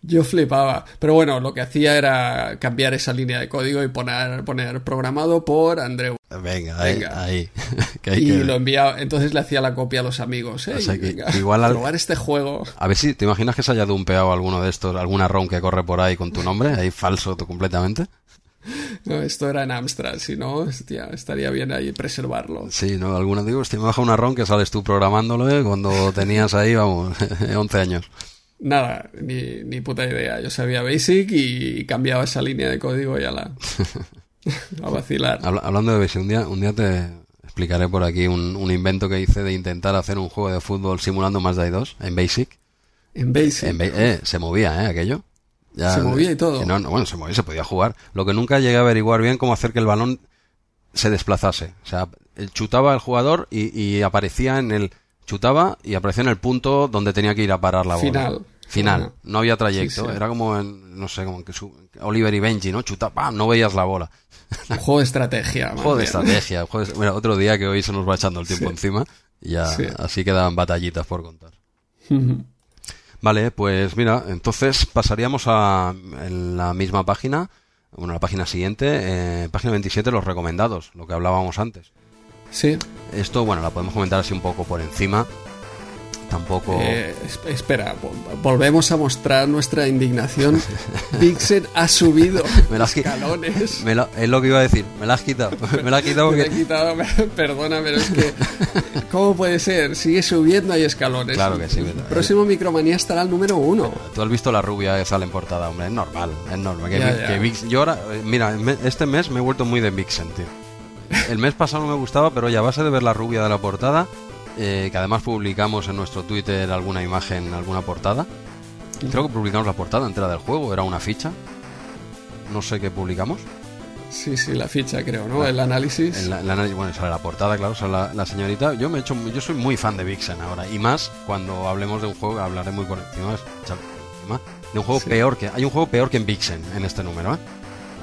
Yo flipaba. Pero bueno, lo que hacía era cambiar esa línea de código y poner, poner programado por Andreu. Venga, ahí, Venga. ahí. que hay Y que- lo enviaba, entonces le hacía la copia a los amigos. ¿eh? O sea venga, igual al- probar este juego. A ver si te imaginas que se haya dumpeado alguno de estos, alguna ROM que corre por ahí con tu nombre, ahí falso tú completamente. No, esto era en Amstrad, si no, hostia, estaría bien ahí preservarlo. Sí, ¿no? Alguno digo, hostia, me baja una ROM que sales tú programándolo ¿eh? cuando tenías ahí, vamos, 11 años. Nada, ni, ni puta idea. Yo sabía Basic y cambiaba esa línea de código y a la. A vacilar. Habla- hablando de Basic, un día, un día te explicaré por aquí un, un invento que hice de intentar hacer un juego de fútbol simulando más de 2 en Basic. En Basic. En Ba- eh, se movía, ¿eh? Aquello. Ya- Se movía y todo. no, no, bueno, se movía, se podía jugar. Lo que nunca llegué a averiguar bien cómo hacer que el balón se desplazase. O sea, chutaba el jugador y, y aparecía en el chutaba y aparecía en el punto donde tenía que ir a parar la bola. Final. Final, no había trayecto, Sí, sí. era como en, no sé, como que su- Oliver y Benji, ¿no? Chutaba, ¡pam! no veías la bola. Un juego de estrategia. más Juego de estrategia, juego de- bueno, otro día que hoy se nos va echando el tiempo Sí. encima y ya Sí. así quedan batallitas por contar. Vale, pues mira, entonces pasaríamos a en la misma página, bueno, la página siguiente, eh, página 27, los recomendados, lo que hablábamos antes. Sí. Esto, bueno, la podemos comentar así un poco por encima. Tampoco... Eh, es- espera, vol- volvemos a mostrar nuestra indignación. Vixen ha subido Me escalones. me la- es lo que iba a decir, me la has quitado. me la has quitado Me he porque... quitado, perdona, pero es que. ¿Cómo puede ser? Sigue subiendo, hay escalones. Claro que sí, El próximo Micromanía estará al número uno. Tú has visto la rubia que sale en portada, hombre, es normal, es normal. Que, Ya, ya. que Vix- yo ahora, eh, mira, me- este mes me he vuelto muy de Vixen, tío. El mes pasado no me gustaba, pero ya a base de ver la rubia de la portada, eh, que además publicamos en nuestro Twitter alguna imagen, alguna portada. Creo que publicamos la portada entera del juego, era una ficha. No sé qué publicamos. Sí, sí, la ficha, creo, ¿no? El análisis. En la, el análisis- bueno, sale la portada, claro, sale la, la señorita. Yo me he hecho, yo soy muy fan de Vixen ahora. Y más cuando hablemos de un juego, hablaré muy por encima, de un juego Sí. peor que. Hay un juego peor que en Vixen en este número, ¿eh?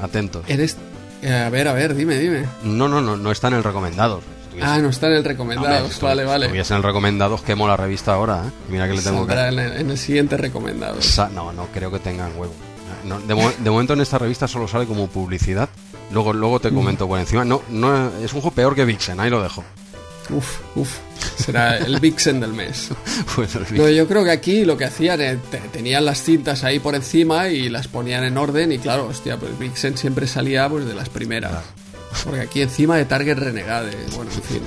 Atentos. Eres. eh, a ver, a ver, dime, dime. No, no, no, no está en el recomendados. Ah, no está en el Hombre, recomendado. si estu- vale, vale. Estuviese en el recomendados, quemo la revista ahora, ¿eh? Mira que le tengo que. En el, en el siguiente recomendado. Sa- No, no creo que tengan huevo. No, de, mo- de momento en esta revista solo sale como publicidad. Luego, luego te comento por encima. No, no es un juego peor que Vixen, ahí lo dejo. Uf, uf. Será el Vixen del mes. Pues el No, yo creo que aquí lo que hacían, eh, te- tenían las cintas ahí por encima y las ponían en orden y claro, hostia, pues Vixen siempre salía pues de las primeras. Porque aquí encima de Target Renegade, bueno, en fin.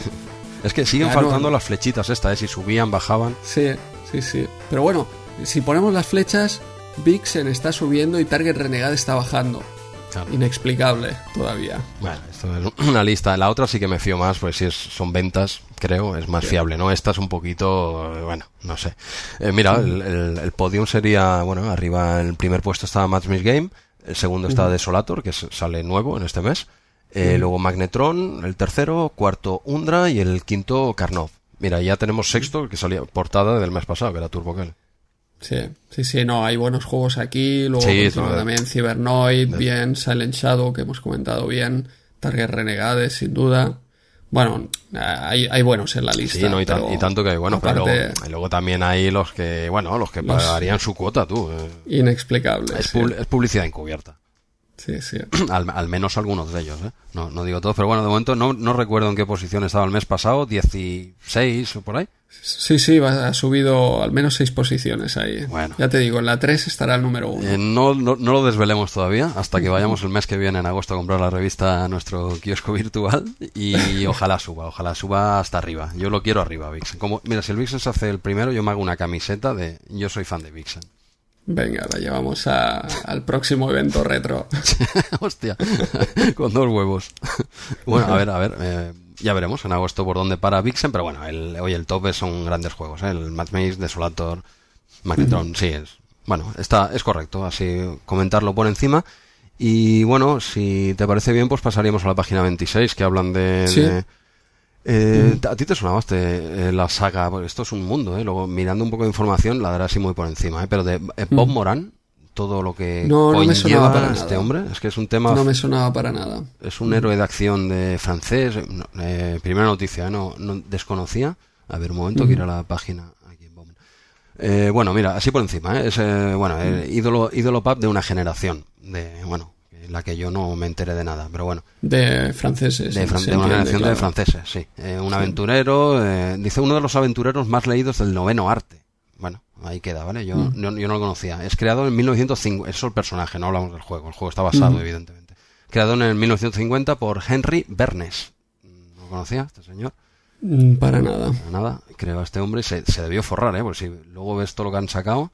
Es que siguen Claro. faltando las flechitas estas, ¿eh? Si subían, bajaban. Sí, sí, sí. Pero bueno, si ponemos las flechas, Vixen está subiendo y Target Renegade está bajando. Claro. Inexplicable todavía. Bueno, esto es una lista. La otra sí que me fío más, pues si es, son ventas, creo, es más fiable, ¿no? Esta es un poquito, bueno, no sé. Eh, mira, el, el- el podium sería, bueno, arriba en el primer puesto está Match Miss Game, el segundo está Desolator, que sale nuevo en este mes. Eh, Luego Magnetron, el tercero, cuarto Undra y el quinto Karnov. Mira, ya tenemos sexto, que salía portada del mes pasado, que era Turbo Kell. Sí, sí, sí, no, hay buenos juegos aquí. Luego Sí, también Cybernoid, bien, Silent Shadow, que hemos comentado bien, Target Renegade, sin duda. Bueno, hay, hay buenos en la lista. Sí, no, y, pero y tanto que, bueno, pero aparte, luego, y luego también hay los que, bueno, los que Los- pagarían su cuota, tú. eh. Inexplicable. Es, sí. pub- es publicidad encubierta. Sí, sí. al, al menos algunos de ellos, ¿eh? No, no digo todos, pero bueno, de momento no, no recuerdo en qué posición estaba el mes pasado, 16 o por ahí. Sí, sí, ha subido al menos seis posiciones ahí. Bueno. Ya te digo, en la 3 estará el número 1. Eh, no, no, no lo desvelemos todavía, hasta que vayamos el mes que viene, en agosto, a comprar la revista a nuestro kiosco virtual y ojalá suba, ojalá suba hasta arriba. Yo lo quiero arriba, Vixen. Como, mira, si el Vixen se hace el primero, yo me hago una camiseta de yo soy fan de Vixen. Venga, la llevamos a- al próximo evento retro. Hostia, con dos huevos. bueno, a ver, a ver, eh, ya veremos en agosto por dónde para Vixen, pero bueno, el, hoy el top son grandes juegos, ¿eh? el Mad Maze, Desolator, Magnetron, sí, es, bueno, está, es correcto, así comentarlo por encima. Y bueno, si te parece bien, pues pasaríamos a la página 26, que hablan de... Sí. de- eh, A ti te sonaba este, eh, la saga, porque esto es un mundo, ¿eh? luego mirando un poco de información la daré así muy por encima, ¿eh? pero de eh, Bob Moran, todo lo que No, no me sonaba para este nada. hombre, es que es un tema No me sonaba para nada. es un héroe de acción de francés. eh, no, eh, primera noticia, ¿eh? no, no desconocía. A ver, un momento, que ir a la página. Aquí. Eh, bueno, mira, así por encima. ¿eh? Es eh, bueno, el ídolo, ídolo pub de una generación. De, bueno, en la que yo no me enteré de nada, pero bueno. De franceses. De, fran- se de una generación de franceses, sí. Eh, un aventurero, eh, dice uno de los aventureros más leídos del noveno arte. Bueno, ahí queda, ¿vale? Yo, Mm. no, yo no lo conocía. Es creado en 1950, eso es el personaje, no hablamos del juego. El juego está basado, Mm. evidentemente. Creado en el 1950 por Henry Bernes. ¿No lo conocía este señor? Mm, Para nada. Para nada, creo a este hombre y se, se debió forrar, ¿eh? Porque si luego ves todo lo que han sacado.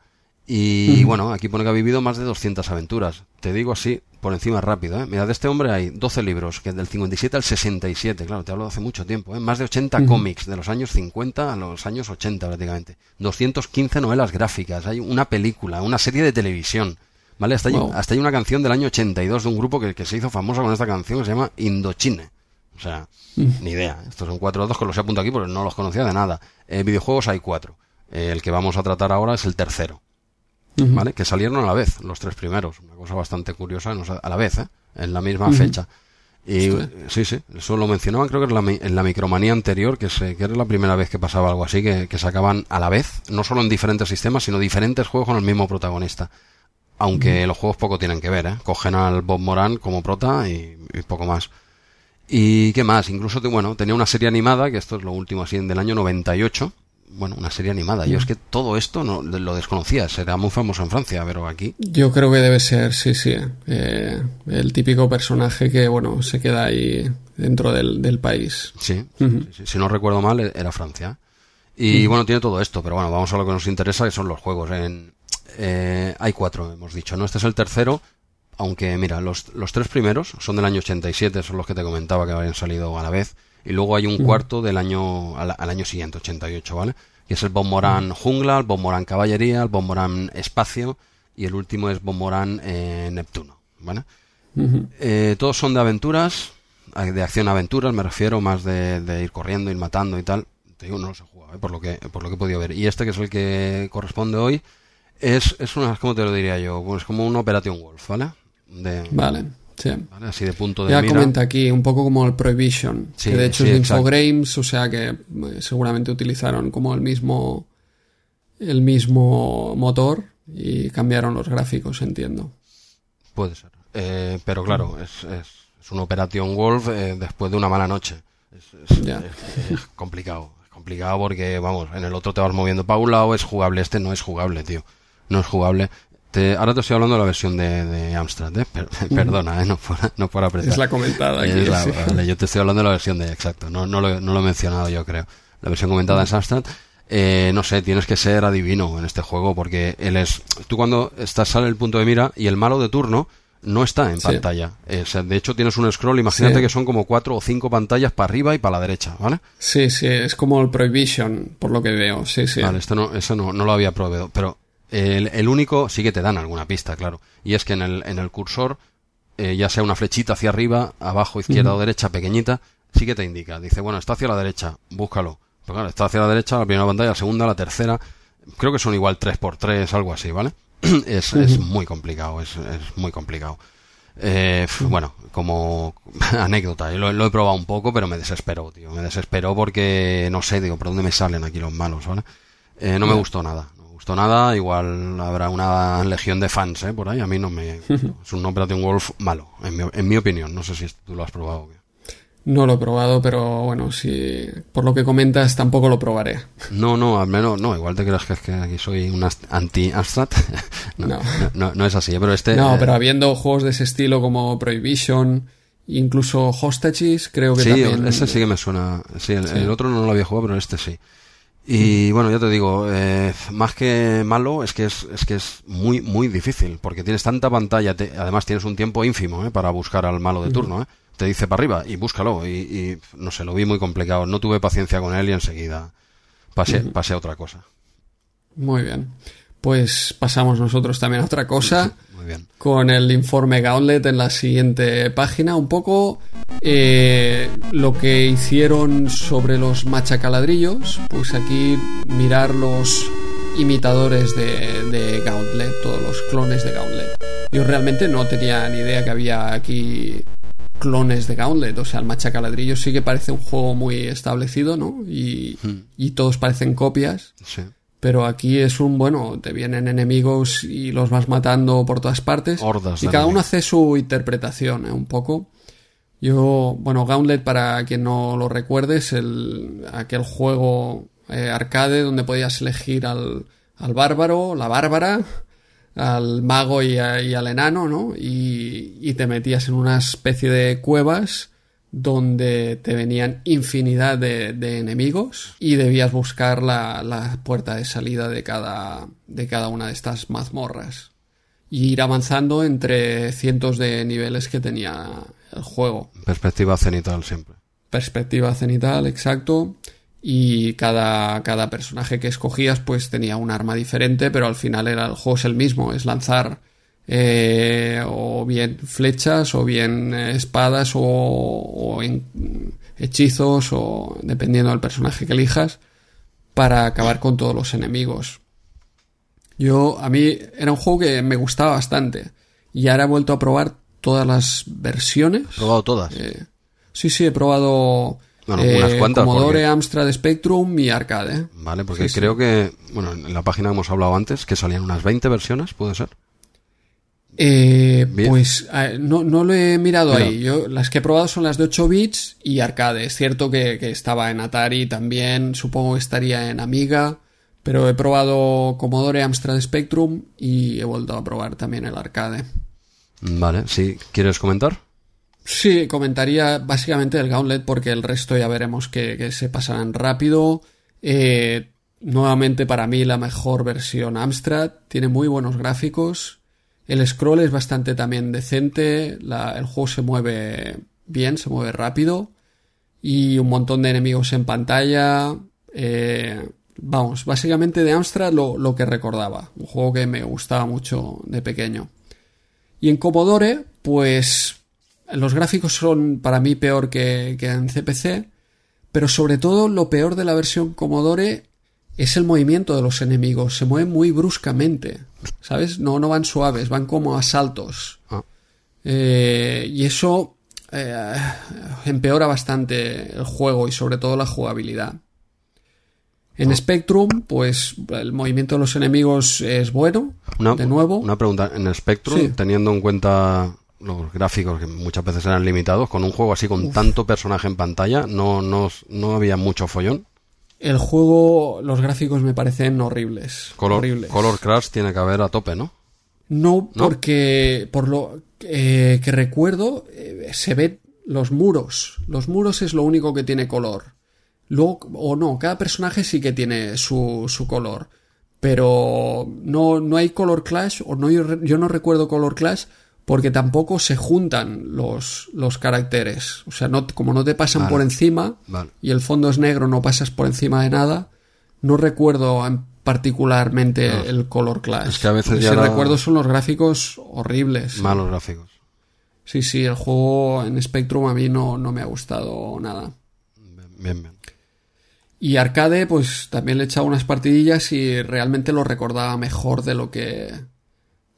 Y bueno, aquí pone que ha vivido más de 200 aventuras. Te digo así, por encima rápido, ¿eh? Mira, de este hombre hay 12 libros, que del 57 al 67, claro, te hablo de hace mucho tiempo, ¿eh? Más de 80 Ujú. cómics, de los años 50 a los años 80 prácticamente. 215 novelas gráficas, hay una película, una serie de televisión. ¿Vale? Hasta hay, Wow. hasta hay una canción del año 82 de un grupo que, que se hizo famoso con esta canción que se llama Indochine. O sea, ni idea. Estos son cuatro datos que los he apuntado aquí porque no los conocía de nada. Eh, videojuegos hay cuatro. Eh, el que vamos a tratar ahora es el tercero. ¿Vale? Que salieron a la vez, los tres primeros. Una cosa bastante curiosa, a la vez, ¿eh? En la misma fecha. Y sí, sí, eso lo mencionaban, creo que en la, en la micromanía anterior, que, se, que era la primera vez que pasaba algo así, que, que, sacaban a la vez, no solo en diferentes sistemas, sino diferentes juegos con el mismo protagonista. Aunque los juegos poco tienen que ver, ¿eh? Cogen al Bob Moran como prota y, y poco más. ¿Y qué más? Incluso, bueno, tenía una serie animada, que esto es lo último así, del año 98, bueno, una serie animada. Yo es que todo esto no lo desconocía, será muy famoso en Francia, pero aquí. Yo creo que debe ser, sí, sí. Eh, el típico personaje que, bueno, se queda ahí dentro del, país. Sí, si no recuerdo mal, era Francia. Y bueno, tiene todo esto, pero bueno, vamos a lo que nos interesa, que son los juegos. En, eh, hay cuatro, hemos dicho, ¿no? Este es el tercero, aunque mira, los, los tres primeros son del año 87, son los que te comentaba que habían salido a la vez y luego hay un cuarto del año al, año siguiente, 88, ¿vale? Que es el Bomborán Jungla, el Bomborán Caballería, el Bomborán Espacio y el último es Bomborán eh, Neptuno, ¿vale? Eh, todos son de aventuras, de acción-aventuras, me refiero, más de, ir corriendo, ir matando y tal. Te digo, no los he jugado, ¿eh? por, lo que, por lo que he podido ver. Y este, que es el que corresponde hoy, es, es una, ¿cómo te lo diría yo? Pues como un Operation Wolf, ¿vale? De, vale. Así de punto de ya comenta aquí, un poco como el Prohibition, que de hecho es de Infogrames, o sea que eh, seguramente utilizaron como el mismo el mismo motor y cambiaron los gráficos, entiendo. Puede ser. Eh, pero claro, es, es, un Operation Wolf eh, después de una mala noche. Es, es, complicado. Es complicado porque, vamos, en el otro te vas moviendo para un lado, es jugable. Este no es jugable, tío. No es jugable ahora te estoy hablando de la versión de, de Amstrad, ¿eh? perdona, ¿eh? no, por, no por apretar. Es la comentada aquí. yo te estoy hablando de la versión de, exacto, no, no, lo, no lo he mencionado yo creo. La versión comentada es Amstrad. Eh, no sé, tienes que ser adivino en este juego porque él es... Tú cuando estás sale el punto de mira y el malo de turno no está en pantalla. Eh, de hecho, tienes un scroll, imagínate que son como cuatro o cinco pantallas para arriba y para la derecha, ¿vale? Sí, sí, es como el Prohibition, por lo que veo, sí, sí. Vale, esto no, eso no, no lo había probado, pero el, único, sí que te dan alguna pista, claro. Y es que en el, en el cursor, eh, ya sea una flechita hacia arriba, abajo, izquierda o derecha, pequeñita, sí que te indica. Dice, bueno, está hacia la derecha, búscalo. Pero claro, está hacia la derecha, la primera pantalla, la segunda, la tercera. Creo que son igual 3x3, algo así, ¿vale? es, es muy complicado, es, es muy complicado. Eh, bueno, como anécdota, lo, lo, he probado un poco, pero me desesperó, tío. Me desesperó porque no sé, digo, ¿por dónde me salen aquí los malos, ¿vale? Eh, no me gustó nada gustó nada, igual habrá una legión de fans ¿eh? por ahí. A mí no me. es un Operation Wolf malo, en mi, en mi opinión. No sé si tú lo has probado. No lo he probado, pero bueno, si por lo que comentas tampoco lo probaré. No, no, al menos, no, igual te creas que, es que aquí soy un anti-Amstrad. no, no. No, es así, pero este... No, pero habiendo juegos de ese estilo como Prohibition, incluso Hostages, creo que sí, también... ese sí que me suena... Sí, el otro no lo había jugado, pero este sí. Y bueno, ya te digo, eh, más que malo, es que es, es que es muy, muy difícil, porque tienes tanta pantalla, además tienes un tiempo ínfimo eh, para buscar al malo de turno. Eh. Te dice para arriba y búscalo. Y, no sé, lo vi muy complicado. No tuve paciencia con él y enseguida pasé, pasé a otra cosa. Muy bien. Pues pasamos nosotros también a otra cosa. Con el informe Gauntlet en la siguiente página. Un poco eh, lo que hicieron sobre los machacaladrillos. Pues aquí mirar los imitadores de, de Gauntlet, todos los clones de Gauntlet. Yo realmente no tenía ni idea que había aquí clones de Gauntlet. O sea, el machacaladrillos sí que parece un juego muy establecido, ¿no? Y, hmm. y todos parecen copias. Sí. Pero aquí es un, bueno, te vienen enemigos y los vas matando por todas partes. Hordas y cada uno hace su interpretación, ¿eh? Un poco. Yo, bueno, Gauntlet, para quien no lo recuerde, es el, aquel juego eh, arcade donde podías elegir al, al bárbaro, la bárbara, al mago y, y al enano, ¿no? Y, y, te metías en una especie de cuevas donde te venían infinidad de, enemigos y debías buscar la, puerta de salida de cada, de cada una de estas mazmorras y ir avanzando entre cientos de niveles que tenía el juego. Perspectiva cenital siempre. Perspectiva cenital, exacto. Y cada, cada personaje que escogías pues tenía un arma diferente, pero al final era, el juego es el mismo, es lanzar eh, o bien flechas, o bien eh, espadas, o, o en- hechizos, o dependiendo del personaje que elijas, para acabar con todos los enemigos. Yo, a mí, era un juego que me gustaba bastante. Y ahora he vuelto a probar todas las versiones. He probado todas. Eh, sí, sí, he probado Bueno, eh, unas cuantas, Commodore, porque- Amstrad Spectrum y Arcade. Vale, porque Sí, sí. creo que, bueno, en la página hemos hablado antes que salían unas 20 versiones, ¿puede ser? Eh, pues eh, no, no lo he mirado Mira. ahí. Yo, las que he probado son las de 8 bits y arcade. Es cierto que, que estaba en Atari también, supongo que estaría en Amiga, pero he probado Commodore, Amstrad Spectrum y he vuelto a probar también el arcade. Vale, sí. ¿Quieres comentar? Sí, comentaría básicamente el Gauntlet porque el resto ya veremos que, que se pasarán rápido. Eh, nuevamente para mí la mejor versión Amstrad. Tiene muy buenos gráficos. El scroll es bastante también decente. el juego se mueve bien, se mueve rápido. Y un montón de enemigos en pantalla. Eh, vamos, básicamente de Amstrad lo, lo que recordaba. Un juego que me gustaba mucho de pequeño. Y en Commodore, pues los gráficos son para mí peor que, que en CPC, pero sobre todo lo peor de la versión Commodore es el movimiento de los enemigos. Se mueven muy bruscamente, ¿sabes? No, no van suaves, van como a saltos. Ah. Eh, y eso eh, empeora bastante el juego y sobre todo la jugabilidad. En Spectrum, pues el movimiento de los enemigos es bueno, Una, de nuevo. Una pregunta. En Spectrum, Sí. teniendo en cuenta los gráficos que muchas veces eran limitados, con un juego así con tanto personaje en pantalla, no, no, no había mucho follón. El juego, los gráficos me parecen horribles. Color, horribles. color Crash tiene que haber a tope, ¿no? No, ¿No? porque por lo eh, que recuerdo, eh, se ven los muros. Los muros es lo único que tiene color. Luego, o no, cada personaje sí que tiene su, su color. Pero no, no hay color clash, o no, yo, yo no recuerdo color clash, porque tampoco se juntan los, los caracteres. O sea, no, como no te pasan Vale. por encima, Vale. y el fondo es negro, no pasas por encima de nada. No recuerdo en particularmente el color clash. Es que a veces ya la- recuerdo son los gráficos horribles. Malos gráficos. Sí, sí, el juego en Spectrum a mí no, no me ha gustado nada. Bien, bien. Y arcade, pues también le he echado unas partidillas y realmente lo recordaba mejor de lo que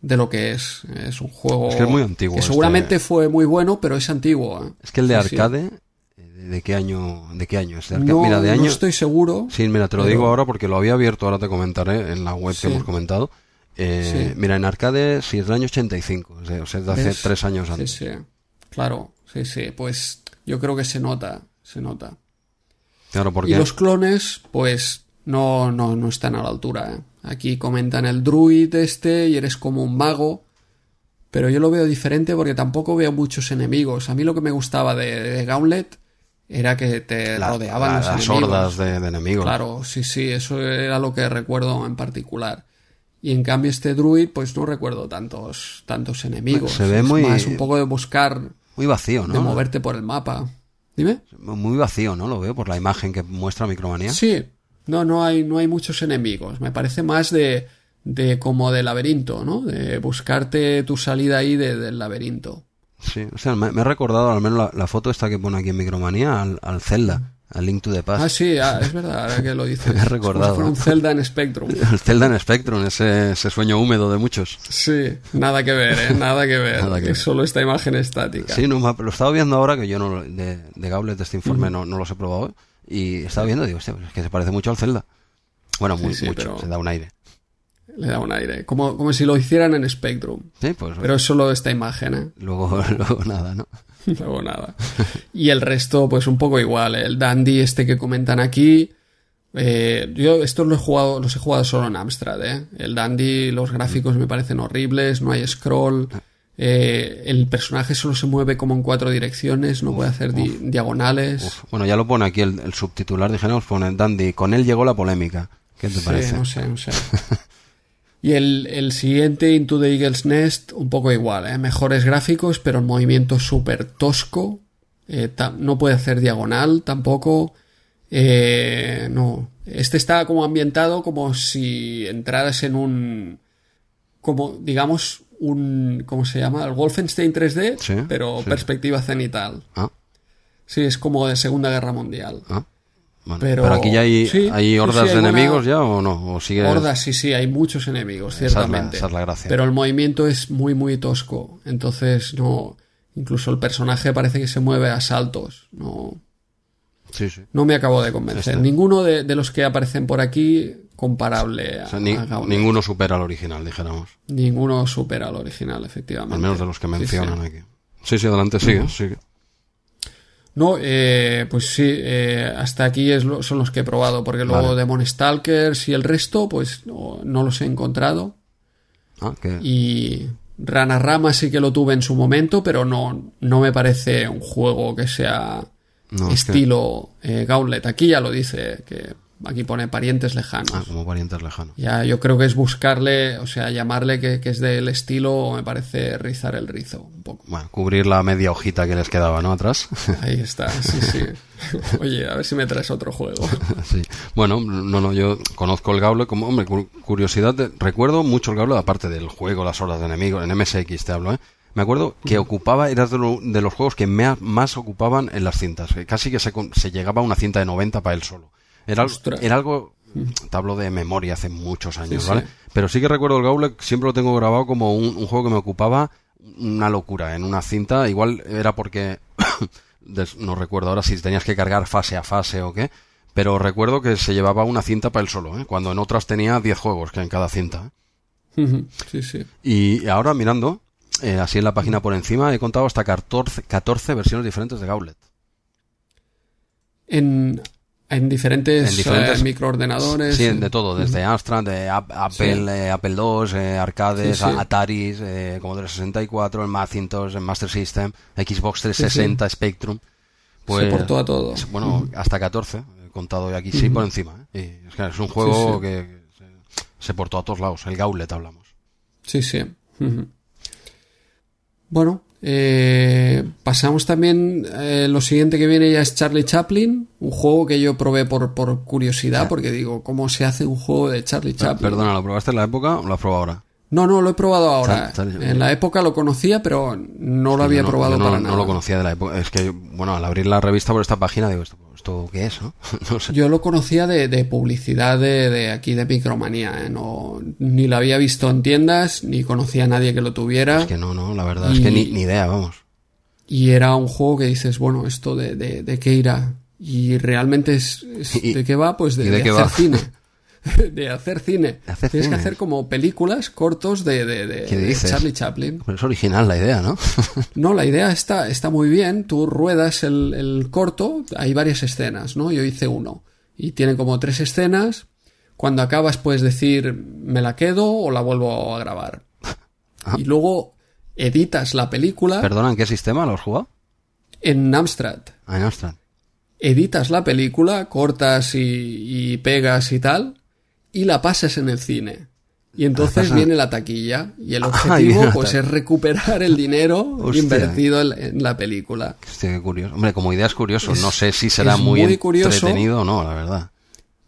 de lo que es. Es un juego Es que es muy antiguo que este. seguramente fue muy bueno, pero es antiguo. ¿eh? Es que el de Sí, sí. arcade, eh, ¿de qué año, de qué año es? De No, mira, de no año. estoy seguro. Sí, mira, te lo pero- digo ahora porque lo había abierto, ahora te comentaré en la web Sí. que hemos comentado. Eh, Sí. Mira, en arcade, si es del año 85, o sea, es de hace ¿Ves? tres años Sí, antes. sí. Claro, sí, sí. Pues yo creo que se nota, se nota. Claro, porque Y los clones, pues no, no, no están a la altura. ¿eh? Aquí comentan el druid este y eres como un mago. Pero yo lo veo diferente porque tampoco veo muchos enemigos. A mí lo que me gustaba de, de Gauntlet era que te la- rodeaban la- los las enemigos. hordas de, de enemigos. Claro, sí, sí, eso era lo que recuerdo en particular. Y en cambio este druid, pues no recuerdo tantos, tantos enemigos. Se ve Es muy- más un poco de buscar, Muy vacío, de ¿no? moverte por el mapa. Dime. Muy vacío, ¿no? Lo veo por la imagen que muestra Micromanía. Sí, no, no hay, no hay muchos enemigos. Me parece más de, de como de laberinto, ¿no? De buscarte tu salida ahí de- del laberinto. Sí, o sea, me, me ha recordado al menos la, la foto esta que pone aquí en Micromanía al, al Zelda, al Link to the Past. Ah, sí, ah, es verdad, ahora que lo dices. Me como si recordado. fuera un Zelda en Spectrum. El Zelda en Spectrum, ese, ese sueño húmedo de muchos. Sí, nada que ver, ¿eh? Nada que ver. Nada que ver. solo esta imagen estática. Sí, no, ha- lo estaba viendo ahora que yo no, lo- de, de Gauntlet de este informe no, no los he probado. ¿eh? Y estaba viendo digo, es que se parece mucho al Zelda. Bueno, muy, sí, mucho, se da un aire. Le da un aire. Como, como si lo hicieran en Spectrum. Sí, pues Pero es solo esta imagen, ¿eh? luego, luego nada, ¿no? Luego nada. Y el resto, pues un poco igual. El Dandy este que comentan aquí. eh, yo estos los he jugado, los he jugado solo en Amstrad, ¿eh? El Dandy, los gráficos me parecen horribles, no hay scroll. Eh, el personaje solo se mueve como en cuatro direcciones, no puede hacer di- diagonales. Uf, Bueno, ya lo pone aquí el, el subtitular, dijéramos, pone Dandy, con él llegó la polémica. ¿Qué te Sí, parece? no sé, no sé. Y el, el siguiente, Into the Eagle's Nest, un poco igual, ¿eh? Mejores gráficos, pero el movimiento súper tosco. Eh, no puede hacer diagonal tampoco. No. Este está como ambientado como si entraras en un. como, digamos, un, ¿cómo se llama? El Wolfenstein 3D, Sí, pero sí. perspectiva cenital. Ah, Sí, es como de Segunda Guerra Mundial. ah. Bueno, Pero- pero, aquí ya hay, sí, hay hordas hay de enemigos ya o no, o sigue Hordas, sí, sí, hay muchos enemigos, Esa es la- ciertamente. esa es la gracia. Pero el movimiento es muy, muy tosco. Entonces, no. Incluso el personaje parece que se mueve a saltos. No, Sí, sí. no me acabo de convencer. Este. Ninguno de, de los que aparecen por aquí comparable a, O sea, ni- a Gauntlet. ninguno supera al original, dijéramos. Ninguno supera al original, efectivamente. Al menos de los que Sí, sí. mencionan aquí. Sí, sí, adelante, sigue, sigue. No, eh, pues sí, eh, hasta aquí es lo- son los que he probado, porque luego Vale. Demon Stalkers y el resto, pues no, no los he encontrado. Ah, que Y Ranarama sí que lo tuve en su momento, pero no, no me parece un juego que sea no, es que- estilo eh, Gauntlet. Aquí ya lo dice, que aquí pone parientes lejanos. ah, como parientes lejanos. Ya, yo creo que es buscarle, o sea, llamarle que, que es del estilo, me parece rizar el rizo un poco. Bueno, cubrir la media hojita que les quedaba, ¿no? Atrás. Ahí está, sí, sí. Oye, a ver si me traes otro juego. Sí. Bueno, no, no, yo conozco el Gauntlet como, hombre, cu- curiosidad, de- recuerdo mucho el Gauntlet, aparte del juego, las horas de enemigos, en MSX te hablo, ¿eh? Me acuerdo que ocupaba, era de, lo- de los juegos que me- más ocupaban en las cintas, casi que se, se llegaba a una cinta de 90 para él solo. Era, algo, te hablo de memoria hace muchos años, Sí, ¿vale? sí. Pero sí que recuerdo el Gauntlet, siempre lo tengo grabado como un, un juego que me ocupaba una locura en una cinta, igual era porque no recuerdo ahora si tenías que cargar fase a fase o qué, pero recuerdo que se llevaba una cinta para él solo, ¿eh? cuando en otras tenía 10 juegos que en cada cinta. ¿eh? Sí, sí. Y ahora mirando, eh, así en la página por encima, he contado hasta 14, 14 versiones diferentes de Gauntlet. En, en diferentes, En diferentes- eh, microordenadores. Sí, de todo, desde Amstrad, de Ap- Apple, Sí. eh, Apple II, eh, arcades, Sí, sí. Ataris, Commodore 64, el Macintosh, el Master System, Xbox 360, Spectrum. Pues, Se portó a todo. Bueno, hasta 14, he contado yo aquí, sí, por encima. Y es, que es un juego que se, se portó a todos lados, el Gauntlet hablamos. Sí, sí. Bueno, eh, pasamos también. eh, lo siguiente que viene ya es Charlie Chaplin, un juego que yo probé por, por curiosidad, porque digo, ¿cómo se hace un juego de Charlie Chaplin? Perdona, ¿lo probaste en la época o lo has probado ahora? No, no, lo he probado ahora. En la época lo conocía, pero no lo había no- probado no, para no nada. lo conocía de la época. Es que, bueno, al abrir la revista por esta página, digo, ¿esto, esto qué es? No, no sé. Yo lo conocía de, de publicidad de, de aquí de Micromanía, ¿eh? no, ni lo había visto en tiendas, ni conocía a nadie que lo tuviera. Es que no, no, la verdad es que ni, ni idea, vamos. Y era un juego que dices, bueno, esto de, de, de qué irá. Y realmente es, es- Y- de qué va, pues de, ¿y de de qué hacer va? cine. de hacer cine. Hacer Tienes cine. que hacer como películas cortos de, de, de- ¿Qué de? Charlie Chaplin. Pero es original la idea, ¿no? No, la idea está, está muy bien. Tú ruedas el, el corto, hay varias escenas, ¿no? Yo hice uno. Y tiene como tres escenas. Cuando acabas puedes decir, me la quedo o la vuelvo a grabar. Ah. Y luego editas la película Perdona, ¿en qué sistema lo has jugado? en Amstrad. Ah, en Amstrad. editas la película, cortas y, y pegas y tal, y la pasas en el cine. Y entonces pasa- viene la taquilla. Y el Ah, objetivo, pues, es recuperar el dinero Hostia. invertido en, en la película. Hostia, qué curioso. Hombre, como idea es curioso. Es- no sé si será muy curioso. entretenido o no, la verdad.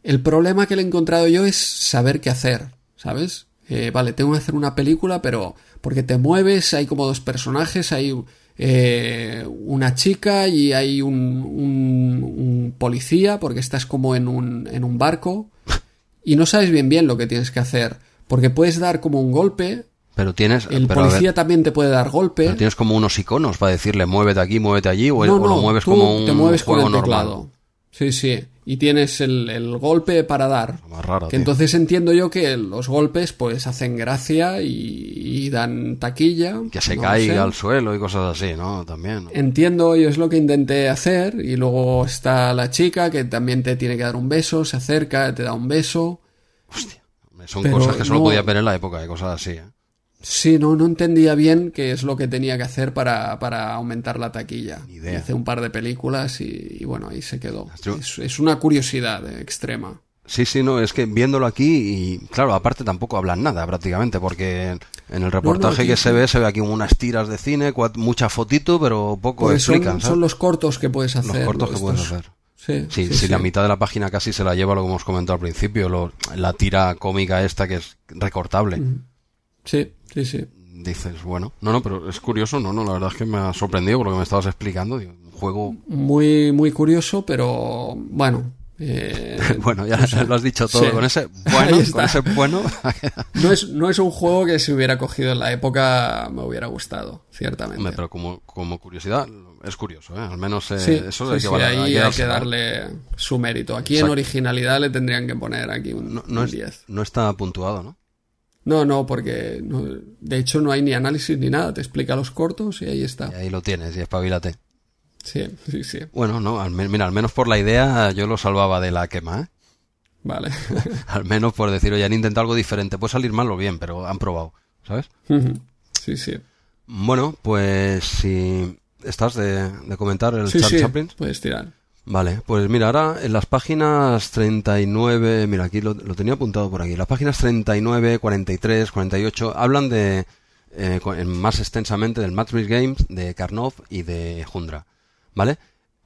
El problema que le he encontrado yo es saber qué hacer, ¿sabes? Eh, vale, tengo que hacer una película, pero porque te mueves, hay como dos personajes, hay eh, una chica y hay un, un- un policía, porque estás como en un, en un barco, y no sabes bien bien lo que tienes que hacer, porque puedes dar como un golpe, Pero tienes, el pero a ver, policía también te puede dar golpe. pero tienes como unos iconos para decirle muévete aquí, muévete allí, o, no, o lo no, mueves como un te mueves con el normal. teclado. Sí, sí. Y tienes el, el golpe para dar. Más raro, Que entonces entiendo yo que los golpes pues hacen gracia y, y dan taquilla. Que se no caiga al suelo y cosas así, ¿no? También. ¿no? Entiendo, yo es lo que intenté hacer. Y luego está la chica que también te tiene que dar un beso, se acerca, te da un beso. Hostia. Son cosas que solo no- podía ver en la época, de cosas así, ¿eh? Sí, no, no entendía bien qué es lo que tenía que hacer para, para aumentar la taquilla. Idea. Hice un par de películas y, y bueno, ahí se quedó. Es, es una curiosidad eh, extrema. Sí, sí, no, es que viéndolo aquí, y claro, aparte tampoco hablan nada prácticamente, porque en- el reportaje que se ve, se ve aquí unas tiras de cine, mucha fotito, pero poco Pues explican, son los cortos que puedes hacer. Los cortos que estos. puedes hacer. Sí, Sí, sí, si sí. la mitad de la página casi se la lleva lo que hemos comentado al principio, lo- la tira cómica esta que es recortable. Sí, sí, sí. dices, bueno, no, no, pero es curioso, no, no, la verdad es que me ha sorprendido por lo que me estabas explicando, digo, un juego... Muy, muy curioso, pero bueno, eh, bueno, ya lo has dicho todo. Con ese bueno, con ese bueno. no, es, no es un juego que si hubiera cogido en la época me hubiera gustado, ciertamente. pero como, como curiosidad, es curioso, ¿eh? Al menos eh, eso sí, que ahí hay que darle su mérito. Aquí en originalidad le tendrían que poner aquí un, no, 10. No está puntuado, ¿no? No, no, porque de hecho no hay ni análisis ni nada. Te explica los cortos y ahí está. Y ahí lo tienes y espabilate. Sí, sí, sí. Bueno, no, al, mira, al menos por la idea yo lo salvaba de la quema, ¿eh? Vale. al menos por decir, oye, han intentado algo diferente. Puede salir mal o bien, pero han probado, ¿sabes? Sí, sí. Bueno, pues si estás de, comentar el chat sí, Chaplin. Puedes tirar. Vale, pues mira, ahora en las páginas 39, mira, aquí lo, tenía apuntado por aquí, las páginas 39, 43, 48 hablan de, eh, más extensamente del Matrix Games, de Karnov y de Jundra. ¿vale?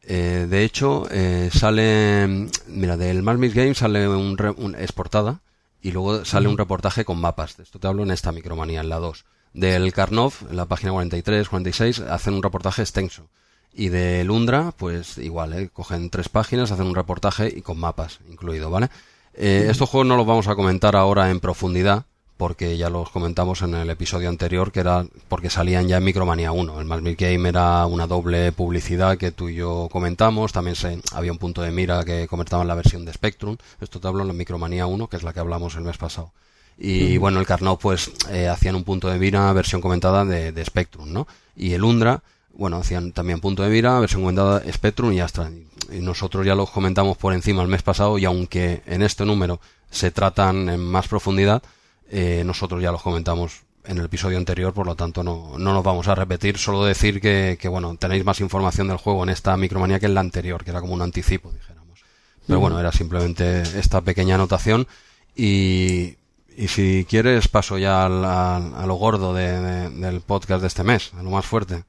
Eh, de hecho, eh, sale, mira, del Marmix Game sale un, un, exportada y luego sale un reportaje con mapas. De esto te hablo en esta micromanía, en la 2. Del Karnov, en la página 43, 46, hacen un reportaje extenso. Y de Lundra, pues igual, ¿eh? cogen tres páginas, hacen un reportaje y con mapas incluido, ¿vale? Eh, estos juegos no los vamos a comentar ahora en profundidad, porque ya los comentamos en el episodio anterior, que era porque salían ya en Micromanía 1. El Malmir Game era una doble publicidad que tú y yo comentamos, también se, había un punto de mira que comentaban la versión de Spectrum, esto te hablo en la Micromanía 1, que es la que hablamos el mes pasado. Y bueno, el Carnot pues eh, hacían un punto de mira, versión comentada de, de Spectrum, ¿no? Y el Undra, bueno, hacían también punto de mira, versión comentada de Spectrum y ya está. Y nosotros ya los comentamos por encima el mes pasado y aunque en este número se tratan en más profundidad, eh, nosotros ya los comentamos en el episodio anterior, por lo tanto no, no nos vamos a repetir, solo decir que, que, bueno, tenéis más información del juego en esta micromanía que en la anterior, que era como un anticipo, dijéramos. Pero bueno, era simplemente esta pequeña anotación y, y si quieres paso ya a lo gordo del podcast de este mes, a lo más fuerte.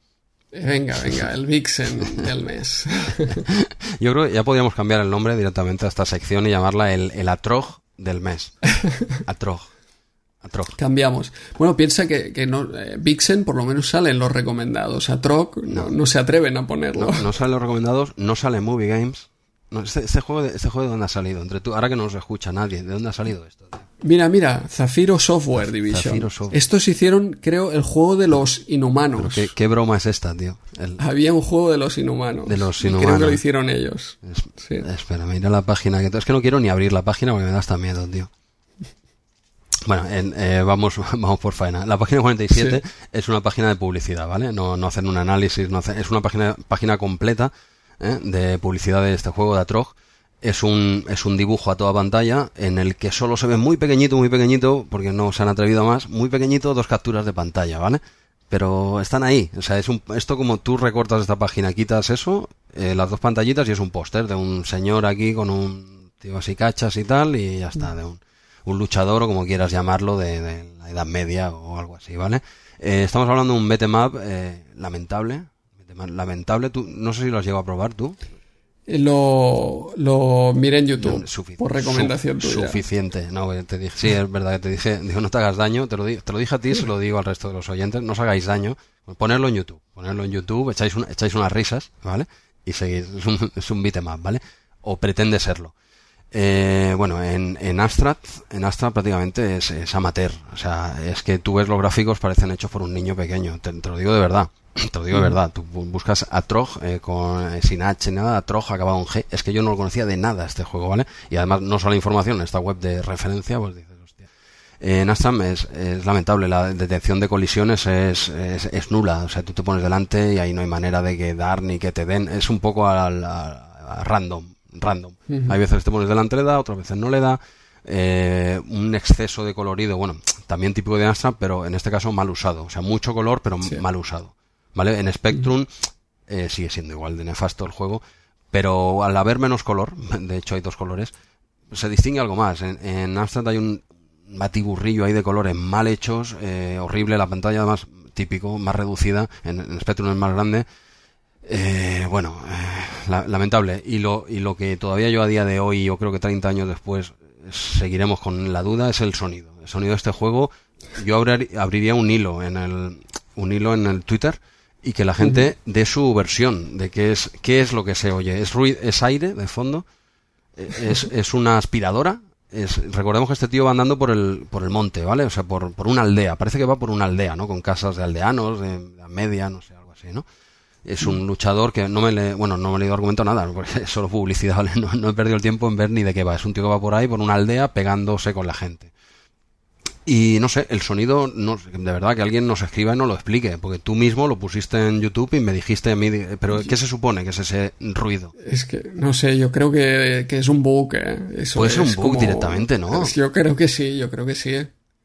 Venga, venga, el Vixen del mes. Yo creo que ya podríamos cambiar el nombre directamente a esta sección y llamarla el, el Atrog del mes. Atrog. Cambiamos. Bueno, piensa que, que no, eh, Vixen por lo menos sale en los recomendados. A Troc no, no se atreven a ponerlo. No, sale en los recomendados, no sale en Movie Games. No, este, este, juego, de, este juego de dónde ha salido, entre tú, ahora que no nos escucha nadie, ¿de dónde ha salido esto? Mira, mira, Zafiro Software Division. Estos hicieron, creo, el juego de los inhumanos. Qué, broma es esta, tío? Había un juego de los inhumanos. De los inhumanos. Creo que lo hicieron ellos. Espera, mira la página. Que, es que no quiero ni abrir la página porque me da hasta miedo, tío. Bueno, eh, vamos, vamos por faena. La página 47 es una página de publicidad, ¿vale? No, no hacen un análisis, no es una página, página completa ¿eh? de publicidad de este juego de Atrog. Es un, es un dibujo a toda pantalla en el que solo se ve muy pequeñito, muy pequeñito, porque no se han atrevido más, muy pequeñito dos capturas de pantalla, ¿vale? Pero están ahí. O sea, es un, esto como tú recortas esta página, quitas eso, eh, las dos pantallitas y es un póster de un señor aquí con un tío así cachas y tal, y ya está, de un un luchador o como quieras llamarlo de, la Edad Media o algo así, ¿vale? Eh, estamos hablando de un beat'em eh, lamentable, lamentable, tú, no sé si lo has llegado a probar tú. Eh, lo, lo miré en YouTube por recomendación tuya. Suficiente, no, te dije, sí, es verdad que te dije, digo, no te hagas daño, te lo, te lo dije a ti, se lo digo al resto de los oyentes, no os hagáis daño, ponerlo en YouTube, ponerlo en YouTube, echáis, echáis unas risas, ¿vale? Y seguís, es un, es un beat'em ¿vale? O pretende serlo. Eh, bueno, en, en Astra, en Astra prácticamente es, amateur. O sea, es que tú ves los gráficos parecen hechos por un niño pequeño. Te, lo digo de verdad. Te lo digo de verdad. Tú buscas Atrog eh, con, eh, sin H, nada, Atrog acabado en G. Es que yo no lo conocía de nada este juego, ¿vale? Y además no solo información en esta web de referencia, pues dices, hostia. En Astra es, es, lamentable. La detección de colisiones es, es, es, nula. O sea, tú te pones delante y ahí no hay manera de que dar ni que te den. Es un poco al, random random. Hay veces te pones delante le da, otras veces no le da. Eh, un exceso de colorido, bueno, también típico de Astra, pero en este caso mal usado. O sea, mucho color, pero mal usado. ¿Vale? En Spectrum eh, sigue siendo igual de nefasto el juego, pero al haber menos color, de hecho hay dos colores, se distingue algo más. En, en Amstrad hay un batiburrillo ahí de colores mal hechos, eh, horrible, la pantalla además típico, más reducida, en, en Spectrum es más grande, eh, bueno, eh, lamentable. Y lo, y lo que todavía yo a día de hoy, yo creo que 30 años después, seguiremos con la duda, es el sonido. El sonido de este juego yo abriría un hilo en el un hilo en el Twitter y que la gente dé su versión de qué es qué es lo que se oye. ¿Es ruido, es aire de fondo? ¿Es, es una aspiradora? Es, recordemos que este tío va andando por el, por el monte, ¿vale? O sea, por, por una aldea. Parece que va por una aldea, ¿no? Con casas de aldeanos, de, de media, no sé, algo así, ¿no? Es un luchador que no me le, bueno, no me he leído argumento nada, porque es solo publicidad, ¿vale? No, no he perdido el tiempo en ver ni de qué va. Es un tío que va por ahí, por una aldea, pegándose con la gente. Y no sé, el sonido, no, de verdad que alguien nos escriba y nos lo explique, porque tú mismo lo pusiste en YouTube y me dijiste a mí, pero ¿qué se supone que es ese ruido? Es que, no sé, yo creo que, que es un bug, ¿eh? Eso Puede ser un bug como- directamente, ¿no? Yo creo que sí, yo creo que sí.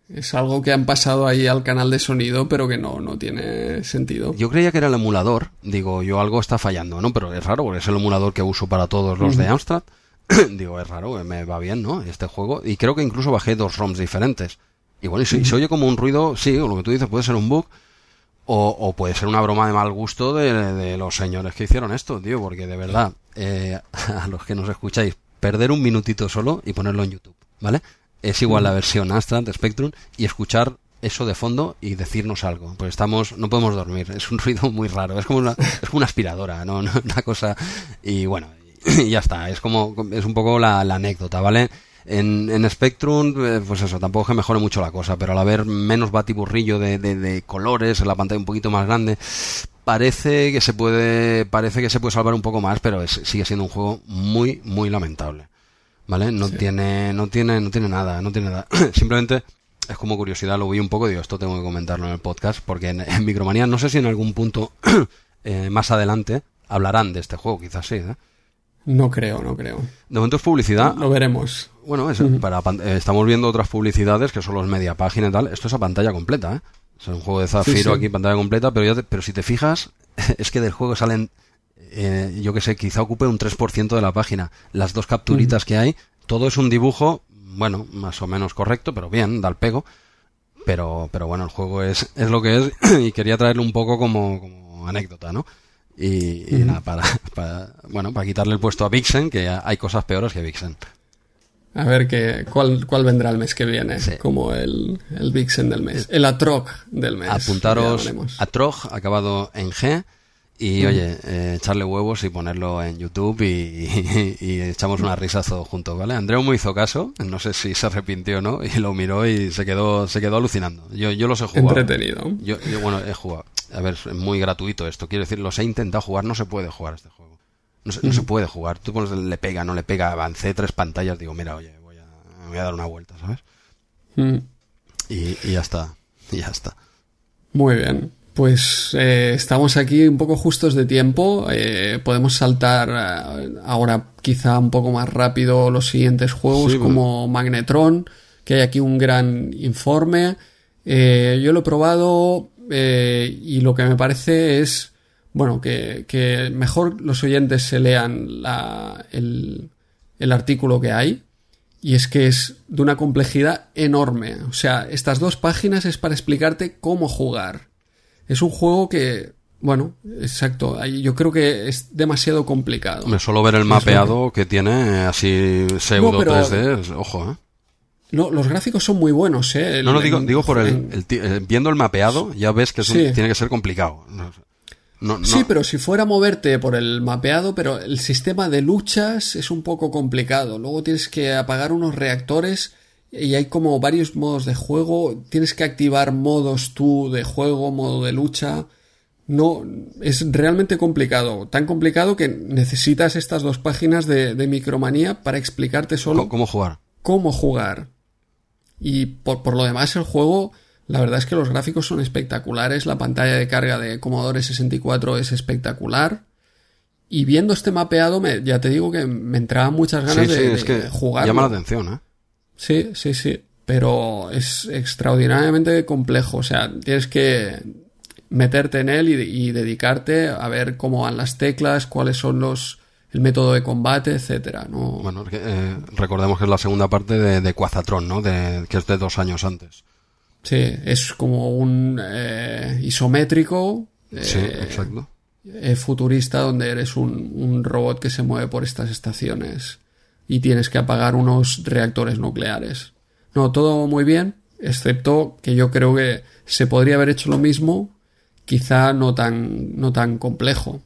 Es algo que han pasado ahí al canal de sonido, pero que no, no tiene sentido. Yo creía que era el emulador, digo, yo algo está fallando, ¿no? Pero es raro, porque es el emulador que uso para todos los de Amstrad. digo, es raro, me va bien, ¿no? Este juego. Y creo que incluso bajé dos ROMs diferentes. Y bueno, y si se oye como un ruido, sí, o lo que tú dices puede ser un bug, o, o puede ser una broma de mal gusto de, de los señores que hicieron esto, tío, porque de verdad, eh, a los que nos escucháis, perder un minutito solo y ponerlo en YouTube, ¿vale? Es igual la versión Amstrad Spectrum y escuchar eso de fondo y decirnos algo. Pues estamos, no podemos dormir, es un ruido muy raro, es como una, es como una aspiradora, ¿no? Una cosa, y bueno, y ya está, es como, es un poco la, la anécdota, ¿vale? En, en Spectrum, eh, pues eso, tampoco es que mejore mucho la cosa, pero al haber menos batiburrillo de, de, de colores, en la pantalla un poquito más grande, parece que se puede, parece que se puede salvar un poco más, pero es- sigue siendo un juego muy, muy lamentable. ¿Vale? No tiene, no tiene, no tiene nada, no tiene nada. Simplemente es como curiosidad, lo vi un poco, digo, esto tengo que comentarlo en el podcast, porque en, en Micromanía, no sé si en algún punto eh, más adelante hablarán de este juego, quizás sí, ¿eh? No creo, no creo. De momento es publicidad. Lo veremos. Bueno, eso, para, eh, estamos viendo otras publicidades que son los media página y tal. Esto es a pantalla completa, ¿eh? Es un juego de Zafiro Sí, sí. aquí, pantalla completa, pero, ya te- pero si te fijas, es que del juego salen, eh, yo que sé, quizá ocupe un 3% de la página. Las dos capturitas que hay, todo es un dibujo, bueno, más o menos correcto, pero bien, da el pego. Pero, pero bueno, el juego es, es lo que es y quería traerlo un poco como, como anécdota, ¿no? Y, y nada, para, para, bueno, para quitarle el puesto a Vixen, que hay cosas peores que Vixen. A ver qué, cuál, cuál vendrá el mes que viene, Sí. como el, el Vixen del mes. El Atroc del mes. apuntaros Ya veremos. a Trog, acabado en G. Y oye, eh, echarle huevos y ponerlo en YouTube y, y echamos una risa todos juntos, ¿vale? Andreu me hizo caso, no sé si se arrepintió o no, y lo miró y se quedó, se quedó alucinando. Yo, yo los he jugado. Entretenido. Yo, yo, bueno, he jugado. A ver, es muy gratuito esto. Quiero decir, los he intentado jugar, no se puede jugar este juego. No se, no se puede jugar. Tú pones, le pega, no le pega, avancé tres pantallas, digo, mira, oye, voy a, voy a dar una vuelta, ¿sabes? Mm. Y, y ya está, y ya está. Muy bien. Pues eh, estamos aquí un poco justos de tiempo. eh, podemos saltar eh, ahora quizá un poco más rápido los siguientes juegos Sí, como Magnetron, que hay aquí un gran informe. Eh, yo lo he probado y lo que me parece es, bueno, que, que mejor los oyentes se lean la- el, el artículo que hay. Y es que es de una complejidad enorme. O sea, estas dos páginas es para explicarte cómo jugar. Es un juego que, bueno, exacto, yo creo que es demasiado complicado. Me suelo ver el mapeado que tiene eh, así pseudo No, pero- 3D, es- ojo, ¿eh? No, los gráficos son muy buenos, ¿eh? No, no, digo, digo por el, eh, viendo el mapeado, ya ves que es un- Sí. tiene que ser complicado. No, no, no- Sí, pero si fuera a moverte por el mapeado, pero el sistema de luchas es un poco complicado. Luego tienes que apagar unos reactores y hay como varios modos de juego. Tienes que activar modos tú de juego, modo de lucha. No, es realmente complicado. Tan complicado que necesitas estas dos páginas de, de Micromanía para explicarte solo ¿Cómo, cómo jugar? cómo jugar. Y por, por lo demás el juego, la verdad es que los gráficos son espectaculares, la pantalla de carga de Commodore 64 es espectacular. Y viendo este mapeado, me- ya te digo que me entraban muchas ganas Sí, sí, de, es de que jugarlo. llama la atención, ¿eh? Sí, sí, sí. Pero es extraordinariamente complejo. O sea, tienes que meterte en él y, y dedicarte a ver cómo van las teclas, cuáles son los el método de combate, etcétera. No, Bueno, es eh, recordemos que es la segunda parte de, de Quazatron, ¿no? De, que es de dos años antes. Sí, es como un eh, isométrico Sí, eh, exacto. eh, futurista donde eres un, un robot que se mueve por estas estaciones y tienes que apagar unos reactores nucleares. No, todo muy bien, excepto que yo creo que se podría haber hecho lo mismo, quizá no tan, no tan complejo.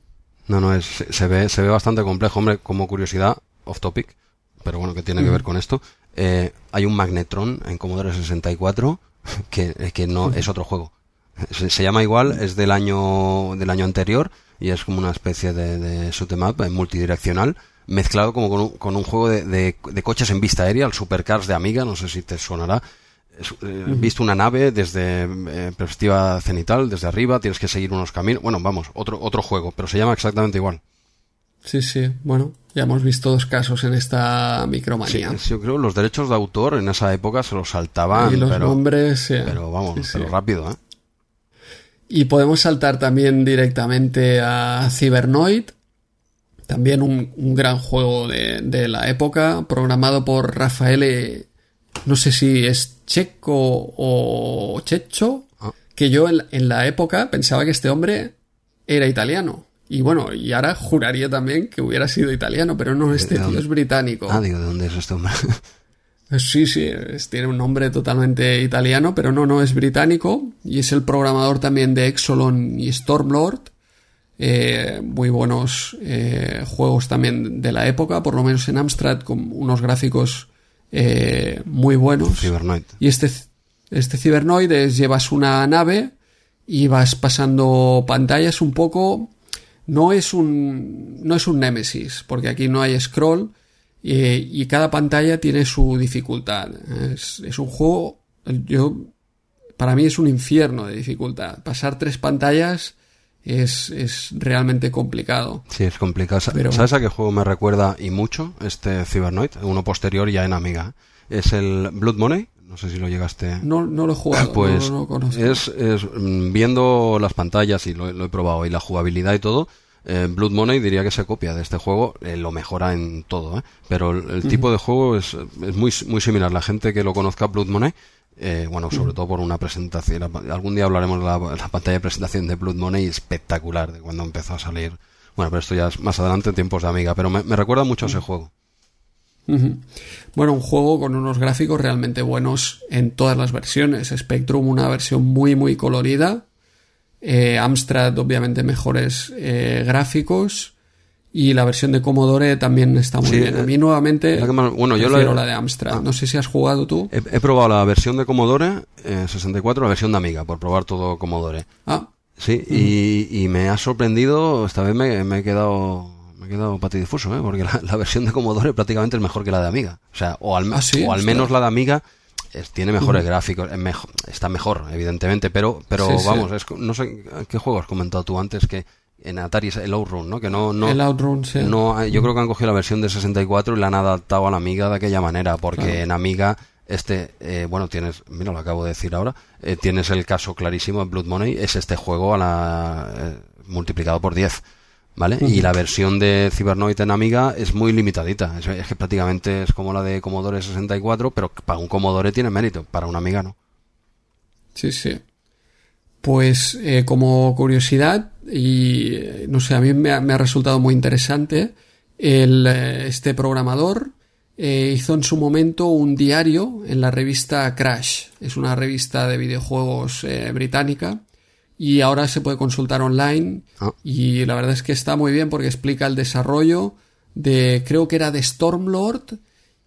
No, no, es, se, ve, se ve bastante complejo. Hombre, como curiosidad, off topic, pero bueno, que tiene que ver con esto. Eh, hay un Magnetron en Commodore 64 que, que no es otro juego. Se, llama igual, es del año del año anterior y es como una especie de, de shoot em up multidireccional mezclado como con un, con un juego de, de, coches en vista aérea, el Supercars de Amiga, no sé si te sonará. Eh, visto una nave desde eh, perspectiva cenital, desde arriba, tienes que seguir unos caminos. Bueno, vamos, otro, otro juego, pero se llama exactamente igual. Sí, sí, bueno, ya hemos visto dos casos en esta micromanía. Sí, yo creo que los derechos de autor en esa época se los saltaban. Y los pero, nombres, sí. Pero vamos, pero rápido, ¿eh? Y podemos saltar también directamente a Cybernoid, también un, un gran juego de, de, la época, programado por Rafael, no sé si es checo o checho, ah. que yo en, en la época pensaba que este hombre era italiano. Y bueno, y ahora juraría también que hubiera sido italiano, pero no, este tío es británico. Ah, digo, ¿de dónde es este hombre? Sí, sí, tiene un nombre totalmente italiano, pero no, no es británico y es el programador también de Exolon y Stormlord. Eh, muy buenos eh, juegos también de la época, por lo menos en Amstrad, con unos gráficos eh, muy buenos. Cybernoid. Y este, este Cybernoid es llevas una nave y vas pasando pantallas un poco no es un, no es un Nemesis, porque aquí no hay scroll y, y cada pantalla tiene su dificultad. Es, es, un juego, yo, para mí es un infierno de dificultad. Pasar tres pantallas es, es realmente complicado. Sí, es complicado. Pero, ¿Sabes a qué juego me recuerda y mucho este Cybernoid? Uno posterior ya en Amiga. Es el Blood Money. No sé si lo llegaste. No, no lo he jugado. Pues no, no es, es, mm, viendo las pantallas y lo, lo, he probado y la jugabilidad y todo. Eh, Blood Money diría que se copia de este juego, eh, lo mejora en todo, ¿eh? pero el, el tipo de juego es, es, muy, muy similar. La gente que lo conozca Blood Money, eh, bueno, sobre todo por una presentación. Algún día hablaremos de la, la, pantalla de presentación de Blood Money espectacular, de cuando empezó a salir. Bueno, pero esto ya es más adelante, tiempos de amiga, pero me, me recuerda mucho a ese juego. Bueno, un juego con unos gráficos realmente buenos en todas las versiones. Spectrum, una versión muy, muy colorida. Eh, Amstrad, obviamente, mejores eh, gráficos. Y la versión de Commodore también está muy Sí, bien. A mí nuevamente más- bueno, yo la- la de Amstrad. Ah. No sé si has jugado tú. He, he probado la versión de Commodore eh, 64, la versión de Amiga, por probar todo Commodore. Ah, Sí, y, y me ha sorprendido, esta vez me, me he quedado me he quedado patidifuso, ¿eh? porque la, la versión de Commodore prácticamente es mejor que la de Amiga. O sea, o al, Ah, sí, o al menos la de Amiga es- tiene mejores gráficos, es está mejor, evidentemente, pero pero Sí, sí. vamos, es, no sé qué juego has comentado tú antes que en Atari es el Outrun, ¿no? Que no no el Outrun, sí. no, yo creo que han cogido la versión de 64 y la han adaptado a la Amiga de aquella manera, porque Claro. en Amiga, este, eh, bueno, tienes, mira, lo acabo de decir ahora, eh, tienes el caso clarísimo en Blood Money, es este juego a la, eh, multiplicado por 10, ¿vale? Y la versión de Cybernoid en Amiga es muy limitadita, es, es que prácticamente es como la de Commodore 64, pero para un Commodore tiene mérito, para un Amiga no. Sí, sí. Pues eh, como curiosidad, y eh, no sé, a mí me ha, me ha resultado muy interesante, el, eh, este programador eh, hizo en su momento un diario en la revista Crash. Es una revista de videojuegos eh, británica y ahora se puede consultar online Ah. y la verdad es que está muy bien porque explica el desarrollo de, creo que era de Stormlord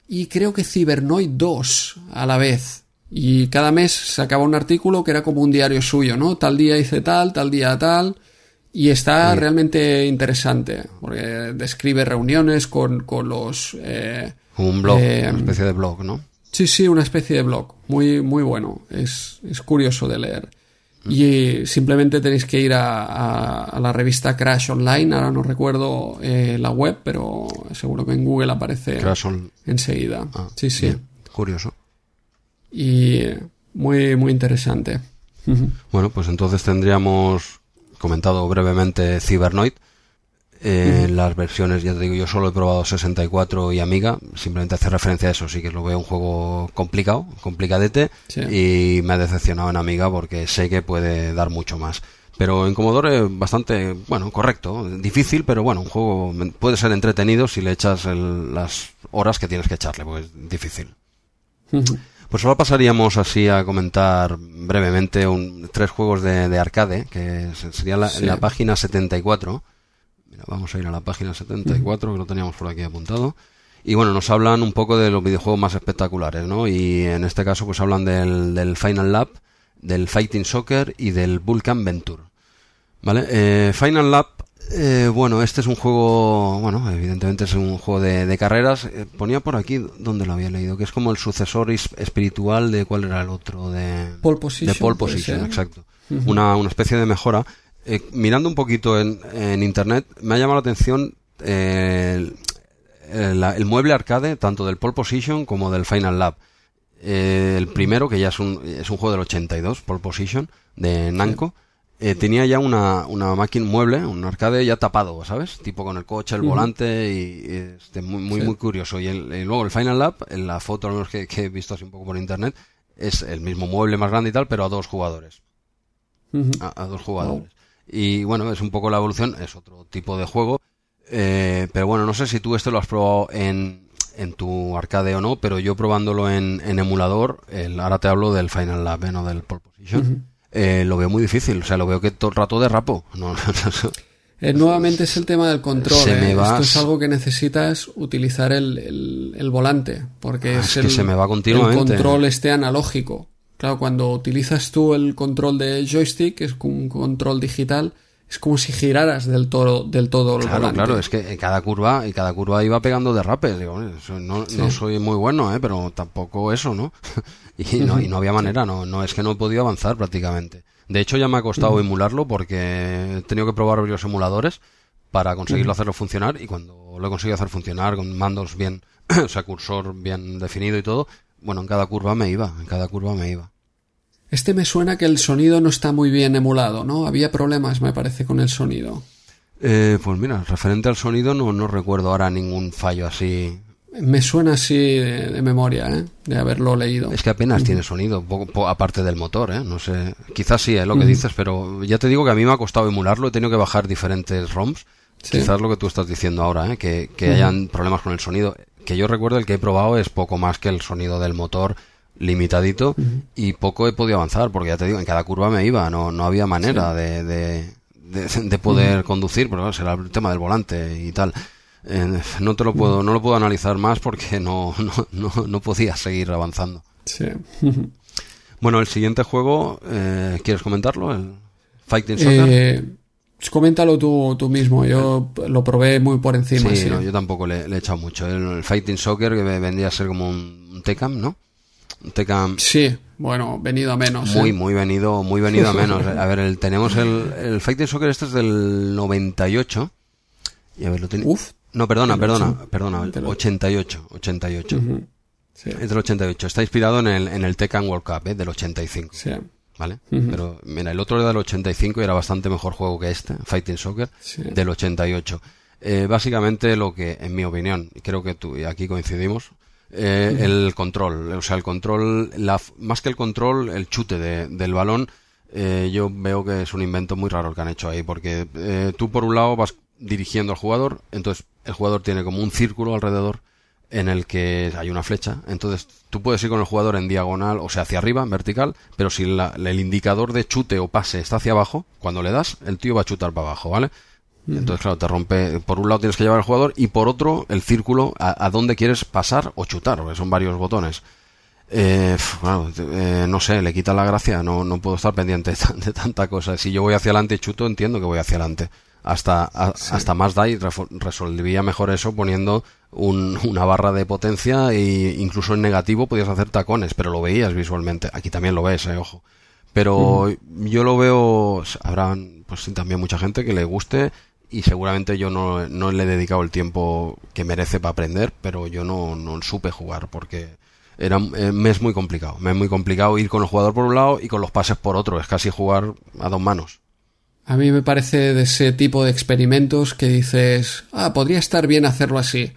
y creo que Cybernoid 2 a la vez. Y cada mes sacaba un artículo que era como un diario suyo, ¿no? Tal día hice tal, tal día tal. Y está Sí. realmente interesante, porque describe reuniones con, con los... eh, un blog, Eh, una especie de blog, ¿no? Sí, sí, una especie de blog. Muy, muy bueno. Es, es curioso de leer. Y simplemente tenéis que ir a, a- a la revista Crash Online. Ahora no recuerdo eh, la web, pero seguro que en Google aparece Crash on- enseguida. ah, sí, sí. bien, curioso. Y eh, muy, muy interesante. Bueno, pues entonces tendríamos comentado brevemente Cybernoid. Eh, Las versiones, ya te digo, yo solo he probado 64 y Amiga, simplemente hace referencia a eso, sí que lo veo un juego complicado, complicadete, Sí. y me ha decepcionado en Amiga porque sé que puede dar mucho más. Pero en Commodore bastante, bueno, correcto, difícil, pero bueno, un juego puede ser entretenido si le echas el- las horas que tienes que echarle, porque es difícil. Pues ahora pasaríamos así a comentar brevemente un, tres juegos de, arcade, que sería la, la página 74. Mira, vamos a ir a la página 74, que lo teníamos por aquí apuntado. Y bueno, nos hablan un poco de los videojuegos más espectaculares, ¿no? Y en este caso pues hablan del, del Final Lap, del Fighting Soccer y del Vulcan Venture. ¿Vale? Eh, Final Lap eh, bueno, este es un juego, bueno, evidentemente es un juego de, carreras. Eh, ponía por aquí donde lo había leído, que es como el sucesor espiritual de cuál era el otro de Pole Position. De Pole Position, exacto. una, una especie de mejora. Eh, mirando un poquito en, en, internet, me ha llamado la atención el, el, mueble arcade, tanto del Pole Position como del Final Lab. el primero, que ya es un, es un juego del 82, Pole Position, de Namco. Eh, tenía ya una, una máquina mueble, un arcade ya tapado, ¿sabes? Tipo con el coche, el volante y, este, muy, muy, muy curioso. Y, luego el Final Lab, en la foto al menos que, he visto así un poco por internet, es el mismo mueble más grande y tal, pero a dos jugadores. a, dos jugadores. Y bueno, es un poco la evolución, es otro tipo de juego. Eh, pero bueno, no sé si tú este lo has probado en, en tu arcade o no, pero yo probándolo en, en emulador, el, ahora te hablo del Final Lab, ¿eh? no del Pole Position. Eh, lo veo muy difícil. O sea, lo veo que todo el rato derrapo. No, eh, nuevamente es el tema del control. ¿eh? Esto es algo que necesitas utilizar el, el, volante, porque ah, es, el, que se me va continuamente. el control este analógico. Claro, cuando utilizas tú el control de joystick, es un control digital, es como si giraras del todo, del todo el claro, Claro, es que en cada curva, y cada curva iba pegando derrapes. Digo, no, no soy muy bueno, ¿eh? pero tampoco eso, ¿no? y no, y no había manera, no, no es que no he podido avanzar prácticamente. De hecho, ya me ha costado emularlo porque he tenido que probar varios emuladores para conseguirlo hacerlo funcionar y cuando lo he conseguido hacer funcionar con mandos bien, o sea, cursor bien definido y todo, bueno, en cada curva me iba, en cada curva me iba. Este me suena que el sonido no está muy bien emulado, ¿no? Había problemas, me parece, con el sonido. Eh, pues mira, referente al sonido no, no recuerdo ahora ningún fallo así me suena así de, memoria, ¿eh? de haberlo leído. Es que apenas tiene sonido, poco, aparte del motor, ¿eh? No sé, quizás sí es lo que dices, pero ya te digo que a mí me ha costado emularlo, he tenido que bajar diferentes ROMs. Quizás lo que tú estás diciendo ahora, ¿eh? que, que hayan problemas con el sonido. Que yo recuerdo el que he probado es poco más que el sonido del motor limitadito y poco he podido avanzar, porque ya te digo, en cada curva me iba, no, no había manera de, de, poder conducir, porque será el tema del volante y tal. Eh, no te lo puedo, no lo puedo analizar más porque no, no, no, podía seguir avanzando. Sí. bueno, el siguiente juego, eh, ¿quieres comentarlo? El Fighting Soccer. Eh, coméntalo tú, tú mismo, yo lo probé muy por encima. Sí, yo tampoco le, he echado mucho. El, Fighting Soccer que vendría a ser como un, un Tecam, ¿no? Un Tecam. Sí, bueno, venido a menos. Muy, muy venido, muy venido a menos. a ver, el, tenemos el, el Fighting Soccer, este es del 98. Y a ver, lo tiene. Uf, no, perdona, perdona, perdona, 88, 88. Es del 88. Está inspirado en el, en el Tekken World Cup, ¿eh? del 85. Sí. ¿Vale? Pero, mira, el otro era del 85 y era bastante mejor juego que este, Fighting Soccer, del 88. Eh, básicamente lo que, en mi opinión, creo que tú y aquí coincidimos, eh, el control, o sea, el control, la, más que el control, el chute de, del balón, eh, yo veo que es un invento muy raro el que han hecho ahí, porque eh, tú por un lado vas dirigiendo al jugador, entonces el jugador tiene como un círculo alrededor en el que hay una flecha, entonces tú puedes ir con el jugador en diagonal, o sea, hacia arriba, en vertical, pero si el indicador de chute o pase está hacia abajo, cuando le das, el tío va a chutar para abajo, ¿vale? Entonces, claro, te rompe, por un lado tienes que llevar al jugador y por otro el círculo a, dónde quieres pasar o chutar, porque son varios botones. Eh, bueno, eh, no sé, le quita la gracia, no, no puedo estar pendiente de, tanta cosa. Si yo voy hacia adelante y chuto, entiendo que voy hacia adelante hasta, hasta más DAI resolvía mejor eso poniendo una barra de potencia e incluso en negativo podías hacer tacones, pero lo veías visualmente. Aquí también lo ves, eh, ojo. Pero yo lo veo, habrá pues también mucha gente que le guste y seguramente yo no, no le he dedicado el tiempo que merece para aprender, pero yo no, no supe jugar porque era, eh, me es muy complicado. Me es muy complicado ir con el jugador por un lado y con los pases por otro. Es casi jugar a dos manos. A mí me parece de ese tipo de experimentos que dices, ah, podría estar bien hacerlo así,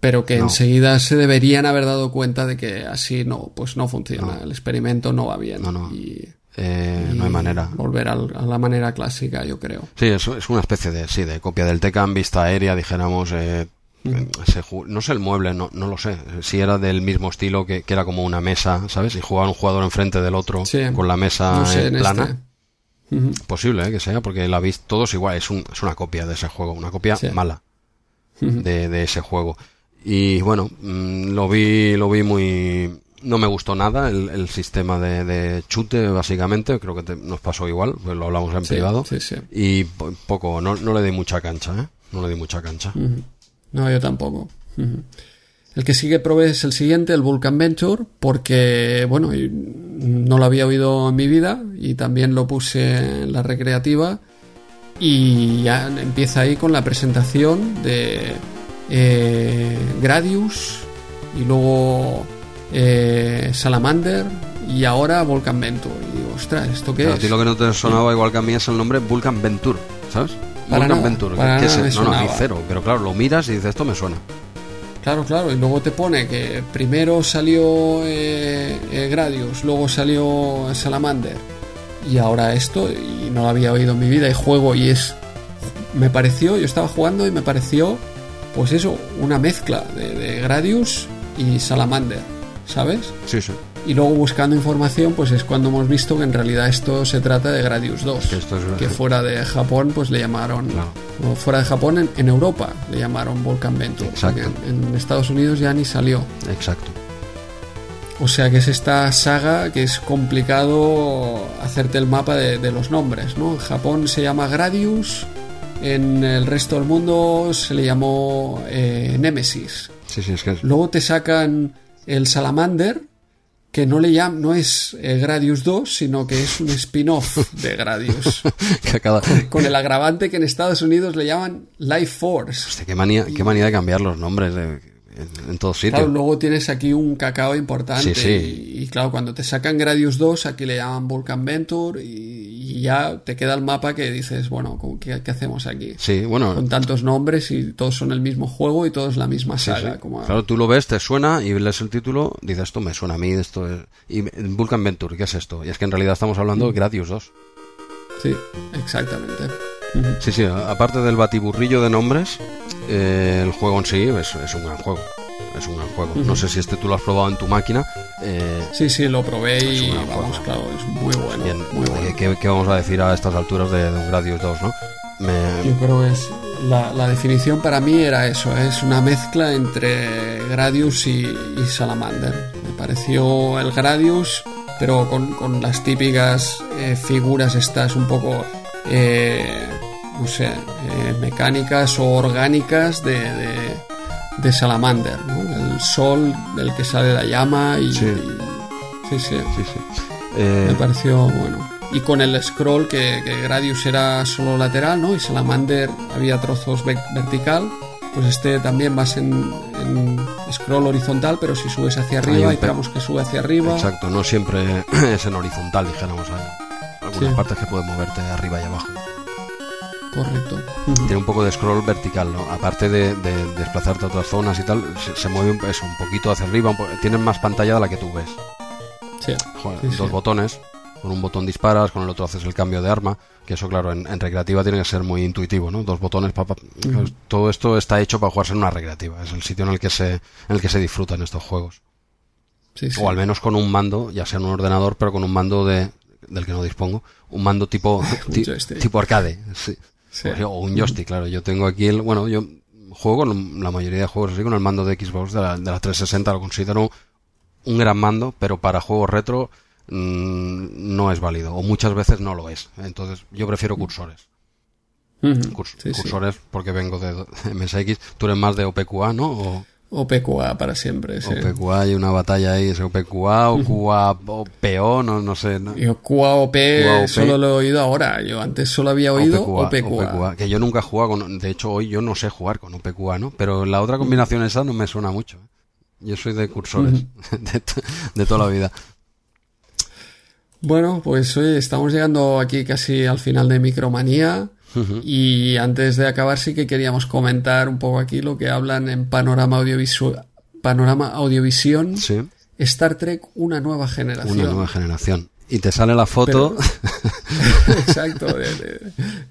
pero que enseguida se deberían haber dado cuenta de que así no, pues no funciona, el experimento no va bien. No, no. Y, eh, no hay manera. Volver a, la manera clásica, yo creo. Sí, es, es una especie de, sí, de copia del Tecan vista aérea, dijéramos, eh, ese ju- no sé el mueble, no, no lo sé. Si era del mismo estilo que, que era como una mesa, ¿sabes? Y jugaba un jugador enfrente del otro Sí. con la mesa no sé, eh, plana. este. Posible ¿eh? que sea, porque la vist todos igual, es, un, es una copia de ese juego, una copia Sí. mala de, de ese juego. Y bueno, mm, lo vi, lo vi muy... No me gustó nada el, el sistema de, de chute, básicamente. Creo que te- nos pasó igual, pues lo hablamos en Sí, privado. sí, sí. Y po- poco, no, no le di mucha cancha, ¿eh? No le di mucha cancha. No, yo tampoco. El que sí que probé es el siguiente, el Vulcan Venture, porque, bueno, no lo había oído en mi vida y también lo puse en la recreativa y ya empieza ahí con la presentación de eh, Gradius y luego eh, Salamander y ahora Vulcan Venture. Y digo, ostras, ¿esto qué Pero a es? ti lo que no te sonaba igual que a mí es el nombre Vulcan Venture, ¿sabes? Para Vulcan nada, Venture. para ¿qué es nada me no, no, cero. Pero claro, lo miras y dices, esto me suena. Claro, claro, y luego te pone que primero salió eh, eh, Gradius, luego salió Salamander y ahora esto, y no lo había oído en mi vida, y juego y es... Me pareció, yo estaba jugando y me pareció, pues eso, una mezcla de, de Gradius y Salamander, ¿sabes? Sí, sí. Y luego buscando información, pues es cuando hemos visto que en realidad esto se trata de Gradius 2, Que esto es- que fuera de Japón pues le llamaron, Claro. o fuera de Japón en, en Europa le llamaron Volcan Venture, Exacto. en, en Estados Unidos ya ni salió. Exacto. O sea que es esta saga que es complicado hacerte el mapa de, de los nombres, ¿no? En Japón se llama Gradius, en el resto del mundo se le llamó eh, Nemesis. Sí, sí, es que es- Luego te sacan el Salamander, que no le llaman, no es eh, Gradius 2, sino que es un spin-off de Gradius. con el agravante que en Estados Unidos le llaman Life Force. Hostia, qué manía, qué manía de cambiar los nombres de- en, en todos sitios. Claro, luego tienes aquí un cacao importante. Sí, sí. Y, y claro, cuando te sacan Gradius 2, aquí le llaman Vulcan Venture y, y ya te queda el mapa que dices, bueno, ¿cómo- ¿qué, qué hacemos aquí? Sí, bueno, Con tantos nombres y todos son el mismo juego y todos la misma saga. sí. Como Claro, tú lo ves, te suena y lees el título, dices esto me suena a mí, esto es... Y Vulcan Venture, ¿qué es esto? Y es que en realidad estamos hablando de Gradius 2. Sí, exactamente. Sí, sí, aparte del batiburrillo de nombres, eh, el juego en sí es, es un gran juego. Es un gran juego. No sé si este tú lo has probado en tu máquina. eh, Sí, sí, lo probé y vamos, claro, es muy bueno. bien, muy bueno. eh, ¿qué, qué vamos a decir a estas alturas de, de un Gradius 2, no? Me- Yo creo que es la, la definición para mí era eso, es una mezcla entre Gradius y, y Salamander. Me pareció el Gradius, pero con, con las típicas eh, figuras estas un poco, eh, no sé, eh, mecánicas o orgánicas de, de, de Salamander, ¿no? El sol del que sale la llama y... Sí. y- sí, sí. sí, sí. Eh, Me pareció bueno. Y con el scroll, que, que Gradius era solo lateral, ¿no? Y Salamander había trozos ve- vertical. Pues este también vas en, en scroll horizontal, pero si subes hacia arriba, hay tramos que sube hacia arriba. Exacto, no siempre es en horizontal, dijéramos. Hay algunas Sí. partes que puedes moverte arriba y abajo. Correcto. Tiene un poco de scroll vertical, ¿no? Aparte de, de desplazarte a otras zonas y tal, se, se mueve un, eso, un poquito hacia arriba. po- tienes más pantalla de la que tú ves. Sí. Joder, Sí, dos sí. botones. Con un botón disparas, con el otro haces el cambio de arma. Que eso, claro, en, en recreativa tiene que ser muy intuitivo, ¿no? Dos botones, pa, pa- pues todo esto está hecho para jugarse en una recreativa. Es el sitio en el que se, en el que se disfrutan estos juegos. Sí, sí. O al menos con un mando, ya sea en un ordenador, pero con un mando de, del que no dispongo. Un mando tipo, ti- tipo arcade. Sí. Sí. O, un joystick, claro. Yo tengo aquí el. Bueno, yo juego con la mayoría de juegos así con el mando de Xbox de la, de la 360. Lo considero un gran mando, pero para juegos retro mm, no es válido. O muchas veces no lo es. Entonces, yo prefiero cursores. Ujú. Curs- Sí, sí. cursores porque vengo de MSX. Tú eres más de OPQA, ¿no? O, O PQA para siempre, sí. OPQA, hay una batalla ahí, es OPQA o QA o PO, no, no sé. ¿no? Yo QAOP QAOP. solo lo he oído ahora. Yo antes solo había oído OPQA. OPQA, que yo nunca he jugado con, de hecho hoy yo no sé jugar con OPQA, ¿no? Pero la otra combinación esa no me suena mucho. ¿eh? Yo soy de cursores, de, de toda la vida. Bueno, pues oye, estamos llegando aquí casi al final de Micromanía. Y antes de acabar sí que queríamos comentar un poco aquí lo que hablan en Panorama Audiovisual Panorama Audiovisión Sí, Star Trek una nueva generación. una nueva generación. Y te sale la foto. Exacto.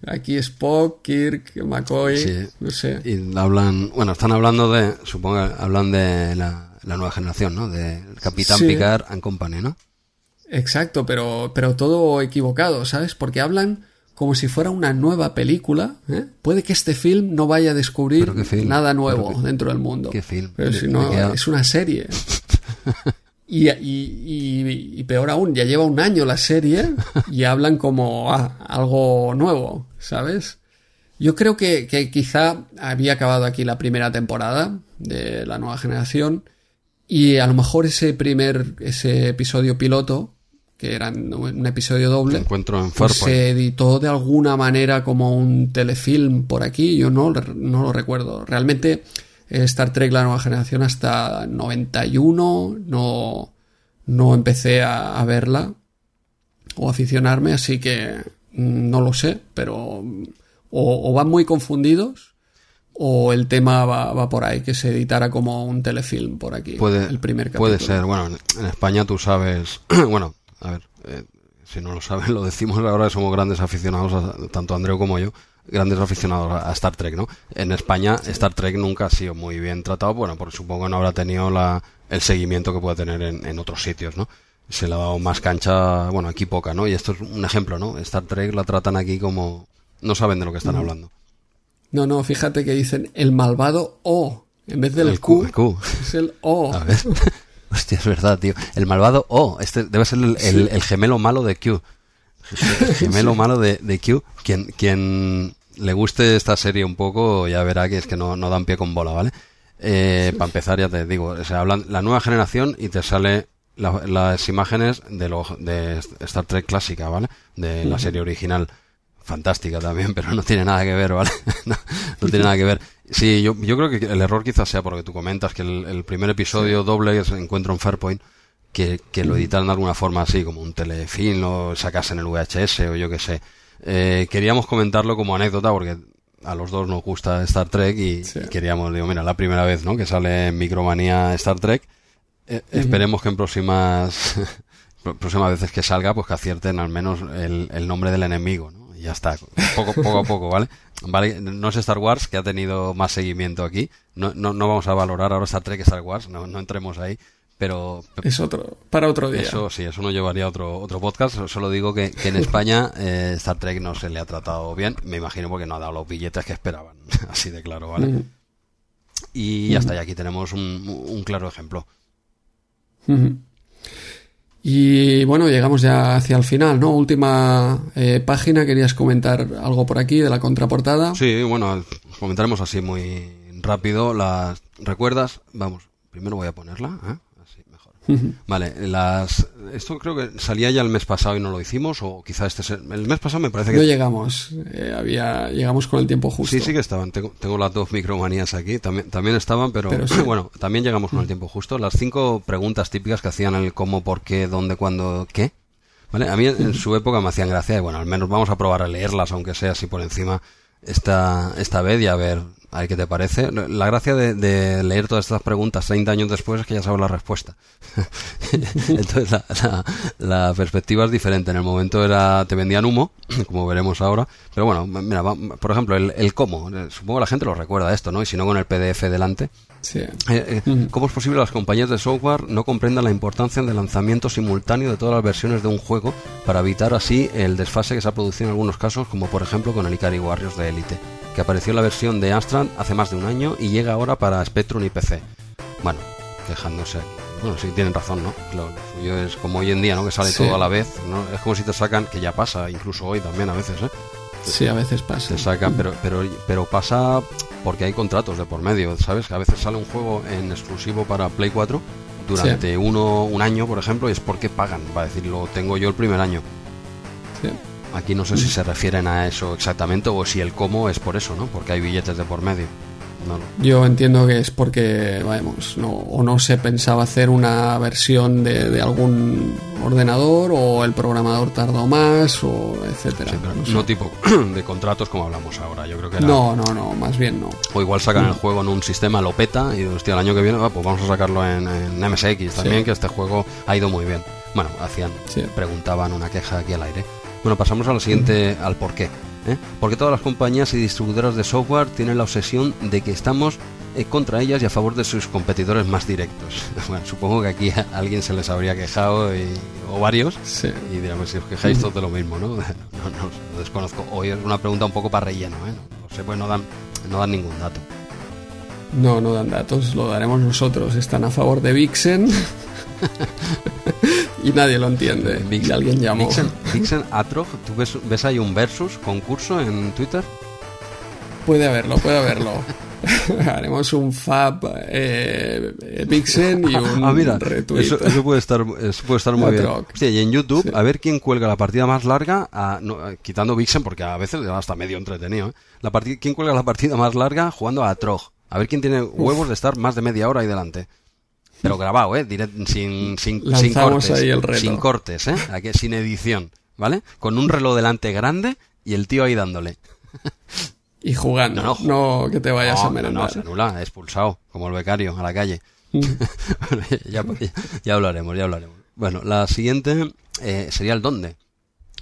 aquí Spock, Kirk, McCoy. No sé. Y hablan. Bueno, están hablando de. Supongo hablan de la, nueva generación, ¿no? De Capitán Picard and Company, ¿no? Exacto, pero, pero todo equivocado, ¿sabes? Porque hablan como si fuera una nueva película. ¿eh? Puede que este film no vaya a descubrir nada nuevo dentro del mundo. ¿Qué film? Pero si no, es una serie. Y, y, peor aún, ya lleva un año la serie y hablan como ah, algo nuevo, ¿sabes? Yo creo que, que, quizá había acabado aquí la primera temporada de la nueva generación y a lo mejor ese primer, ese episodio piloto, que era un episodio doble, encuentro en pues se editó de alguna manera como un telefilm por aquí, yo no, no lo recuerdo. Realmente Star Trek La Nueva Generación hasta 91 no, no empecé a, verla o aficionarme, así que mm, no lo sé, pero o, van muy confundidos o el tema va, por ahí, que se editara como un telefilm por aquí. Puede, el primer Puede ser, bueno, en España tú sabes, bueno, a ver, eh, si no lo sabes, lo decimos ahora, somos grandes aficionados, tanto Andreu como yo, grandes aficionados a Star Trek, ¿no? En España Star Trek nunca ha sido muy bien tratado, bueno, porque supongo que no habrá tenido la, el seguimiento que puede tener en, otros sitios, ¿no? Se le ha dado más cancha, bueno, aquí poca, ¿no? Y esto es un ejemplo, ¿no? Star Trek la tratan aquí como... No saben de lo que están hablando. No, no, fíjate que dicen el malvado O. En vez del Q, es el O. A ver. Hostia, es verdad, tío. El malvado O. Este debe ser el, gemelo malo de Q. El gemelo malo de, de Q. Quien, quien le guste esta serie un poco, ya verá que es que no, no dan pie con bola, ¿vale? Eh, para empezar, ya te digo, o sea, hablan la nueva generación y te sale las imágenes de, lo, de Star Trek clásica, ¿vale? De la serie original. Fantástica también, pero no tiene nada que ver, ¿vale? no, tiene nada que ver. Sí, yo, yo creo que el error quizás sea porque tú comentas que el, primer episodio doble se encuentra en Fairpoint, que, que lo editaron de alguna forma así, como un telefilm, o sacasen el VHS o yo qué sé. Eh, queríamos comentarlo como anécdota porque a los dos nos gusta Star Trek y, queríamos, digo, mira, la primera vez ¿no? que sale en Micromanía Star Trek. Eh, esperemos que en próximas próximas veces que salga, pues que acierten al menos el, nombre del enemigo, ¿no? Ya está, poco, poco a poco, ¿vale? Vale, no es Star Wars, que ha tenido más seguimiento aquí. No, no, no vamos a valorar ahora Star Trek y Star Wars, no, no entremos ahí pero es otro para otro día. eso sí eso no llevaría otro otro podcast. Solo digo que, en España eh, Star Trek no se le ha tratado bien. Me imagino porque no ha dado los billetes que esperaban así de claro vale y ya está y aquí tenemos un, claro ejemplo y bueno llegamos ya hacia el final no última eh, página querías comentar algo por aquí de la contraportada sí bueno comentaremos así muy rápido. Las recuerdas vamos primero voy a ponerla ¿eh? Vale, las, esto creo que salía ya el mes pasado y no lo hicimos, o quizá este es el, mes pasado me parece que... No llegamos, eh, había, llegamos con el tiempo justo. Sí, sí que estaban, tengo, tengo las dos micromanías aquí, también, también estaban, pero, bueno, también llegamos con el tiempo justo. Las cinco preguntas típicas que hacían el cómo, por qué, dónde, cuándo, qué. ¿Vale? A mí en su época me hacían gracia y bueno, al menos vamos a probar a leerlas, aunque sea así por encima esta, esta vez y a ver, a ver qué te parece. La gracia de, leer todas estas preguntas 30 años después es que ya sabes la respuesta. Entonces la, la, perspectiva es diferente. En el momento era te vendían humo, como veremos ahora. Pero bueno, mira, por ejemplo, el, el cómo. Supongo que la gente lo recuerda esto, ¿no? Y si no con el PDF delante. Eh, eh, ¿Cómo es posible que las compañías de software no comprendan la importancia del lanzamiento simultáneo de todas las versiones de un juego para evitar así el desfase que se ha producido en algunos casos, como por ejemplo con el Ikari Warriors de Elite, que apareció en la versión de Amstrad hace más de un año y llega ahora para Spectrum y PC? Bueno, quejándose Bueno, sí, tienen razón, ¿no? Lo, suyo es como hoy en día, ¿no? Que sale todo a la vez, ¿no? Es como si te sacan, que ya pasa, incluso hoy también a veces, ¿eh? Sí, a veces pasa. Te sacan, pero, pero, pero pasa porque hay contratos de por medio, ¿sabes? Que a veces sale un juego en exclusivo para Play 4 durante uno, un año, por ejemplo, y es porque pagan, va a decir, lo tengo yo el primer año. Aquí no sé si se refieren a eso exactamente o si el cómo es por eso, ¿no? Porque hay billetes de por medio. Yo entiendo que es porque, vamos, no, o no se pensaba hacer una versión de, algún ordenador o el programador tardó más o etcétera. no, tipo de contratos como hablamos ahora, yo creo que No, no, no, más bien no. O igual sacan el juego en un sistema, lo peta y hostia, el año que viene pues vamos a sacarlo en, MSX también, que este juego ha ido muy bien. Bueno, hacían, Sí. preguntaban una queja aquí al aire. Bueno, pasamos a la siguiente, al por qué. ¿Eh? Porque todas las compañías y distribuidoras de software tienen la obsesión de que estamos eh, contra ellas y a favor de sus competidores más directos. Bueno, supongo que aquí a alguien se les habría quejado y- o varios. Sí. Y dirán, pues si os quejáis todos de lo mismo, ¿no? No, no, lo desconozco. Hoy es una pregunta un poco para relleno, ¿eh? No, sé, pues no dan, no dan ningún dato. No, no dan datos, lo daremos nosotros. Están a favor de Vixen. y nadie lo entiende. y alguien llamó. Vixen, Vixen Atrog, ¿tú ves, ves ahí un versus concurso en Twitter? Puede haberlo, puede haberlo. Haremos un fab eh, Vixen y un ah, mira, retweet. eso, eso puede estar, eso puede estar muy bien. Hostia, y en YouTube, Sí. a ver quién cuelga la partida más larga, a- no, eh, quitando Vixen, porque a veces le da hasta medio entretenido, ¿eh? La partida, ¿Quién cuelga la partida más larga jugando a Atrog? A ver quién tiene huevos de estar más de media hora ahí delante. Pero grabado, ¿eh? Direct- sin, sin, sin cortes. ahí el reto. Sin cortes, ¿eh? Aquí, sin edición, ¿vale? Con un reloj delante grande y el tío ahí dándole. Y jugando. No, No, no, que te vayas no, a merendar. no, se anula, expulsado, como el becario, a la calle. Mm. ya, ya hablaremos, ya hablaremos. Bueno, la siguiente eh, sería el dónde.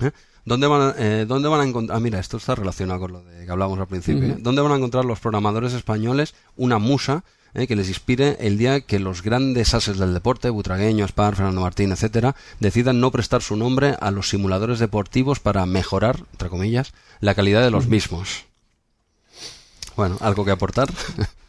¿Eh? ¿Dónde van, a, eh, ¿Dónde van a encontrar? Ah, mira, esto está relacionado con lo de que hablábamos al principio. ¿eh? ¿Dónde van a encontrar los programadores españoles una musa eh, que les inspire el día que los grandes ases del deporte, Butragueño, Spar, Fernando Martín, etcétera, decidan no prestar su nombre a los simuladores deportivos para mejorar, entre comillas, la calidad de los mismos? Bueno, ¿algo que aportar?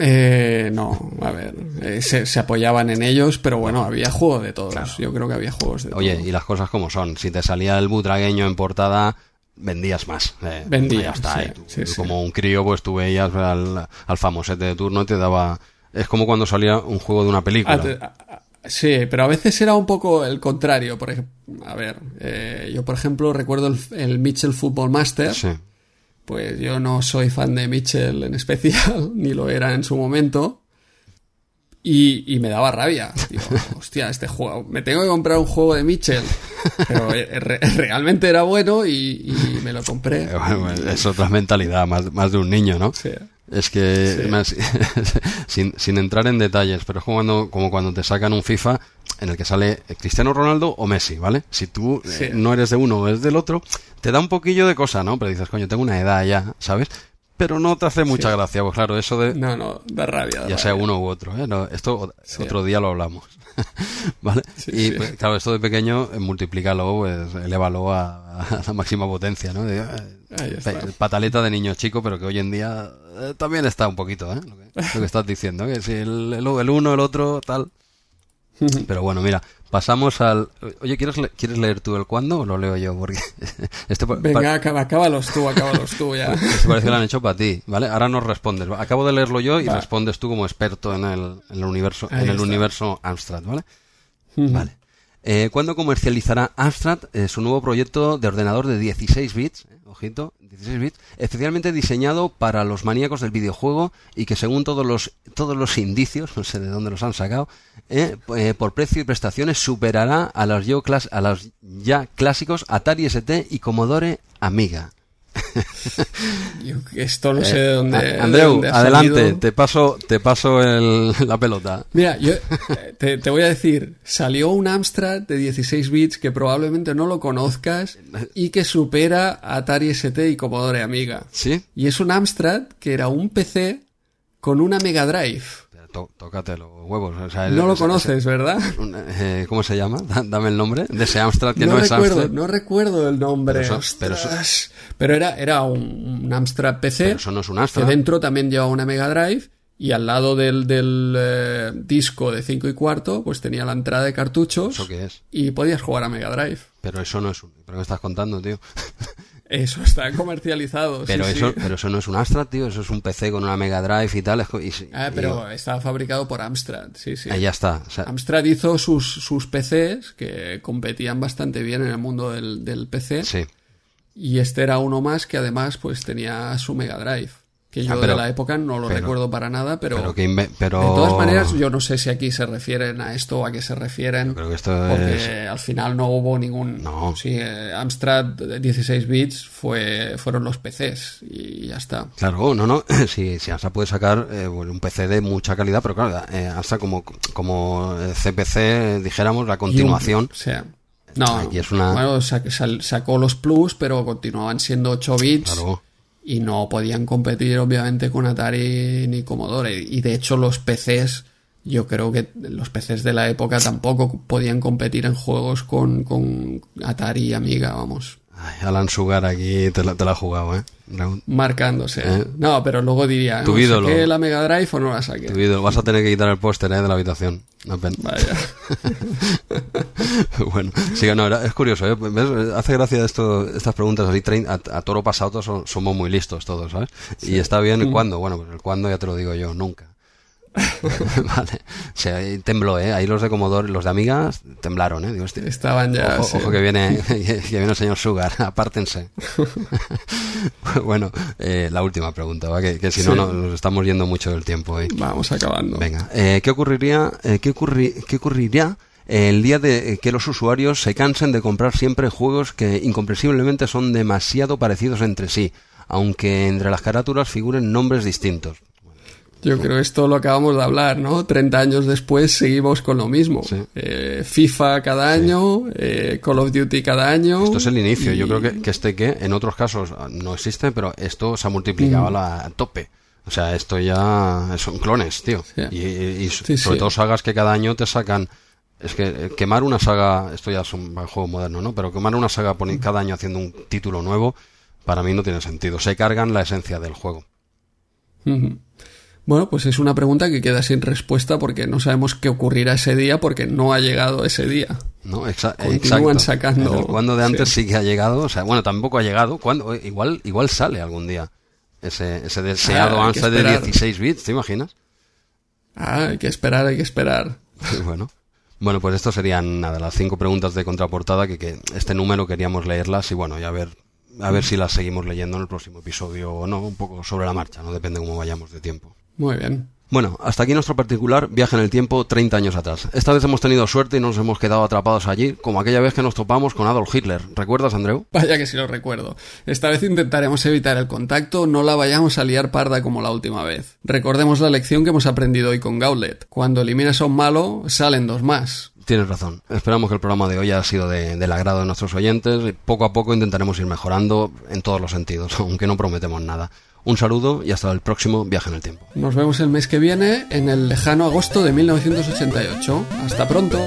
Eh, no, a ver, eh, se, se apoyaban en ellos, pero bueno, había juego de todos. Yo creo que había juegos de Oye, todos. y las cosas como son. Si te salía el butragueño en portada, vendías más. Eh, Vendía, ya está. sí, y tú- sí, tú sí. Como un crío, pues tú veías al, al famosete de turno y te daba... Es como cuando salía un juego de una película. Ah, te- ah, ah, sí, pero a veces era un poco el contrario. Por ejemplo, a ver, eh, yo por ejemplo recuerdo el, el Mitchell Football Master. Sí. Pues yo no soy fan de Mitchell en especial, ni lo era en su momento. Y, y me daba rabia. Digo, hostia, este juego, me tengo que comprar un juego de Mitchell. Pero eh, re- realmente era bueno y, y me lo compré. Bueno, es otra mentalidad, más, más de un niño, ¿no? Sí. Es que, Sí. más- sin, sin entrar en detalles, pero es como cuando, como cuando te sacan un FIFA en el que sale Cristiano Ronaldo o Messi, ¿vale? Si tú eh, no eres de uno o eres del otro, te da un poquillo de cosa, ¿no? Pero dices, coño, tengo una edad ya, ¿sabes? Pero no te hace mucha gracia, pues claro, eso de No, no, da rabia. da ya sea uno u otro, ¿eh? No, esto otro día lo hablamos, ¿vale? Sí, y sí. pues, claro, esto de pequeño, eh, multiplícalo, pues elévalo a, a la máxima potencia, ¿no? De, eh, pataleta de niño chico, pero que hoy en día eh, también está un poquito, ¿eh? Lo que, lo que estás diciendo, que si el, el, el uno, el otro, tal. Pero bueno, mira, pasamos al... Oye, ¿quieres, le- ¿quieres leer tú el cuándo o lo leo yo? Porque este, Venga, acaba, acábalos tú, acábalos tú ya. este parece que lo han hecho para ti, ¿vale? Ahora nos respondes. Acabo de leerlo yo y Va. respondes tú como experto en el, en el universo, Ahí en el está. universo Amstrad, ¿vale? Vale. Eh, ¿Cuándo comercializará Amstrad eh, su nuevo proyecto de ordenador de 16 bits? Ojito, 16 bits, especialmente diseñado para los maníacos del videojuego y que según todos los todos los indicios, no sé de dónde los han sacado, eh, eh, por precio y prestaciones superará a los, yo clas- a los ya clásicos Atari ST y Commodore Amiga. Yo esto no sé de dónde. Andreu, dónde ha adelante, salido. te paso, te paso el- la pelota. Mira, yo eh, te, te voy a decir, salió un Amstrad de 16 bits que probablemente no lo conozcas y que supera Atari ST y Commodore Amiga. ¿Sí? Y es un Amstrad que era un PC con una Mega Drive. Tó- tócate los huevos. o sea, No lo es- conoces, ¿verdad? es eh, ¿Cómo se llama? Da- Dame el nombre de ese Amstrad que no, no es recuerdo, Amstrad. no recuerdo el nombre. Pero eso- pero eso- Ostras. Pero era, era un, un Amstrad PC Pero eso no es un que Amstrad. dentro también llevaba una Mega Drive y al lado del, del eh, disco de 5 y cuarto pues tenía la entrada de cartuchos ¿Eso qué es? y podías jugar a Mega Drive. Pero eso no es un... ¿Pero qué estás contando, tío? Eso está comercializado. Pero sí. eso, pero eso no es un Amstrad, tío. Eso es un PC con una Mega Drive y tal. y- y- Ah, y- pero estaba fabricado por Amstrad, sí, sí. ahí ya está. O sea, Amstrad hizo sus, sus PCs que competían bastante bien en el mundo del, del PC sí. y este era uno más que además pues tenía su Mega Drive. Que yo Ah, pero- de la época no lo pero- recuerdo para nada, pero, Pero que inve- pero... de todas maneras yo no sé si aquí se refieren a esto o a qué se refieren. Creo que esto Porque es... al final no hubo ningún. No. Sí, eh, Amstrad de 16 bits fue, fueron los PCs y ya está. Claro, no, no, si, si ASA puede sacar eh, bueno, un PC de mucha calidad, pero claro, eh, ASA como, como eh, CPC, eh, dijéramos, la continuación, Y un- o sea, no, es una- bueno, sacó los Plus, pero continuaban siendo 8 bits claro, y no podían competir, obviamente, con Atari ni Commodore. Y de hecho, los PCs, yo creo que los PCs de la época tampoco podían competir en juegos con, con Atari y Amiga, vamos. Ay, Alan Sugar aquí te la, te la ha jugado, ¿eh? Raúl, marcándose. Eh. No, pero luego diría, Tu ¿no? ídolo. ¿saqué la Mega Drive o no la saqué? Tu ídolo. Vas a tener que quitar el póster ¿eh? de la habitación. Vaya. bueno, sí, no, era- es curioso, ¿eh? ¿Ves? Hace gracia esto, estas preguntas así, a, a toro pasado todos son- somos muy listos todos, ¿sabes? Y está bien, Mm. ¿el cuándo? Bueno, pues el cuándo ya te lo digo yo, nunca. vale. O sea, ahí tembló, ¿eh? Ahí los de Commodore, los de Amigas, temblaron, ¿eh? Digo, hostia, Estaban ya. ojo, sí. ojo que viene, que viene el señor Sugar, apártense. bueno, eh, la última pregunta, ¿va? Que, que si no, Sí. no, nos estamos yendo mucho del tiempo hoy. Vamos acabando. Venga, eh, ¿qué ocurriría, eh, qué ocurri- qué ocurriría el día de que los usuarios se cansen de comprar siempre juegos que incomprensiblemente son demasiado parecidos entre sí, aunque entre las carátulas figuren nombres distintos? Yo creo que esto lo acabamos de hablar, ¿no? 30 años después seguimos con lo mismo. Sí. Eh, FIFA cada año, eh, Call of Duty cada año. Esto es el inicio. y- Yo creo que, que este que en otros casos no existe, pero esto se ha multiplicado a, la, tope. O sea, esto ya son clones, tío. Sí. Y, y- y Sí, sobre todo sagas que cada año te sacan. Es que eh, quemar una saga, esto ya es un juego moderno, ¿no? Pero quemar una saga cada año haciendo un título nuevo, para mí no tiene sentido. Se cargan la esencia del juego. Ujú. Bueno, pues es una pregunta que queda sin respuesta porque no sabemos qué ocurrirá ese día porque no ha llegado ese día. ¿No? Exa- Continúan exacto. sacando- El cuando de antes sí. sí. que ha llegado. O sea, bueno, tampoco ha llegado. ¿Cuándo? Eh, Igual, igual sale algún día. Ese, ese deseado Ah, de esperar. 16 bits, ¿te imaginas? Ah, hay que esperar, hay que esperar. bueno. Bueno, pues esto serían nada, las cinco preguntas de contraportada que, que este número queríamos leerlas y bueno, ya a ver, a ver si las seguimos leyendo en el próximo episodio o no, un poco sobre la marcha, no depende cómo vayamos de tiempo. Muy bien. Bueno, hasta aquí nuestro particular viaje en el tiempo 30 años atrás. Esta vez hemos tenido suerte y nos hemos quedado atrapados allí, como aquella vez que nos topamos con Adolf Hitler. ¿Recuerdas, Andreu? Vaya que sí lo recuerdo. Esta vez intentaremos evitar el contacto, no la vayamos a liar parda como la última vez. Recordemos la lección que hemos aprendido hoy con Gauntlet. Cuando eliminas a un malo, salen dos más. Tienes razón. Esperamos que el programa de hoy haya sido de- del agrado de nuestros oyentes y poco a poco intentaremos ir mejorando en todos los sentidos, aunque no prometemos nada. Un saludo y hasta el próximo viaje en el tiempo. Nos vemos el mes que viene en el lejano agosto de 1988. Hasta pronto.